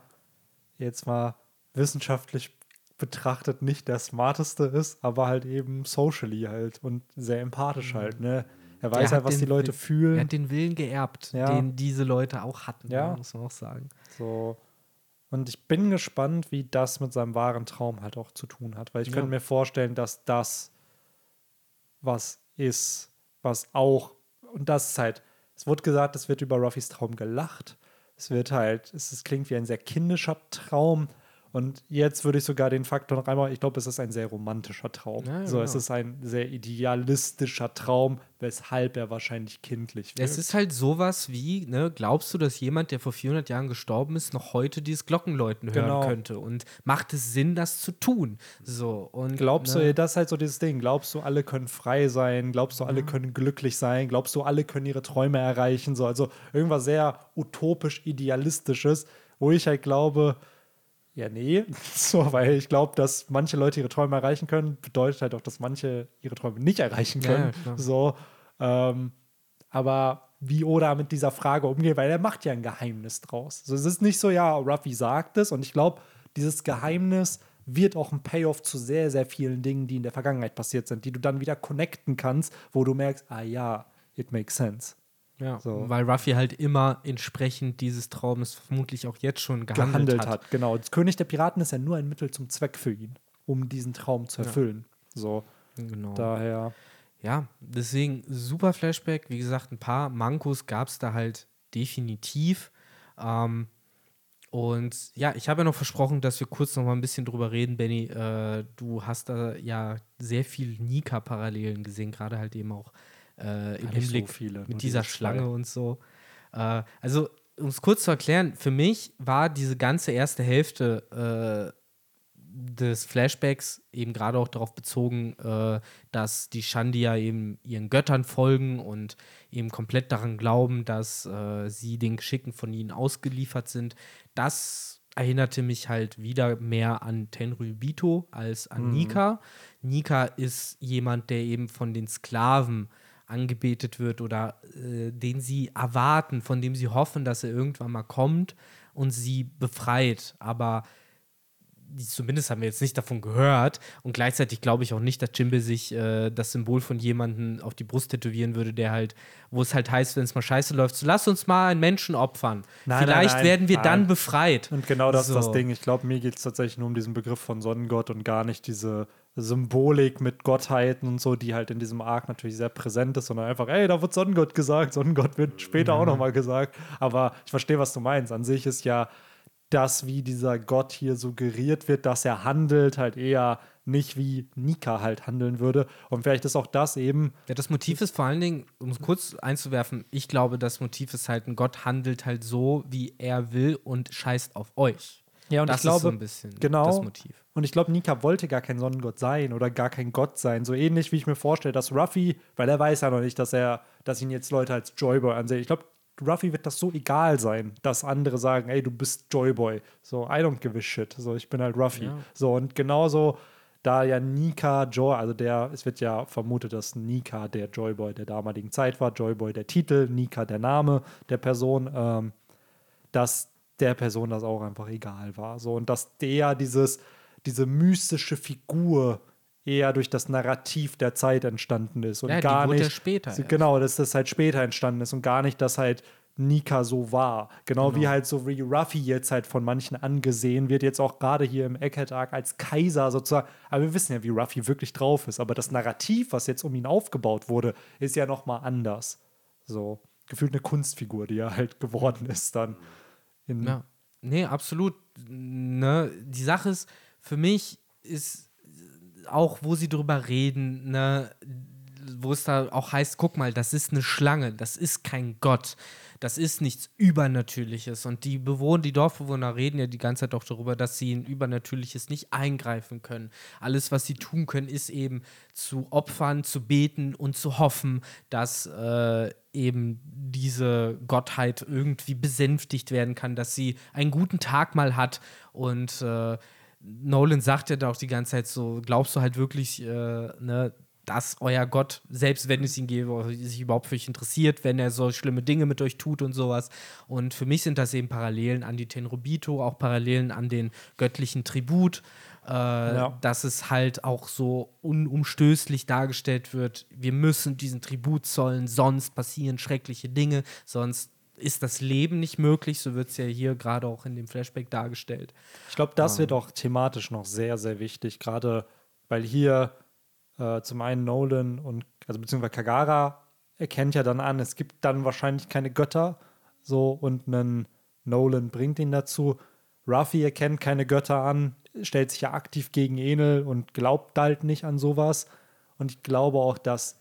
jetzt mal wissenschaftlich betrachtet nicht der smarteste ist, aber halt eben socially halt und sehr empathisch halt, ne? Er weiß halt, was die Leute fühlen. Er hat den Willen geerbt, ja. den diese Leute auch hatten, ja. muss man auch sagen. So. Und ich bin gespannt, wie das mit seinem wahren Traum halt auch zu tun hat, weil ich ja. könnte mir vorstellen, dass das was ist, was auch, und das ist halt, es wurde gesagt, es wird über Ruffys Traum gelacht. Es wird halt, es, es klingt wie ein sehr kindischer Traum. Und jetzt würde ich sogar den Faktor noch einmal, ich glaube, es ist ein sehr romantischer Traum. Ja, so, genau. es ist ein sehr idealistischer Traum, weshalb er wahrscheinlich kindlich wird. Es ist halt sowas wie, ne, glaubst du, dass jemand, der vor 400 Jahren gestorben ist, noch heute dieses Glockenläuten hören genau. könnte? Und macht es Sinn, das zu tun? So, und, glaubst ne? du, das ist halt so dieses Ding, glaubst du, alle können frei sein? Glaubst du, alle ja. können glücklich sein? Glaubst du, alle können ihre Träume erreichen? So, also irgendwas sehr utopisch idealistisches, wo ich halt glaube, ja, nee. So, weil ich glaube, dass manche Leute ihre Träume erreichen können, bedeutet halt auch, dass manche ihre Träume nicht erreichen können. Ja, so, ähm, aber wie Oda mit dieser Frage umgeht, weil er macht ja ein Geheimnis draus. Also es ist nicht so, ja, Ruffy sagt es und ich glaube, dieses Geheimnis wird auch ein Payoff zu sehr, sehr vielen Dingen, die in der Vergangenheit passiert sind, die du dann wieder connecten kannst, wo du merkst, ah ja, it makes sense. Ja, so. weil Ruffy halt immer entsprechend dieses Traumes vermutlich auch jetzt schon gehandelt, gehandelt hat. hat. Genau, das König der Piraten ist ja nur ein Mittel zum Zweck für ihn, um diesen Traum zu erfüllen. Ja. So, genau. daher. Ja, deswegen super Flashback. Wie gesagt, ein paar Mankos gab es da halt definitiv. Ähm, und ja, ich habe ja noch versprochen, dass wir kurz noch mal ein bisschen drüber reden, Benny. Äh, du hast da ja sehr viel Nika-Parallelen gesehen, gerade halt eben auch äh, im Hinblick so viele, mit dieser Schlange und so. Äh, also, um es kurz zu erklären, für mich war diese ganze erste Hälfte äh, des Flashbacks eben gerade auch darauf bezogen, äh, dass die Shandia eben ihren Göttern folgen und eben komplett daran glauben, dass äh, sie den Geschicken von ihnen ausgeliefert sind. Das erinnerte mich halt wieder mehr an Tenryubito als an mhm. Nika. Nika ist jemand, der eben von den Sklaven angebetet wird oder äh, den sie erwarten, von dem sie hoffen, dass er irgendwann mal kommt und sie befreit. Aber zumindest haben wir jetzt nicht davon gehört. Und gleichzeitig glaube ich auch nicht, dass Jimbe sich äh, das Symbol von jemandem auf die Brust tätowieren würde, der halt, wo es halt heißt, wenn es mal scheiße läuft, so lass uns mal einen Menschen opfern. Nein, Vielleicht nein, nein, werden wir dann befreit. Und genau das ist das So. Ding. Ich glaube, mir geht es tatsächlich nur um diesen Begriff von Sonnengott und gar nicht diese Symbolik mit Gottheiten und so, die halt in diesem Arc natürlich sehr präsent ist, sondern einfach, ey, da wird Sonnengott gesagt. Sonnengott wird später auch nochmal gesagt. Aber ich verstehe, was du meinst. An sich ist ja das, wie dieser Gott hier suggeriert wird, dass er handelt, halt eher nicht wie Nika halt handeln würde. Und vielleicht ist auch das eben Ja, das Motiv ist vor allen Dingen, um es kurz einzuwerfen, ich glaube, das Motiv ist halt, ein Gott handelt halt so, wie er will und scheißt auf euch. Ja, und das ich glaube, ist so ein bisschen genau. das Motiv. Und ich glaube, Nika wollte gar kein Sonnengott sein oder gar kein Gott sein. So ähnlich wie ich mir vorstelle, dass Ruffy, weil er weiß ja noch nicht, dass er, dass ihn jetzt Leute als Joyboy ansehen. Ich glaube, Ruffy wird das so egal sein, dass andere sagen, ey, du bist Joyboy. So, I don't give a shit. So, ich bin halt Ruffy. Ja. So, und genauso, da ja Nika Joy, also der, es wird ja vermutet, dass Nika der Joyboy der damaligen Zeit war, Joyboy der Titel, Nika der Name der Person, ähm, dass der Person das auch einfach egal war. So, und dass der dieses, diese mystische Figur eher durch das Narrativ der Zeit entstanden ist und Ja, die gar wurde ja nicht. später so, genau, dass das halt später entstanden ist und gar nicht, dass halt Nika so war. Genau, wie halt so wie Ruffy jetzt halt von manchen angesehen wird, jetzt auch gerade hier im Egghead Arc als Kaiser sozusagen. Aber wir wissen ja, wie Ruffy wirklich drauf ist. Aber das Narrativ, was jetzt um ihn aufgebaut wurde, ist ja noch mal anders. So gefühlt eine Kunstfigur, die er halt geworden ist dann. In, Ja. Nee, absolut. Ne? Die Sache ist, für mich ist auch, wo sie drüber reden, ne, wo es da auch heißt, guck mal, das ist eine Schlange, das ist kein Gott, das ist nichts Übernatürliches. Und die Bewohner, die Dorfbewohner reden ja die ganze Zeit auch darüber, dass sie in Übernatürliches nicht eingreifen können. Alles, was sie tun können, ist eben zu opfern, zu beten und zu hoffen, dass äh, eben diese Gottheit irgendwie besänftigt werden kann, dass sie einen guten Tag mal hat und äh, Nolan sagt ja da auch die ganze Zeit so, glaubst du halt wirklich, äh, ne, dass euer Gott, selbst wenn es ihn gäbe, sich überhaupt für euch interessiert, wenn er so schlimme Dinge mit euch tut und sowas. Und für mich sind das eben Parallelen an die Tenrobito, auch Parallelen an den göttlichen Tribut, äh, dass es halt auch so unumstößlich dargestellt wird, wir müssen diesen Tribut zollen, sonst passieren schreckliche Dinge, sonst ist das Leben nicht möglich, so wird es ja hier gerade auch in dem Flashback dargestellt. Ich glaube, das wird auch thematisch noch sehr, sehr wichtig, gerade weil hier äh, zum einen Nolan und, also beziehungsweise Kagara erkennt ja dann an, es gibt dann wahrscheinlich keine Götter, so und einen Nolan bringt ihn dazu. Ruffy erkennt keine Götter an, stellt sich ja aktiv gegen Enel und glaubt halt nicht an sowas. Und ich glaube auch, dass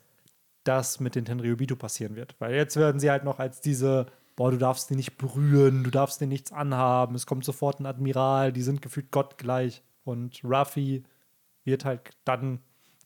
das mit den Tenryubito passieren wird. Weil jetzt werden sie halt noch als diese, boah, du darfst den nicht berühren, du darfst den nichts anhaben, es kommt sofort ein Admiral, die sind gefühlt gottgleich. Und Ruffy wird halt dann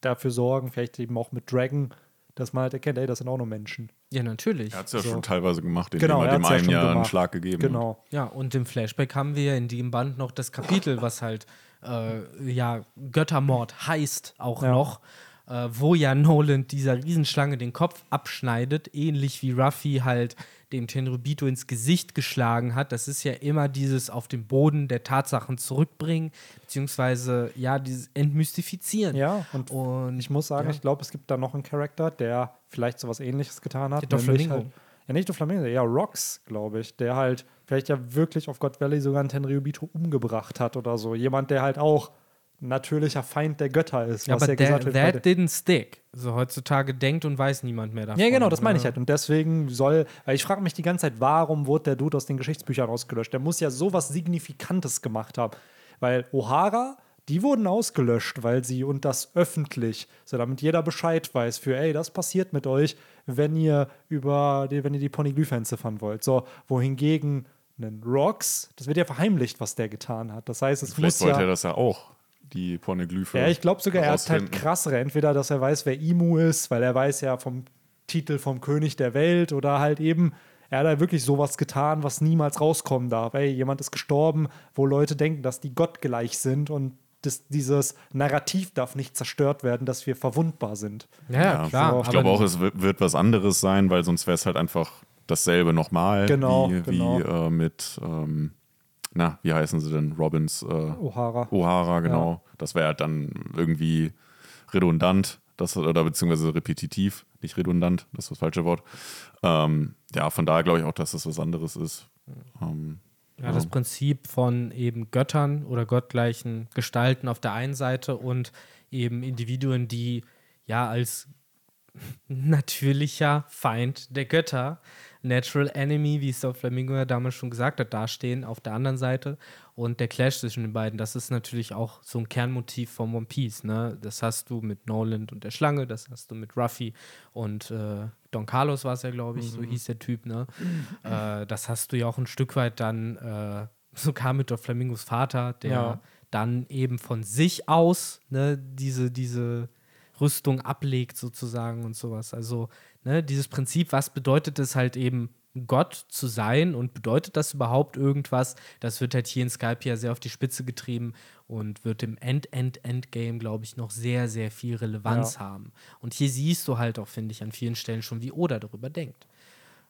dafür sorgen, vielleicht eben auch mit Dragon, dass man halt erkennt, ey, das sind auch nur Menschen. Ja, natürlich. Er hat es ja So. schon teilweise gemacht, indem Genau, er dem ja einen ja einen gemacht. Schlag gegeben hat. Genau. Ja, und im Flashback haben wir in dem Band noch das Kapitel, was halt äh, ja Göttermord heißt auch Ja. noch, äh, wo ja Nolan dieser Riesenschlange den Kopf abschneidet, ähnlich wie Ruffy halt dem Tenrubito ins Gesicht geschlagen hat. Das ist ja immer dieses auf den Boden der Tatsachen zurückbringen, beziehungsweise ja, dieses Entmystifizieren. Ja, und, Und ich muss sagen, ja. ich glaube, es gibt da noch einen Charakter, der vielleicht sowas ähnliches getan hat. Der Doflamingo. Halt, ja, nicht Doflamingo, ja, Rox, glaube ich, der halt vielleicht ja wirklich auf God Valley sogar einen Tenryubito umgebracht hat oder so. Jemand, der halt auch natürlicher Feind der Götter ist. Ja, was aber ja der, gesagt wird, bei that der- didn't stick. So heutzutage denkt und weiß niemand mehr davon. Ja, genau, das meine ich halt. Und deswegen soll, weil ich frage mich die ganze Zeit, warum wurde der Dude aus den Geschichtsbüchern ausgelöscht? Der muss ja sowas Signifikantes gemacht haben. Weil O'Hara, die wurden ausgelöscht, weil sie und das öffentlich, so damit jeder Bescheid weiß für, ey, das passiert mit euch, wenn ihr über die, wenn ihr die Poneglyphe entziffern wollt. So, wohingegen einen Rox, das wird ja verheimlicht, was der getan hat. Das heißt, es Vielleicht muss wollte ja. er das ja auch, die Pornoglyphe. Ja, ich glaube sogar, er hat halt krassere. Entweder, dass er weiß, wer Imu ist, weil er weiß ja vom Titel vom König der Welt oder halt eben, er hat halt wirklich sowas getan, was niemals rauskommen darf. Ey, jemand ist gestorben, wo Leute denken, dass die gottgleich sind und das, dieses Narrativ darf nicht zerstört werden, dass wir verwundbar sind. Ja, Ja, klar. Ich glaube auch, es wird, wird was anderes sein, weil sonst wäre es halt einfach dasselbe nochmal, Genau, wie, genau. wie äh, mit ähm, na, wie heißen sie denn? Robins, äh, O'Hara. O'Hara, genau. Das wäre dann irgendwie redundant, das, oder beziehungsweise repetitiv, nicht redundant, das ist das falsche Wort. Ähm, ja, von daher glaube ich auch, dass das was anderes ist. Ähm, Ja, das Prinzip von eben Göttern oder gottgleichen Gestalten auf der einen Seite und eben Individuen, die ja als natürlicher Feind der Götter, Natural Enemy, wie es der Flamingo ja damals schon gesagt hat, dastehen auf der anderen Seite. Und der Clash zwischen den beiden, das ist natürlich auch so ein Kernmotiv von One Piece. Ne? Das hast du mit Noland und der Schlange, das hast du mit Ruffy und äh, Don Carlos war es ja, glaube ich, so hieß der Typ. Ne? äh, das hast du ja auch ein Stück weit dann äh, sogar mit der Flamingos Vater, der Ja. dann eben von sich aus ne, diese, diese Rüstung ablegt sozusagen und sowas. Also ne, dieses Prinzip, was bedeutet es halt eben Gott zu sein und bedeutet das überhaupt irgendwas? Das wird halt hier in Skype ja sehr auf die Spitze getrieben und wird im End-End-Endgame, glaube ich, noch sehr, sehr viel Relevanz Ja. haben. Und hier siehst du halt auch, finde ich, an vielen Stellen schon, wie Oda darüber denkt.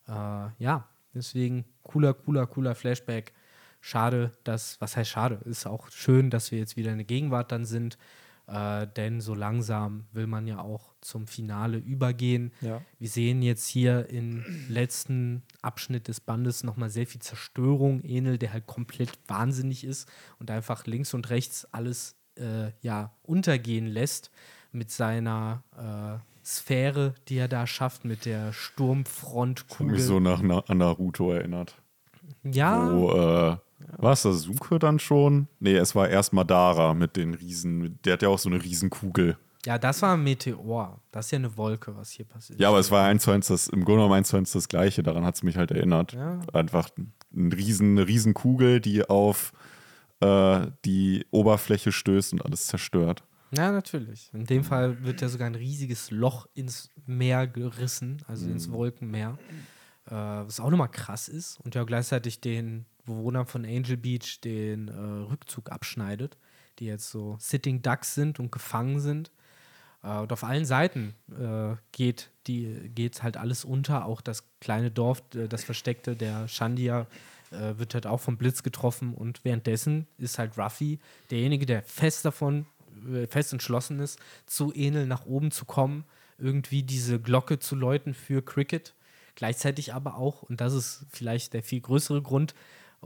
Äh, ja, deswegen cooler, cooler, cooler Flashback. Schade, dass, was heißt schade? Ist auch schön, dass wir jetzt wieder in der Gegenwart dann sind, äh, denn so langsam will man ja auch zum Finale übergehen. Ja. Wir sehen jetzt hier im letzten Abschnitt des Bandes nochmal sehr viel Zerstörung. Enel, der halt komplett wahnsinnig ist und einfach links und rechts alles äh, ja, untergehen lässt mit seiner äh, Sphäre, die er da schafft, mit der Sturmfrontkugel. mich so nach Na an Naruto erinnert. ja, Wo, äh, war es Sasuke dann schon? Nee, es war erst Madara mit den Riesen. Der hat ja auch so eine Riesenkugel. ja, das war ein Meteor. Das ist ja eine Wolke, was hier passiert. Ja, aber es war eins zu eins das, im Grunde genommen eins zu eins das Gleiche. Daran hat es mich halt erinnert. Ja. Einfach ein Riesen, eine Riesenkugel, die auf äh, die Oberfläche stößt und alles zerstört. Ja, natürlich. In dem Fall wird ja sogar ein riesiges Loch ins Meer gerissen, also ins Wolkenmeer. Äh, was auch nochmal krass ist und ja gleichzeitig den Bewohnern von Angel Beach den äh, Rückzug abschneidet, die jetzt so Sitting Ducks sind und gefangen sind. Äh, und auf allen Seiten äh, geht die geht halt alles unter. Auch das kleine Dorf, äh, das versteckte der Shandia, äh, wird halt auch vom Blitz getroffen. Und währenddessen ist halt Ruffy derjenige, der fest davon, äh, fest entschlossen ist, zu Enel nach oben zu kommen, irgendwie diese Glocke zu läuten für Cricket. Gleichzeitig aber auch, und das ist vielleicht der viel größere Grund,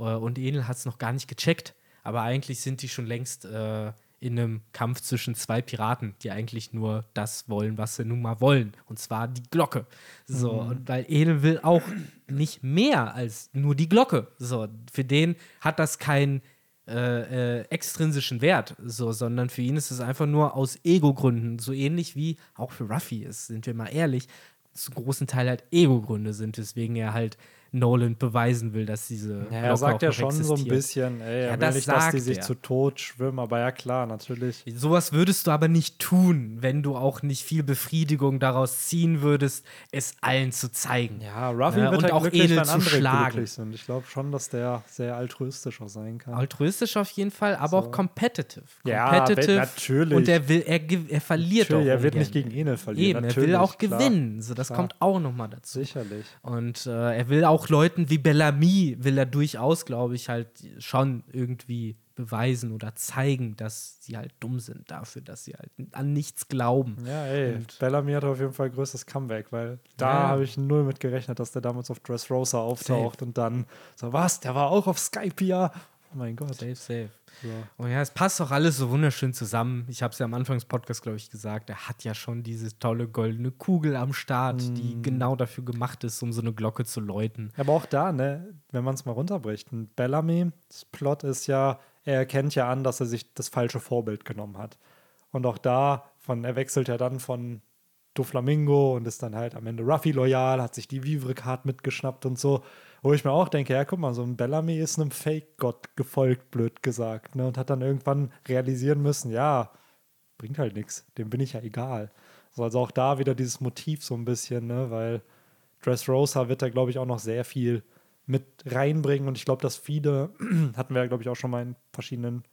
und Enel hat es noch gar nicht gecheckt, aber eigentlich sind die schon längst äh, in einem Kampf zwischen zwei Piraten, die eigentlich nur das wollen, was sie nun mal wollen. Und zwar die Glocke. So, und weil Enel will auch nicht mehr als nur die Glocke. So, für den hat das keinen äh, äh, extrinsischen Wert, so, sondern für ihn ist es einfach nur aus Ego-Gründen, so ähnlich wie auch für Ruffy ist, sind wir mal ehrlich, zu großen Teil halt Ego-Gründe sind, weswegen er halt Nolan beweisen will, dass diese. Ja, er sagt ja schon so ein bisschen, ey, er Ja, will das nicht, dass die sich er. zu Tod schwimmen, aber ja klar, natürlich. Sowas würdest du aber nicht tun, wenn du auch nicht viel Befriedigung daraus ziehen würdest, es allen zu zeigen. Ja, Ruffy Ja, wird und halt auch glücklich, wenn zu andere schlagen. glücklich sind. Ich glaube schon, dass der sehr altruistisch auch sein kann. Altruistisch auf jeden Fall, aber auch competitive. Ja, competitive. wenn- natürlich. Und er will, er, er verliert Natürlich, auch. er wird nicht gegen Enel verlieren. Eben, er will auch klar. gewinnen. So, das Klar. kommt auch nochmal dazu. Sicherlich. Und äh, er will auch Leuten wie Bellamy, will er durchaus, glaube ich, halt schon irgendwie beweisen oder zeigen, dass sie halt dumm sind dafür, dass sie halt an nichts glauben. Ja, ey, Und- Bellamy hat auf jeden Fall größtes Comeback, weil da Ja. habe ich null mit gerechnet, dass der damals auf Dressrosa auftaucht und dann so, was, der war auch auf Skype ja. Oh mein Gott. Safe, safe. So. Und ja, es passt doch alles so wunderschön zusammen. Ich habe es ja am Anfang des Podcasts, glaube ich, gesagt. Er hat ja schon diese tolle goldene Kugel am Start, Mm. die genau dafür gemacht ist, um so eine Glocke zu läuten. Aber auch da, ne, wenn man es mal runterbricht, ein Bellamy, das Plot ist ja, er erkennt ja an, dass er sich das falsche Vorbild genommen hat. Und auch da, von, er wechselt ja dann von Doflamingo und ist dann halt am Ende Ruffy loyal, hat sich die Vivre-Card mitgeschnappt und so. Wo ich mir auch denke, ja, guck mal, so ein Bellamy ist einem Fake-Gott gefolgt, blöd gesagt, ne, und hat dann irgendwann realisieren müssen, ja, bringt halt nichts, dem bin ich ja egal. So, also auch da wieder dieses Motiv so ein bisschen, ne, weil Dressrosa wird da, glaube ich, auch noch sehr viel mit reinbringen und ich glaube, dass viele, hatten wir ja, glaube ich, auch schon mal in verschiedenen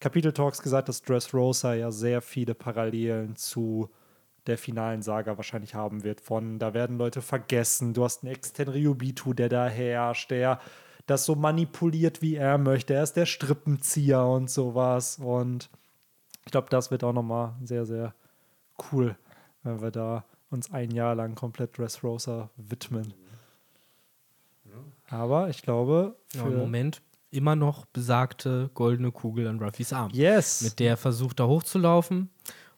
Kapitel-Talks gesagt, dass Dressrosa ja sehr viele Parallelen zu der finalen Saga wahrscheinlich haben wird. Von da werden Leute vergessen, du hast einen externen Ryubitu, der da herrscht, der das so manipuliert, wie er möchte. Er ist der Strippenzieher und sowas. Und ich glaube, das wird auch nochmal sehr, sehr cool, wenn wir da uns ein Jahr lang komplett Dressrosa widmen. Aber ich glaube, Ja, für Im Moment immer noch besagte goldene Kugel an Ruffys Arm. Yes. Mit der er versucht, da hochzulaufen.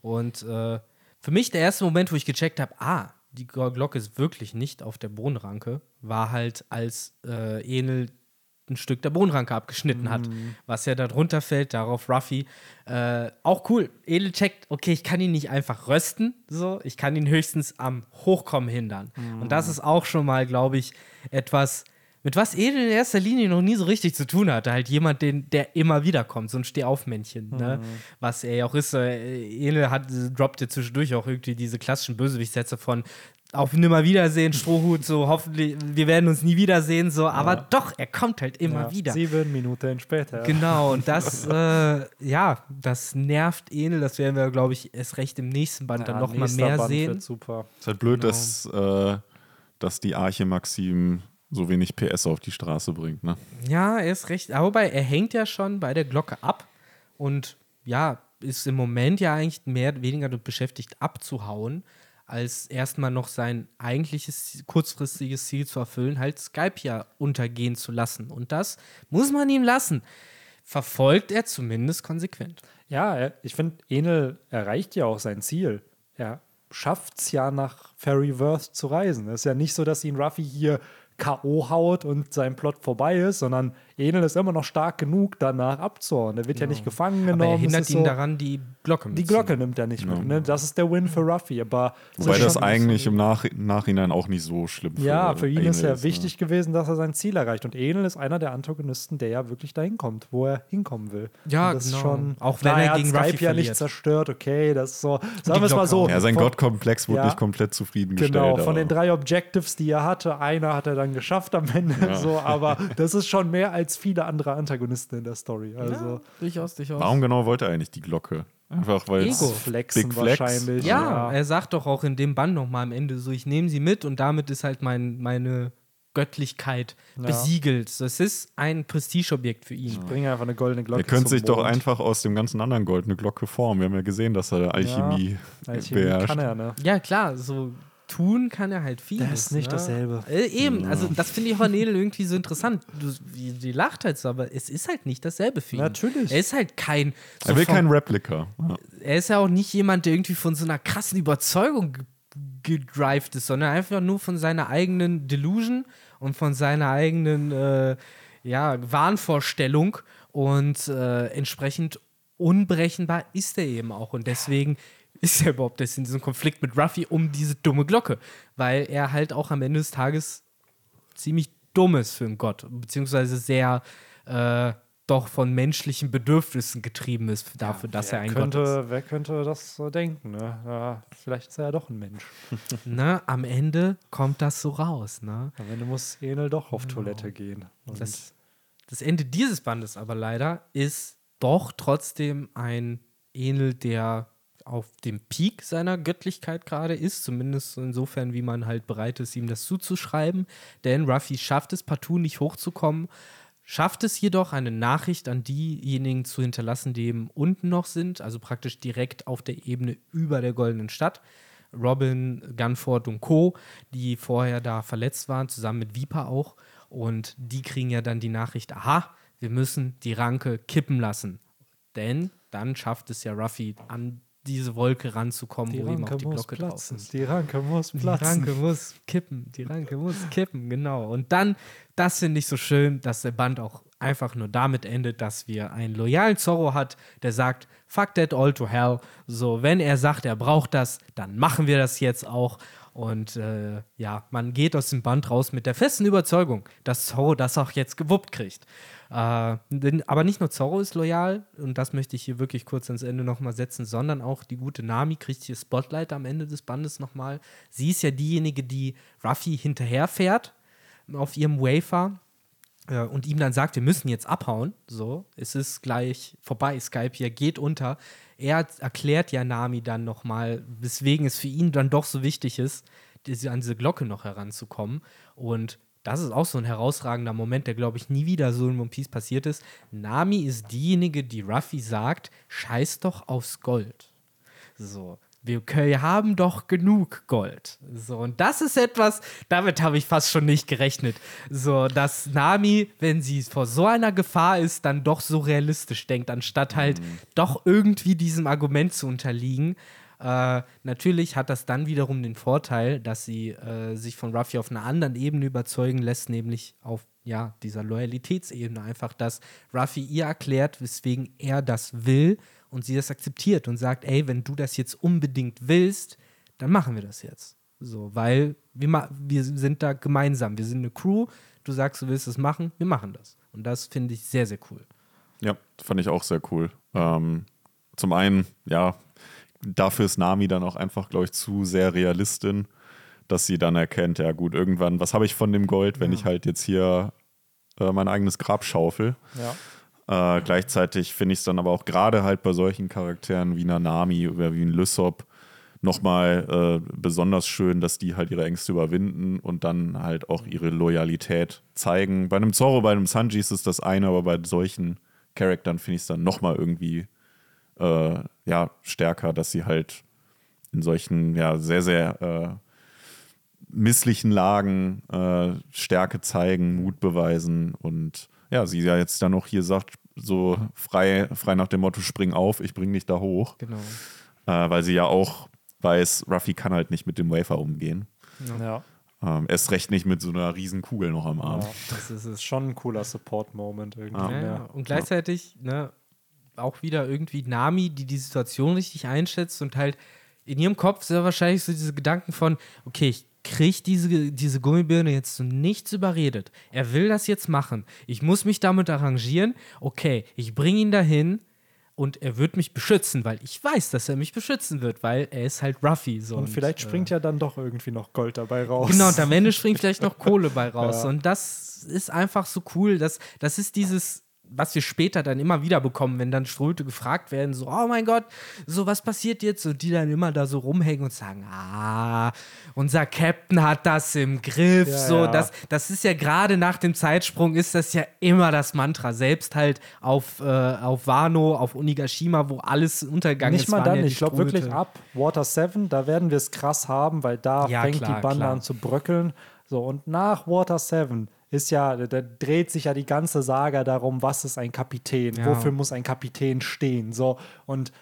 Und äh, für mich der erste Moment, wo ich gecheckt habe, ah, die Glocke ist wirklich nicht auf der Bohnenranke, war halt, als äh, Enel ein Stück der Bohnenranke abgeschnitten hat, was ja da drunter fällt, darauf Ruffy. Äh, auch cool. Enel checkt, okay, ich kann ihn nicht einfach rösten, so, ich kann ihn höchstens am Hochkommen hindern. Und das ist auch schon mal, glaube ich, etwas, mit was Edel in erster Linie noch nie so richtig zu tun hatte. Halt jemand, den, der immer wieder kommt, so ein Stehaufmännchen, ne? Was er ja auch ist. Äh, Edel hat, droppt ja zwischendurch auch irgendwie diese klassischen Bösewichtsätze von auf Nimmerwiedersehen, Strohhut, so hoffentlich, wir werden uns nie wiedersehen, so, aber doch, er kommt halt immer ja, wieder. Sieben Minuten später. Genau, und das, äh, ja, das nervt Enel. Das werden wir, glaube ich, erst recht im nächsten Band dann noch mal nächster mehr Band sehen. wird super. Ist halt blöd, Genau. dass, äh, dass die Arche Maxim so wenig PS auf die Straße bringt, ne? Ja, er ist recht. Aber wobei, er hängt ja schon bei der Glocke ab und ja, ist im Moment ja eigentlich mehr oder weniger damit beschäftigt, abzuhauen, als erstmal noch sein eigentliches kurzfristiges Ziel zu erfüllen, halt Skype ja untergehen zu lassen. Und das muss man ihm lassen. Verfolgt er zumindest konsequent. Ja, ich finde, Enel erreicht ja auch sein Ziel. Er schafft es ja nach Fairyverse zu reisen. Es ist ja nicht so, dass ihn Ruffy hier K.O. haut und sein Plot vorbei ist, sondern Enel ist immer noch stark genug, danach abzuhauen. Er wird ja nicht gefangen genommen. Aber er hindert ist ihn so, daran, die Glocke Die mitzunehmen. Glocke nimmt er nicht mit. Ne? Das ist der Win für Ruffy. Aber Wobei ist das eigentlich im Nach Nachhinein auch nicht so schlimm Ja, für ihn ist Enel ja ne? wichtig gewesen, dass er sein Ziel erreicht. Und Enel ist einer der Antagonisten, der ja wirklich dahin kommt, wo er hinkommen will. Ja, Und das ist genau. schon, Auch wenn er gegen Skype Ruffy ja nicht zerstört, okay, das ist so. Sagen wir es mal so. Ja, sein Gottkomplex wurde Ja. nicht komplett zufriedengestellt. Genau, von den drei Objectives, die er hatte, einer hat er dann geschafft am Ende. So, aber das ist schon mehr als viele andere Antagonisten in der Story. Also durchaus, durchaus. Warum genau wollte er eigentlich die Glocke? Einfach weil es Ego. Flexen Big Flex? wahrscheinlich. Ja, er sagt doch auch in dem Band nochmal am Ende so, ich nehme sie mit und damit ist halt mein, meine Göttlichkeit besiegelt. So, es ist ein Prestigeobjekt für ihn. Bring einfach eine goldene Glocke. Er könnte sich doch Mond. einfach aus dem ganzen anderen Gold eine Glocke formen. Wir haben ja gesehen, dass er Alchemie, Alchemie beherrscht. kann er, ne? Ja, klar, so tun kann er halt vieles. Das ist nicht ne? dasselbe. Äh, eben, also das finde ich auch an Edel irgendwie so interessant. Du, die, die lacht halt so, aber es ist halt nicht dasselbe für ihn. Natürlich. Er ist halt kein. so Er will vom- kein Replika. Ja. er ist ja auch nicht jemand, der irgendwie von so einer krassen Überzeugung ge- gedrived ist, sondern einfach nur von seiner eigenen Delusion und von seiner eigenen äh, ja, Wahnvorstellung und äh, entsprechend unberechenbar ist er eben auch und deswegen ist er überhaupt jetzt in diesem Konflikt mit Ruffy um diese dumme Glocke, weil er halt auch am Ende des Tages ziemlich dumm ist für einen Gott, beziehungsweise sehr äh, doch von menschlichen Bedürfnissen getrieben ist dafür, dass er ein Gott ist. könnte, wer könnte das so denken? Ne? Ja, vielleicht ist er ja doch ein Mensch. ne, am Ende kommt das so raus. Ne? Am Ende muss Enel doch auf Toilette gehen. Das, das Ende dieses Bandes aber leider ist doch trotzdem ein Enel, der auf dem Peak seiner Göttlichkeit gerade ist, zumindest insofern, wie man halt bereit ist, ihm das zuzuschreiben. Denn Ruffy schafft es partout nicht hochzukommen, schafft es jedoch, eine Nachricht an diejenigen zu hinterlassen, die eben unten noch sind, also praktisch direkt auf der Ebene über der Goldenen Stadt. Robin, Gunford und Co., die vorher da verletzt waren, zusammen mit Viper auch. Und die kriegen ja dann die Nachricht, aha, wir müssen die Ranke kippen lassen. Denn dann schafft es ja Ruffy, an diese Wolke ranzukommen, die wo eben auch Ranke die Glocke drauf platzen. ist. Die Ranke muss Die platzen. Ranke muss kippen, die Ranke muss kippen, genau. Und dann, das finde ich so schön, dass der Band auch einfach nur damit endet, dass wir einen loyalen Zorro hat, der sagt, fuck that all to hell. So, wenn er sagt, er braucht das, dann machen wir das jetzt auch. Und äh, ja, man geht aus dem Band raus mit der festen Überzeugung, dass Zorro das auch jetzt gewuppt kriegt. Äh, denn, aber nicht nur Zorro ist loyal, und das möchte ich hier wirklich kurz ans Ende nochmal setzen, sondern auch die gute Nami kriegt hier Spotlight am Ende des Bandes nochmal. Sie ist ja diejenige, die Ruffy hinterherfährt auf ihrem Wafer äh, und ihm dann sagt, wir müssen jetzt abhauen. So, es ist gleich vorbei, Skype hier geht unter. Er erklärt ja Nami dann nochmal, weswegen es für ihn dann doch so wichtig ist, diese, an diese Glocke noch heranzukommen. Und das ist auch so ein herausragender Moment, der, glaube ich, nie wieder so in One Piece passiert ist. Nami ist diejenige, die Ruffy sagt, scheiß doch aufs Gold. So. Wir haben doch genug Gold. So, und das ist etwas, damit habe ich fast schon nicht gerechnet. So, dass Nami, wenn sie vor so einer Gefahr ist, dann doch so realistisch denkt, anstatt halt Mhm. doch irgendwie diesem Argument zu unterliegen. Äh, natürlich hat das dann wiederum den Vorteil, dass sie äh, sich von Ruffy auf einer anderen Ebene überzeugen lässt, nämlich auf ja, dieser Loyalitätsebene. Einfach, dass Ruffy ihr erklärt, weswegen er das will und sie das akzeptiert und sagt, ey, wenn du das jetzt unbedingt willst, dann machen wir das jetzt. So, weil wir, wir sind da gemeinsam. Wir sind eine Crew. Du sagst, du willst es machen, wir machen das. Und das finde ich sehr, sehr cool. Ja, fand ich auch sehr cool. Ähm, zum einen, ja, dafür ist Nami dann auch einfach, glaube ich, zu sehr Realistin, dass sie dann erkennt, ja gut, irgendwann, was habe ich von dem Gold, wenn ich halt jetzt hier äh, mein eigenes Grab schaufel? Ja. Äh, gleichzeitig finde ich es dann aber auch gerade halt bei solchen Charakteren wie einer Nami oder wie ein Lysop nochmal äh, besonders schön, dass die halt ihre Ängste überwinden und dann halt auch ihre Loyalität zeigen. Bei einem Zorro, bei einem Sanji ist es das eine, aber bei solchen Charakteren finde ich es dann nochmal irgendwie äh, ja, stärker, dass sie halt in solchen ja, sehr, sehr äh, misslichen Lagen äh, Stärke zeigen, Mut beweisen und ja, sie ja jetzt dann noch hier sagt, so frei, frei nach dem Motto, spring auf, ich bring dich da hoch, Genau. äh, weil sie ja auch weiß, Ruffy kann halt nicht mit dem Wafer umgehen. Ja. Ähm, erst recht nicht mit so einer riesen Kugel noch am Arm. ja. Das ist. Ist schon ein cooler Support-Moment irgendwie. Ja, ja. Ja. Und gleichzeitig, ne, auch wieder irgendwie Nami, die die Situation richtig einschätzt und halt in ihrem Kopf sehr wahrscheinlich so diese Gedanken von, okay, ich krieg diese, diese Gummibirne jetzt zu nichts überredet. Er will das jetzt machen. Ich muss mich damit arrangieren. Okay, ich bringe ihn dahin und er wird mich beschützen, weil ich weiß, dass er mich beschützen wird, weil er ist halt Ruffy. So. Und vielleicht springt ja dann doch irgendwie noch Gold dabei raus. Genau, und am Ende springt vielleicht noch Kohle bei raus. Ja. Und das ist einfach so cool. Das, das ist dieses, was wir später dann immer wieder bekommen, wenn dann Ströte gefragt werden, so, oh mein Gott, so was passiert jetzt? Und die dann immer da so rumhängen und sagen, ah, unser Captain hat das im Griff. Ja, so, ja. Das, das ist ja gerade nach dem Zeitsprung, ist das ja immer das Mantra. Selbst halt auf, äh, auf Wano, auf Onigashima, wo alles untergegangen Nicht ist. mal waren dann, ja ich glaube wirklich ab Water 7, da werden wir es krass haben, weil da fängt klar, die Bande an zu bröckeln. So, und nach Water 7 ist ja, da, dreht sich ja die ganze Saga darum, was ist ein Kapitän, Ja. wofür muss ein Kapitän stehen. So, und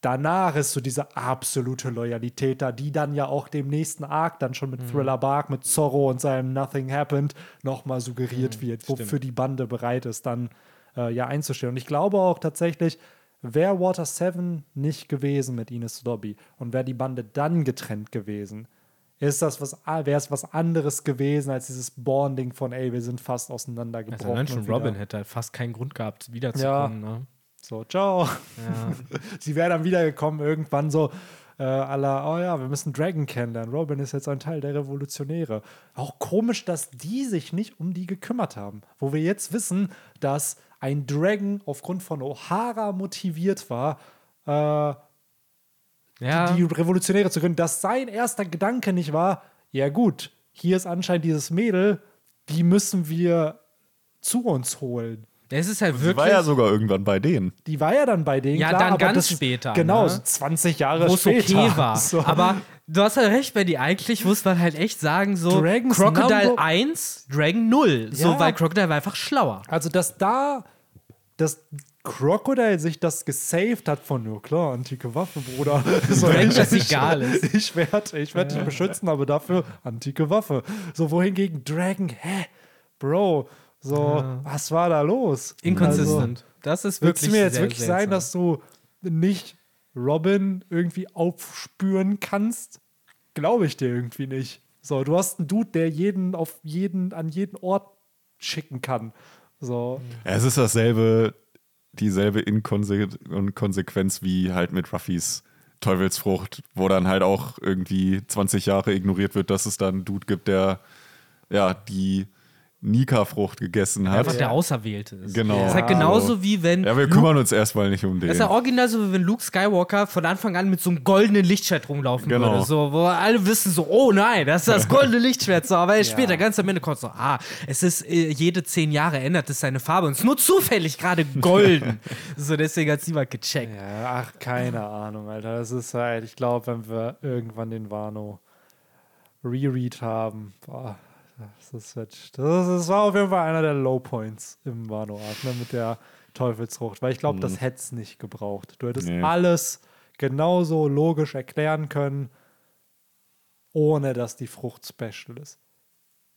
danach ist so diese absolute Loyalität da, die dann ja auch dem nächsten Arc dann schon mit Mhm. Thriller Bark, mit Zorro und seinem Nothing Happened nochmal suggeriert Mhm, wird, wofür die Bande bereit ist, dann äh, ja einzustehen. Und ich glaube auch tatsächlich, wäre Water 7 nicht gewesen mit Ines Lobby und wäre die Bande dann getrennt gewesen, ist das was, wäre es was anderes gewesen als dieses Bonding von, ey, wir sind fast Also auseinandergebrochen. allein schon und wieder- Robin hätte halt fast keinen Grund gehabt, wiederzukommen. Ne? So, ciao. Ja. Sie wäre dann wiedergekommen, irgendwann so, äh, la, oh ja, wir müssen Dragon kennenlernen. Robin ist jetzt ein Teil der Revolutionäre. Auch komisch, dass die sich nicht um die gekümmert haben. Wo wir jetzt wissen, dass ein Dragon aufgrund von O'Hara motiviert war, äh, ja. die Revolutionäre zu gründen, dass sein erster Gedanke nicht war, ja gut, hier ist anscheinend dieses Mädel, die müssen wir zu uns holen. Es ist halt wirklich. war ja sogar irgendwann bei denen. Die war ja dann bei denen. Ja, klar, dann aber ganz das, später, Genau, ne? so 20 Jahre wo es später. okay war. So. Aber du hast halt recht, bei die eigentlich muss man halt echt sagen, so Dragons Crocodile Number- 1, Dragon 0. So, Ja. weil Crocodile war einfach schlauer. Also, dass da dass Crocodile sich das gesaved hat von, nur klar, antike Waffe, Bruder. So, Wenn ich- das ich- egal ist. Ich werde ich werd dich beschützen, aber dafür antike Waffe. So, wohingegen Dragon, hä? Bro, so, was war da los? Inconsistent. das ist Also, willst wirklich. du mir jetzt wirklich seltsam. dass du nicht Robin irgendwie aufspüren kannst? Glaube ich dir irgendwie nicht. So, du hast einen Dude, der jeden auf jeden, an jeden Ort schicken kann. So. Ja, es ist dasselbe, dieselbe Inkonse Inkonsequenz wie halt mit Ruffys Teufelsfrucht, wo dann halt auch irgendwie 20 Jahre ignoriert wird, dass es da einen Dude gibt, der ja die Nika-Frucht gegessen hat. Einfach der Auserwählte ist. Genau. Das ist halt genauso wie wenn. Ja, wir Luke- kümmern uns erstmal nicht um den. Das ist ja original so, wie wenn Luke Skywalker von Anfang an mit so einem goldenen Lichtschwert rumlaufen Genau. würde. So, wo alle wissen so, oh nein, das ist das goldene Lichtschwert. So, aber später, ganz am Ende kommt so, ah, es ist äh, jede zehn Jahre ändert es seine Farbe und es ist nur zufällig gerade golden. so, deswegen hat niemand gecheckt. Ja, ach, keine Ahnung, Alter. Das ist halt, ich glaube, wenn wir irgendwann den Wano Reread haben, boah, das, ist, wird- das, war auf jeden Fall einer der Low Points im Wano-Arc, ne, mit der Teufelsfrucht. Weil ich glaube, das hätte es nicht gebraucht. Du hättest Nee. alles genauso logisch erklären können, ohne dass die Frucht special ist.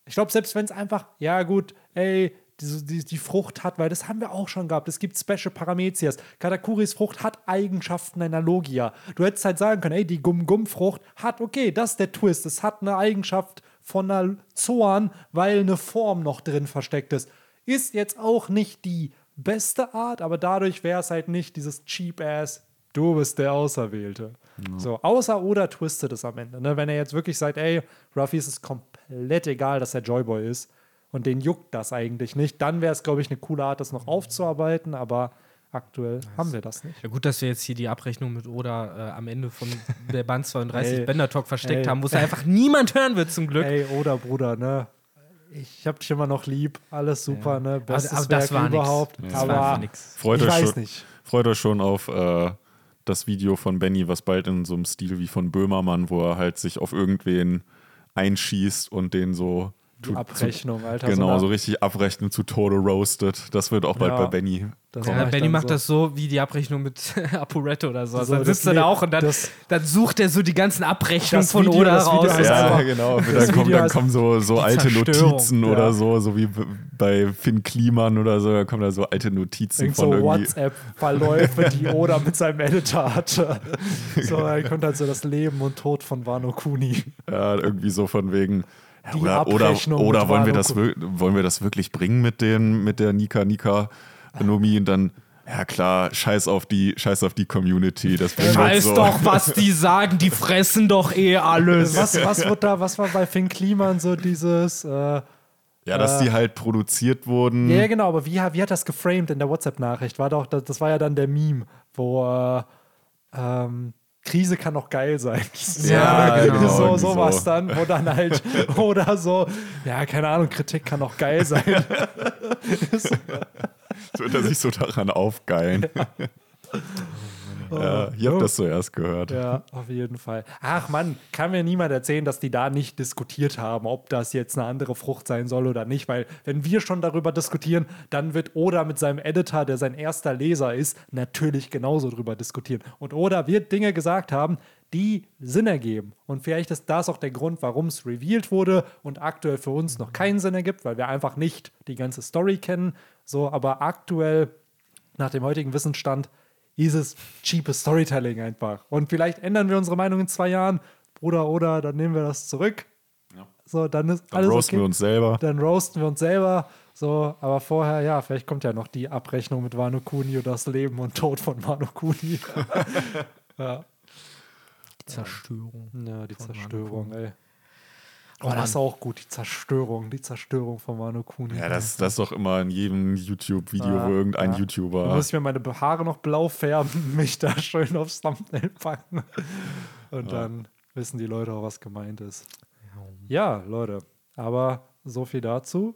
Ich glaube, selbst wenn es einfach, ja gut, ey, die, die, die Frucht hat, weil das haben wir auch schon gehabt. Es gibt Special Paramezias. Katakuris Frucht hat Eigenschaften einer Logia. Du hättest halt sagen können, ey, die Gum-Gum-Frucht hat, okay, das ist der Twist. Es hat eine Eigenschaft von einer Zoan, weil eine Form noch drin versteckt ist. Ist jetzt auch nicht die beste Art, aber dadurch wäre es halt nicht dieses cheap-ass, du bist der Auserwählte. So, außer oder twistet es am Ende. Ne? Wenn er jetzt wirklich sagt, ey, Ruffy ist es komplett egal, dass er Joyboy ist und den juckt das eigentlich nicht, dann wäre es, glaube ich, eine coole Art, das noch aufzuarbeiten, aber aktuell haben wir das nicht. Ja, gut, dass wir jetzt hier die Abrechnung mit Oda äh, am Ende von der Band 32 Ey, Bender Talk versteckt ey. haben, wo es einfach niemand hören wird, zum Glück. Ey, oder Bruder, ne? Ich hab dich immer noch lieb, alles super, ne? Bestes aber das Werk war nix. überhaupt. Das war aber nix. Freut ich euch weiß schon, nicht. Freut euch schon auf äh, das Video von Benny, was bald in so einem Stil wie von Böhmermann, wo er halt sich auf irgendwen einschießt und den so zu- Abrechnung, Alter. Genau, eine- so richtig abrechnen zu Tode roasted. Das wird auch bald Ja. bei Benny. Ja, Benny macht so. das so wie die Abrechnung mit Apuretto oder so. Also So, dann sitzt er da auch und dann, das- dann sucht er so die ganzen Abrechnungen von Video- Oda raus. Ja, genau. das Dann, kommen, dann kommen so, so alte. Notizen Ja. oder so, so wie bei Finn Kliman oder so, da kommen da so alte Notizen Irgend von so irgendwie. WhatsApp-Verläufe, die Oda mit seinem Editor hatte. So, er kommt halt so das Leben und Tod von Wano Kuni. Ja, irgendwie so von wegen. Die oder oder, Abrechnung oder mit wollen, wir das, wollen wir das wirklich bringen mit, den, mit der Nika Nika Nomi und dann, ja klar, scheiß auf die, scheiß auf die Community. Das Scheiß so. doch, was die sagen, die fressen doch eh alles. Was, was, wird da, was war bei Finn Kliman so dieses. Äh, Ja, dass die halt produziert wurden. ja, ja, genau, aber wie, wie hat das geframed in der WhatsApp-Nachricht? War doch, das, das war ja dann der Meme, wo äh, ähm, Krise kann doch geil sein. Ja, irgendwie genau, so, so was so. dann, wo dann halt, oder so, ja, keine Ahnung, Kritik kann doch geil sein. So, wird er sich so daran aufgeilen. ja, ihr habt das zuerst gehört. Ja, auf jeden Fall. Ach Mann, kann mir niemand erzählen, dass die da nicht diskutiert haben, ob das jetzt eine andere Frucht sein soll oder nicht, weil wenn wir schon darüber diskutieren, dann wird Oda mit seinem Editor, der sein erster Leser ist, natürlich genauso drüber diskutieren. Und Oda wird Dinge gesagt haben, die Sinn ergeben. Und vielleicht ist das auch der Grund, warum es revealed wurde und aktuell für uns noch keinen Sinn ergibt, weil wir einfach nicht die ganze Story kennen. So, aber aktuell nach dem heutigen Wissensstand dieses cheape Storytelling einfach. Und vielleicht ändern wir unsere Meinung in zwei Jahren, Bruder, oder dann nehmen wir das zurück. Ja. So, dann ist Dann alles roasten okay. wir uns selber. Dann roasten wir uns selber. So, aber vorher, ja, vielleicht kommt ja noch die Abrechnung mit Wano Kuni und das Leben und Tod von Wano Kuni. ja. Zerstörung. ja, die Zerstörung, ey. Oh Oh, Mann. das ist auch gut, die Zerstörung, die Zerstörung von Wano Kuni. Ja, das, das ist doch immer in jedem YouTube-Video, Ja, wo irgendein ja. YouTuber. Dann muss ich mir meine Haare noch blau färben, mich da schön aufs Thumbnail packen. Und dann wissen die Leute auch, was gemeint ist. Ja, Leute. Aber so viel dazu.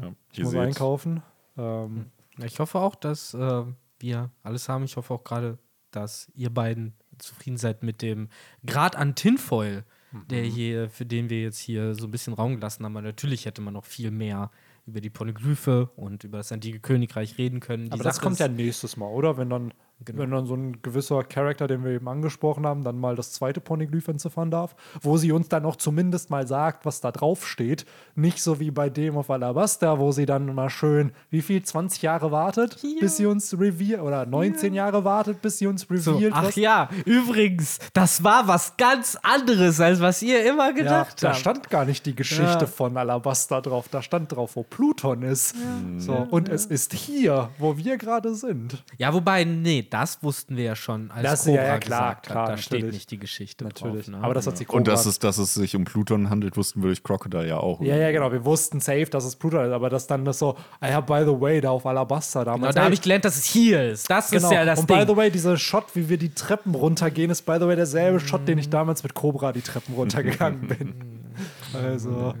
ja, Ich muss seht, einkaufen. Ähm, Ich hoffe auch, dass äh, wir alles haben. Ich hoffe auch gerade, dass ihr beiden zufrieden seid mit dem Grad an Tinfoil, der hier, für den wir jetzt hier so ein bisschen Raum gelassen haben. Aber natürlich hätte man noch viel mehr über die Polyglyphe und über das antike Königreich reden können. Die aber das Sache kommt ist- ja nächstes Mal, oder? Wenn dann, Genau. wenn dann so ein gewisser Charakter, den wir eben angesprochen haben, dann mal das zweite Poneglyph entziffern darf, wo sie uns dann auch zumindest mal sagt, was da drauf steht. Nicht so wie bei dem auf Alabasta, wo sie dann mal schön, wie viel, 20 Jahre wartet, bis sie uns reveal, oder 19 Jahre wartet, bis sie uns so, revealed. ach was- ja, übrigens, das war was ganz anderes, als was ihr immer Ja, gedacht da habt. stand gar nicht die Geschichte Ja. von Alabasta drauf. Da stand drauf, wo Pluton ist. So, und es ist hier, wo wir gerade sind. Ja, wobei, nee, das wussten wir ja schon, als Das- Cobra ja, ja, klar, gesagt klar, hat. Da steht nicht die Geschichte Natürlich. drauf. Ne? Aber das hat sie Und dass Cobra- es, dass es sich um Pluton handelt, wussten wir durch Crocodile ja auch. Ja, ja, genau. Wir wussten safe, dass es Pluto ist, aber das dann das so, ah ja, by the way, da auf Alabaster damals. Genau, da habe ich gelernt, dass es hier ist. Das Genau. ist ja das Und Ding. by the way, dieser Shot, wie wir die Treppen runtergehen, ist by the way derselbe Shot, den ich damals mit Cobra die Treppen runtergegangen bin. Also,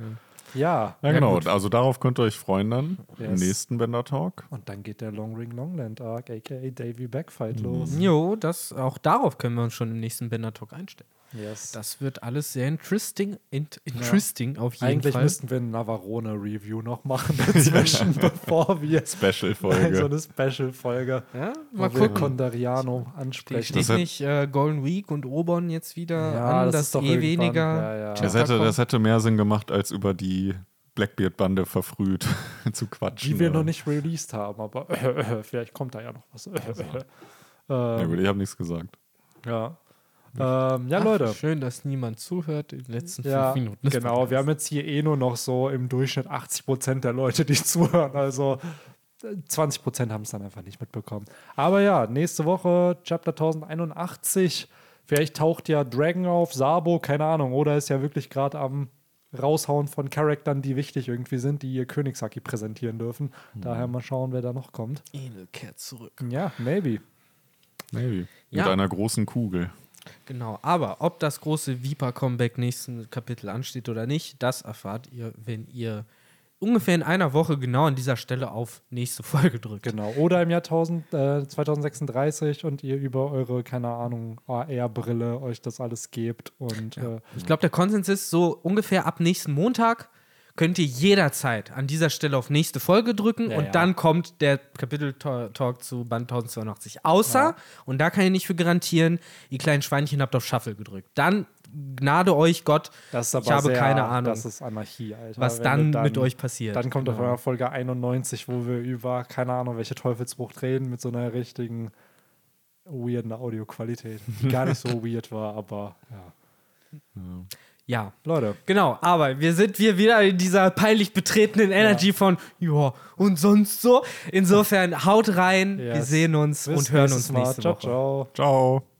ja. Ja, genau. Also darauf könnt ihr euch freuen dann im Yes. nächsten Bender Talk. Und dann geht der Long Ring Longland Arc, aka Davy Backfight, los. Jo, das, auch darauf können wir uns schon im nächsten Bender Talk einstellen. Yes. Das wird alles sehr interesting, int, interesting auf jeden Eigentlich Fall. müssten wir ein Navarone-Review noch machen dazwischen, bevor wir Special-Folge. so eine Special-Folge, ja, mal wo wir gucken. Condariano ansprechen. steht Das hat- nicht äh, Golden Week und Obon jetzt wieder Ja, an, das dass ist doch eh weniger. ja, ja. Das hätte, das hätte mehr Sinn gemacht, als über die Blackbeard-Bande verfrüht zu quatschen. die wir aber- noch nicht released haben, aber vielleicht kommt da ja noch was. Ja, ähm, gut, ich habe nichts gesagt. ja. Ähm, ja, Ach, Leute. Schön, dass niemand zuhört in den letzten Ja, fünf Minuten. genau. Podcasts. Wir haben jetzt hier eh nur noch so im Durchschnitt 80 Prozent der Leute, die zuhören. Also äh, 20 Prozent haben es dann einfach nicht mitbekommen. Aber ja, nächste Woche Chapter 1081. Vielleicht taucht ja Dragon auf, Sabo, keine Ahnung. Oder ist ja wirklich gerade am Raushauen von Charaktern, die wichtig irgendwie sind, die ihr Königshaki präsentieren dürfen. Daher mal schauen, wer da noch kommt. Enel kehrt zurück. Ja, maybe. Maybe. Ja. Mit einer großen Kugel. Genau, aber ob das große Viper-Comeback nächsten Kapitel ansteht oder nicht, das erfahrt ihr, wenn ihr ungefähr in einer Woche genau an dieser Stelle auf nächste Folge drückt. Genau. Oder im Jahr 1000, äh, 2036 und ihr über eure, keine Ahnung, AR-Brille euch das alles gebt. Und äh, Ich glaube, der Konsens ist so ungefähr ab nächsten Montag könnt ihr jederzeit an dieser Stelle auf nächste Folge drücken Ja, und ja. dann kommt der Kapitel-Talk zu Band 1082. Außer, und da kann ich nicht für garantieren, ihr kleinen Schweinchen habt auf Shuffle gedrückt. Dann gnade euch Gott. ich habe sehr, keine Ahnung, Das ist Anarchie, Alter. was dann, du mit euch passiert. Dann kommt auf Genau. einmal Folge 91, wo wir über, keine Ahnung, welche Teufelsbrucht reden, mit so einer richtigen weirden Audioqualität, die gar nicht so weird war, aber ja. Ja, Leute, Genau, aber wir sind wir wieder in dieser peinlich betretenen Energy von, ja, und sonst so. Insofern haut rein, wir Yes. sehen uns bis und hören uns Mal. nächste ciao, Woche. ciao. Ciao.